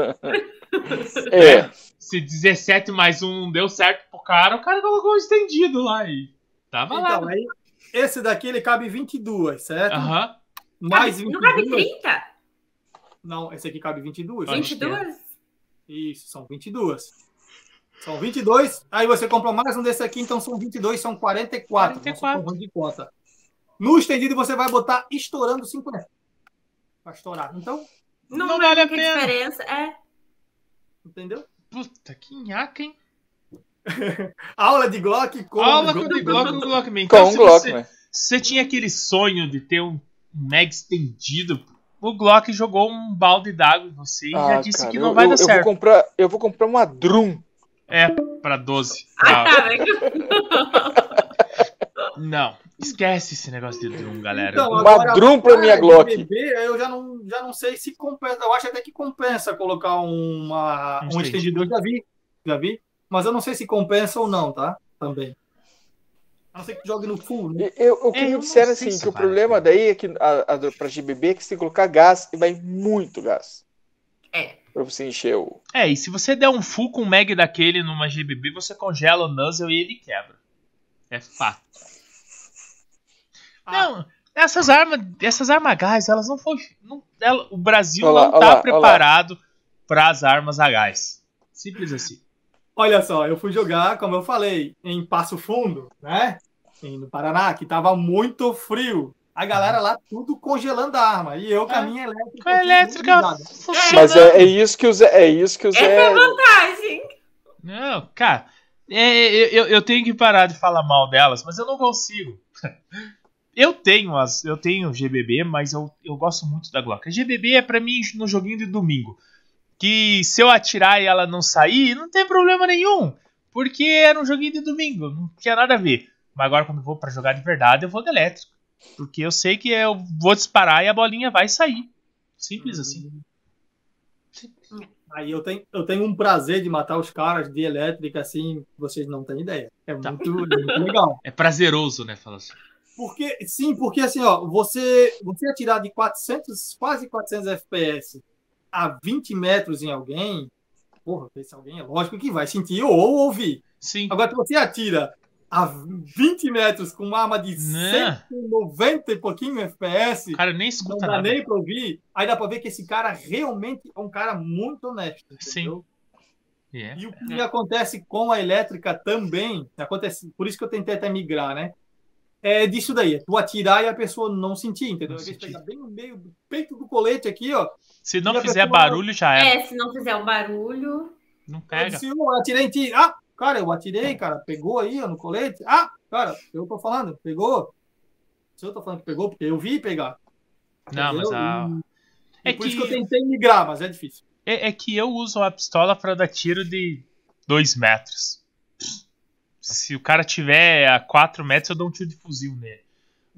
É. se 17 mais um não deu certo pro cara, o cara colocou um estendido lá e tava Então, lá. aí, esse daqui ele cabe 22, certo? Aham. Mais Cabe- não cabe 22. 30? Não, esse aqui cabe 22. Acho que 22? Isso, são 22. São 22. Aí você compra mais um desse aqui, então são 22, são 44. 44. Vamos supor, de conta. No estendido você vai botar estourando 50. Vai estourar. Então, Não, Não é vale a pena. diferença. É. entendeu? Puta, que nhaca, hein? Aula de Glock com Aula com o de Glock com o Glockman. Com Então, um se Glock, você, né? você tinha aquele sonho de ter um, mag estendido, o Glock jogou um balde d'água em você e já Ah, disse cara, que não eu- vai eu, dar eu certo. Vou comprar, eu vou comprar uma Drum. É, pra 12. Ah, Não, tá. mas- não, esquece esse negócio de Drum, galera. Então, Uma agora, Drum pra minha Glock. bebê, eu já não, já não sei se compensa. Eu acho até que compensa colocar uma, Um um estendido. Eu já vi, já vi. Mas eu não sei se compensa ou não, tá? Também. A não ser que jogue no full, né? Eu, o que É, eu me disseram sei assim, se que o problema daí é que a, a, do- pra GBB é que você tem que colocar gás e vai muito gás. É. Pra você encher o. É, e se você der um full com um mag daquele numa GBB, você congela o nuzzle e ele quebra. É fato. Ah. Não, essas armas, essas armas a gás, elas não foi, não, ela- o Brasil Olha lá, não tá lá, olha lá. preparado para as armas a gás. Simples assim. Olha só, eu fui jogar, como eu falei, em Passo Fundo, né? Em- No Paraná, que tava muito frio. A galera lá tudo congelando a arma. E eu com a Ah. minha elétrica. Com a elétrica. Mas é, é isso que o Zé. É isso que o Essa é Zé. a vantagem. Não, cara, é, eu, eu- eu tenho que parar de falar mal delas, mas eu não consigo. Eu tenho as, eu tenho GBB, mas eu, eu gosto muito da Glock. A GBB é pra mim no joguinho de domingo, que se eu atirar e ela não sair, não tem problema nenhum, porque era um joguinho de domingo, não tinha nada a ver. Mas agora quando eu vou pra jogar de verdade, eu vou de elétrico. Porque eu sei que eu vou disparar e a bolinha vai sair. Simples assim. Aí eu tenho, eu tenho um prazer de matar os caras de elétrica, assim, vocês não têm ideia. É Tá. muito, é muito legal. É prazeroso, né? Fala assim. Porque, sim, porque assim, ó, você, você atirar de 400, quase 400 FPS a 20 metros em alguém, porra, esse alguém é lógico que vai sentir ou ouvir. Sim. Agora, se você atira a 20 metros com uma arma de Não. 190 e pouquinho FPS, O cara nem não escuta dá nada. nem pra ouvir, aí dá pra ver que esse cara realmente é um cara muito honesto. Sim. entendeu? É. E o que acontece com a elétrica também, acontece, por isso que eu tentei até migrar, né? É disso daí, é tu atirar e a pessoa não sentir, entendeu? Não sentir. pegar bem no meio do peito do colete aqui, ó. Se não fizer barulho, já é. É, se não fizer o barulho. Não Eu pega. disse, eu atirei em ti. Ah, cara, eu atirei, cara, pegou aí ó, no colete. Ah, cara, eu tô falando, pegou. Se eu tô falando que pegou, porque eu vi pegar. Não, mas entendeu? a. E- É por isso que eu que, tentei migrar, mas é difícil. é, é que eu uso a pistola pra dar tiro de 2 metros. Se o cara tiver a 4 metros, eu dou um tiro de fuzil nele.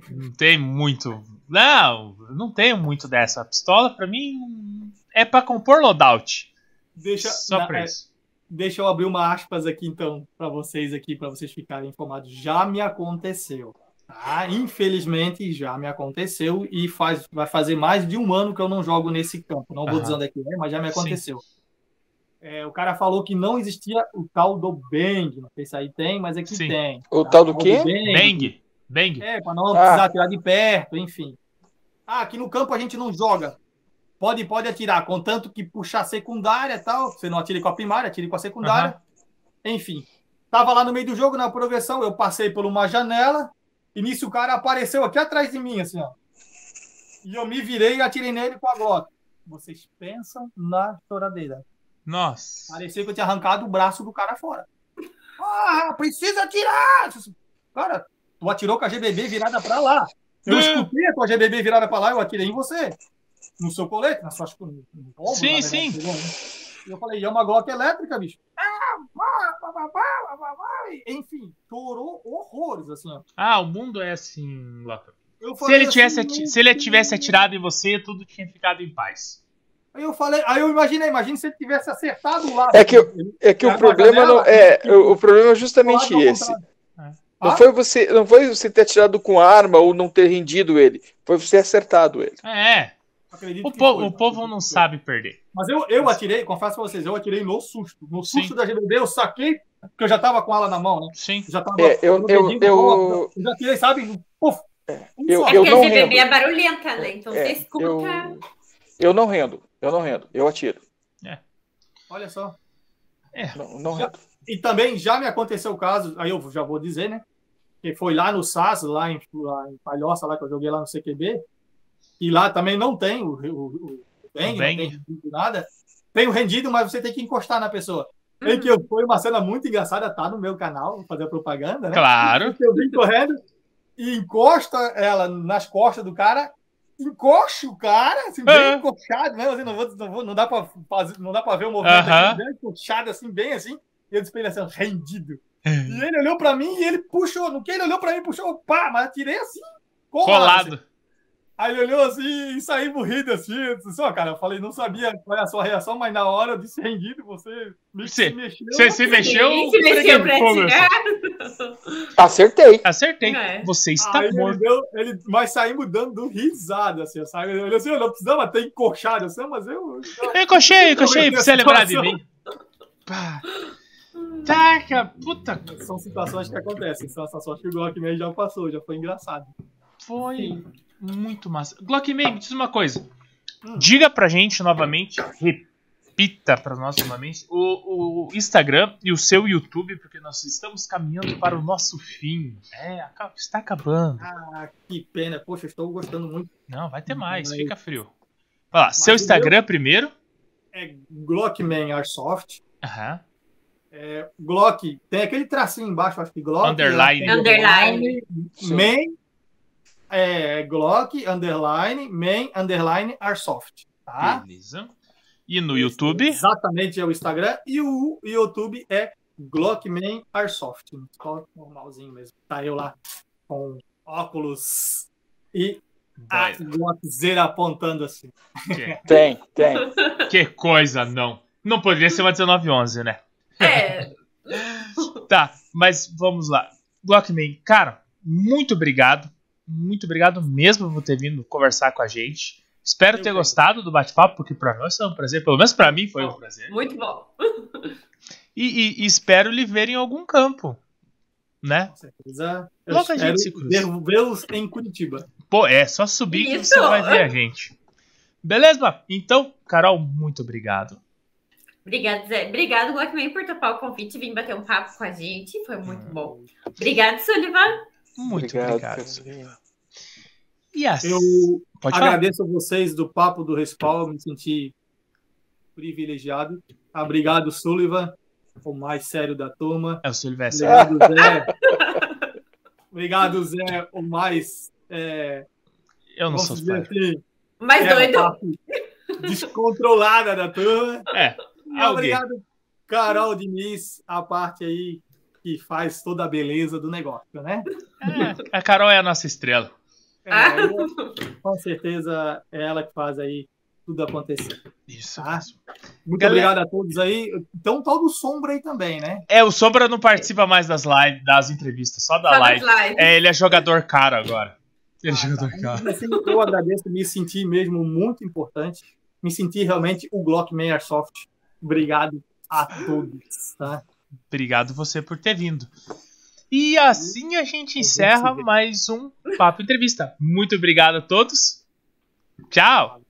Não tem muito. Não, não tenho muito dessa. A pistola, pra mim, é pra compor loadout. Deixa, Só na- pra é, isso. Deixa eu abrir uma aspas aqui, então, para vocês aqui, para vocês ficarem informados. Já me aconteceu. Tá? Infelizmente, já me aconteceu e faz, vai fazer mais de um ano que eu não jogo nesse campo. Não vou Aham. dizer onde é que é, mas já me aconteceu. É, o cara falou que não existia o tal do Bang. Não sei se aí tem, mas aqui Sim. tem. O tal do quê? Bang. Bang! Bang! É, para não Ah. precisar atirar de perto, enfim. Ah, aqui no campo a gente não joga. Pode, pode atirar, contanto que puxar secundária e tal. Você não atire com a primária, atire com a secundária. Enfim. Tava lá no meio do jogo, na progressão, eu passei por uma janela, e nisso o cara apareceu aqui atrás de mim, assim, ó. E eu me virei e atirei nele com a Glock. Vocês pensam na choradeira. Nossa! Parecia que eu tinha arrancado o braço do cara fora. Ah, precisa atirar! Cara, tu atirou com a GBB virada pra lá. Eu escutei a tua GBB virada pra lá, eu atirei em você. No seu colete, na sua no, no ombro, Sim, verdade, sim. E eu falei, e é uma Glock elétrica, bicho. Ah, pá, pá, pá. Enfim, chorou horrores, assim, ó. Ah, o mundo é assim, Loca. Eu Se ele, tivesse assim, ati- se ele tivesse atirado em você, tudo tinha ficado em paz. Aí eu falei, aí eu imaginei, imagine se ele tivesse acertado lá. É que É que o problema janela, não é. O, problema é justamente esse. contrário. Não Ah? foi você, não foi você ter atirado com arma ou não ter rendido ele. Foi você acertado ele. É, Acredito o, que po- foi. o povo não sabe perder. Mas eu, eu atirei, confesso pra vocês, eu atirei no susto. No susto Sim. da GBB, eu saquei, porque eu já tava com ela na mão, né? Sim. Já tava É, eu- eu- eu- bola, eu já tirei, sabe? Puf, um eu-. É porque a GBB rendo. é barulhenta, né? Então É, você escuta. eu, eu não rendo. Eu não rendo. Eu atiro. Olha só. Não, não Já-. E também já me aconteceu o caso, aí eu já vou dizer, né? Que foi lá no SAS, lá em, lá em Palhoça, lá que eu joguei lá no CQB. E lá também não tem o, o, o bang, não tem rendido nada. Tem o rendido, mas você tem que encostar na pessoa. Uhum. Em que eu- foi uma cena muito engraçada, tá no meu canal, vou fazer propaganda, né? Claro. Eu vim correndo e encosta ela nas costas do cara, encosta o cara, assim, bem Ah. encoxado mesmo, assim, não, vou, não, vou- não dá pra fazer, não dá pra ver o movimento Aham. aqui, bem encoxado, assim, bem assim, e eu disse pra ele assim, rendido. E ele olhou pra mim e ele puxou, no que ele olhou pra mim, puxou, pá, mas eu tirei assim, colado. assim. Aí ele olhou assim e saímos rindo assim, eu disse, ó, cara, eu falei, não sabia qual é a sua reação, mas na hora eu disse rendido, você me, se mexeu. Você se mexeu, Sim, se mexeu pra. Acertei. Acertei. É. Você está Aí ele morto. deu, ele, mas saímos dando risada, assim, sabe? Ele olhou assim, eu não precisava ter encoxado, assim, mas eu... Eu encochei, encochei, pra você lembrar de mim. Pá. Taca, puta. São situações que acontecem, são situações que o Glockman já passou, já foi engraçado. Foi muito massa. Glockman, me diz uma coisa. Hum. Diga pra gente novamente, repita pra nós novamente, o, o Instagram e o seu YouTube, porque nós estamos caminhando para o nosso fim. É, está acabando. Ah, que pena, poxa, estou gostando muito. Não, vai ter mais, Mas- fica frio. Vai lá, seu Instagram primeiro. É Glockman Airsoft. Aham. É, Glock, tem aquele tracinho embaixo, acho que Glock. Underline. tem Underline. Sim. É, Glock, underline, main, underline, Airsoft. Tá? Beleza. E no YouTube? Exatamente é o Instagram. E o YouTube é Glockman Airsoft. Só normalzinho mesmo. Tá eu lá com óculos e a. Glockzeira apontando assim. Que, Tem, tem. que coisa, não. Não poderia ser uma 1911, né? É, Tá, mas vamos lá. Glockman, cara, muito obrigado. Muito obrigado mesmo por ter vindo conversar com a gente. Espero Eu ter que- gostado do bate-papo, porque pra nós foi um prazer. Pelo menos pra mim foi um prazer. muito bom. E, e- e espero lhe ver em algum campo. Né? Com certeza. Eu Logo a espero gente se cruza. vê-los em Curitiba. Pô, é só subir que Isso. você vai ver a gente. Beleza? Então, Carol, muito obrigado. Obrigada, Zé. Obrigado, Glockman, por topar o convite e vir bater um papo com a gente. Foi muito bom. Obrigado, Sullivan. Muito Obrigado, obrigado. E assim, Eu pode falar. agradeço a vocês do Papo do Respawn, me senti privilegiado. Obrigado, Sullivan, o mais sério da turma. É o Silvestre. Obrigado, Zé. Obrigado, Zé, o mais. É, Eu não vamos sou assim, Mais é doido. descontrolada da turma. É, alguém. obrigado, Carol Diniz, a parte aí que faz toda a beleza do negócio, né? É, a Carol é a nossa estrela. É, Ah. com certeza é ela que faz aí tudo acontecer. Isso mesmo. Muito Galera- obrigado a todos aí. Então, todo sombra aí também, né? É, o Sombra não participa mais das lives, das entrevistas, só da Só live. É, ele é jogador caro agora. Ele é Ah, tá. jogador caro. Assim, eu agradeço, me senti mesmo muito importante. Me senti realmente o Glockman Airsoft. Obrigado a todos, tá? Obrigado você por ter vindo. E assim a gente encerra mais um Papo Entrevista. Muito obrigado a todos. Tchau.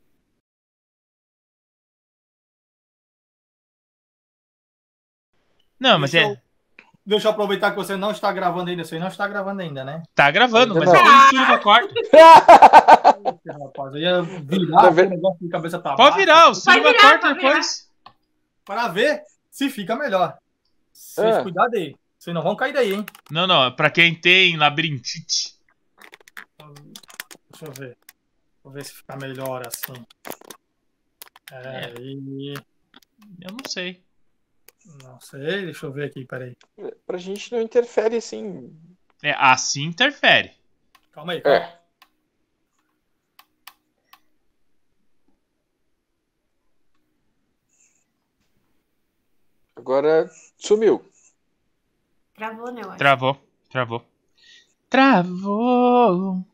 Não, mas Deixa é. eu- Deixa eu aproveitar que você não está gravando ainda. Você não está gravando ainda, né? Tá gravando, Ainda mas não. depois o Sullivan corta. Ih, Rapaz, eu ia virar Tá o negócio de cabeça pra Pode baixo virar, o virar, corta pode depois. para ver se fica melhor. Vocês Ah. cuidado aí. Vocês não vão cair daí, hein? Não, não, é pra quem tem labirintite. Deixa eu ver. Vou ver se fica melhor assim. É, e... Eu não sei. Não sei, deixa eu ver aqui, peraí. Pra gente não interfere assim. É, assim interfere. Calma aí. calma aí. É. Agora sumiu. Travou, né? eu acho. Travou, travou. Travou.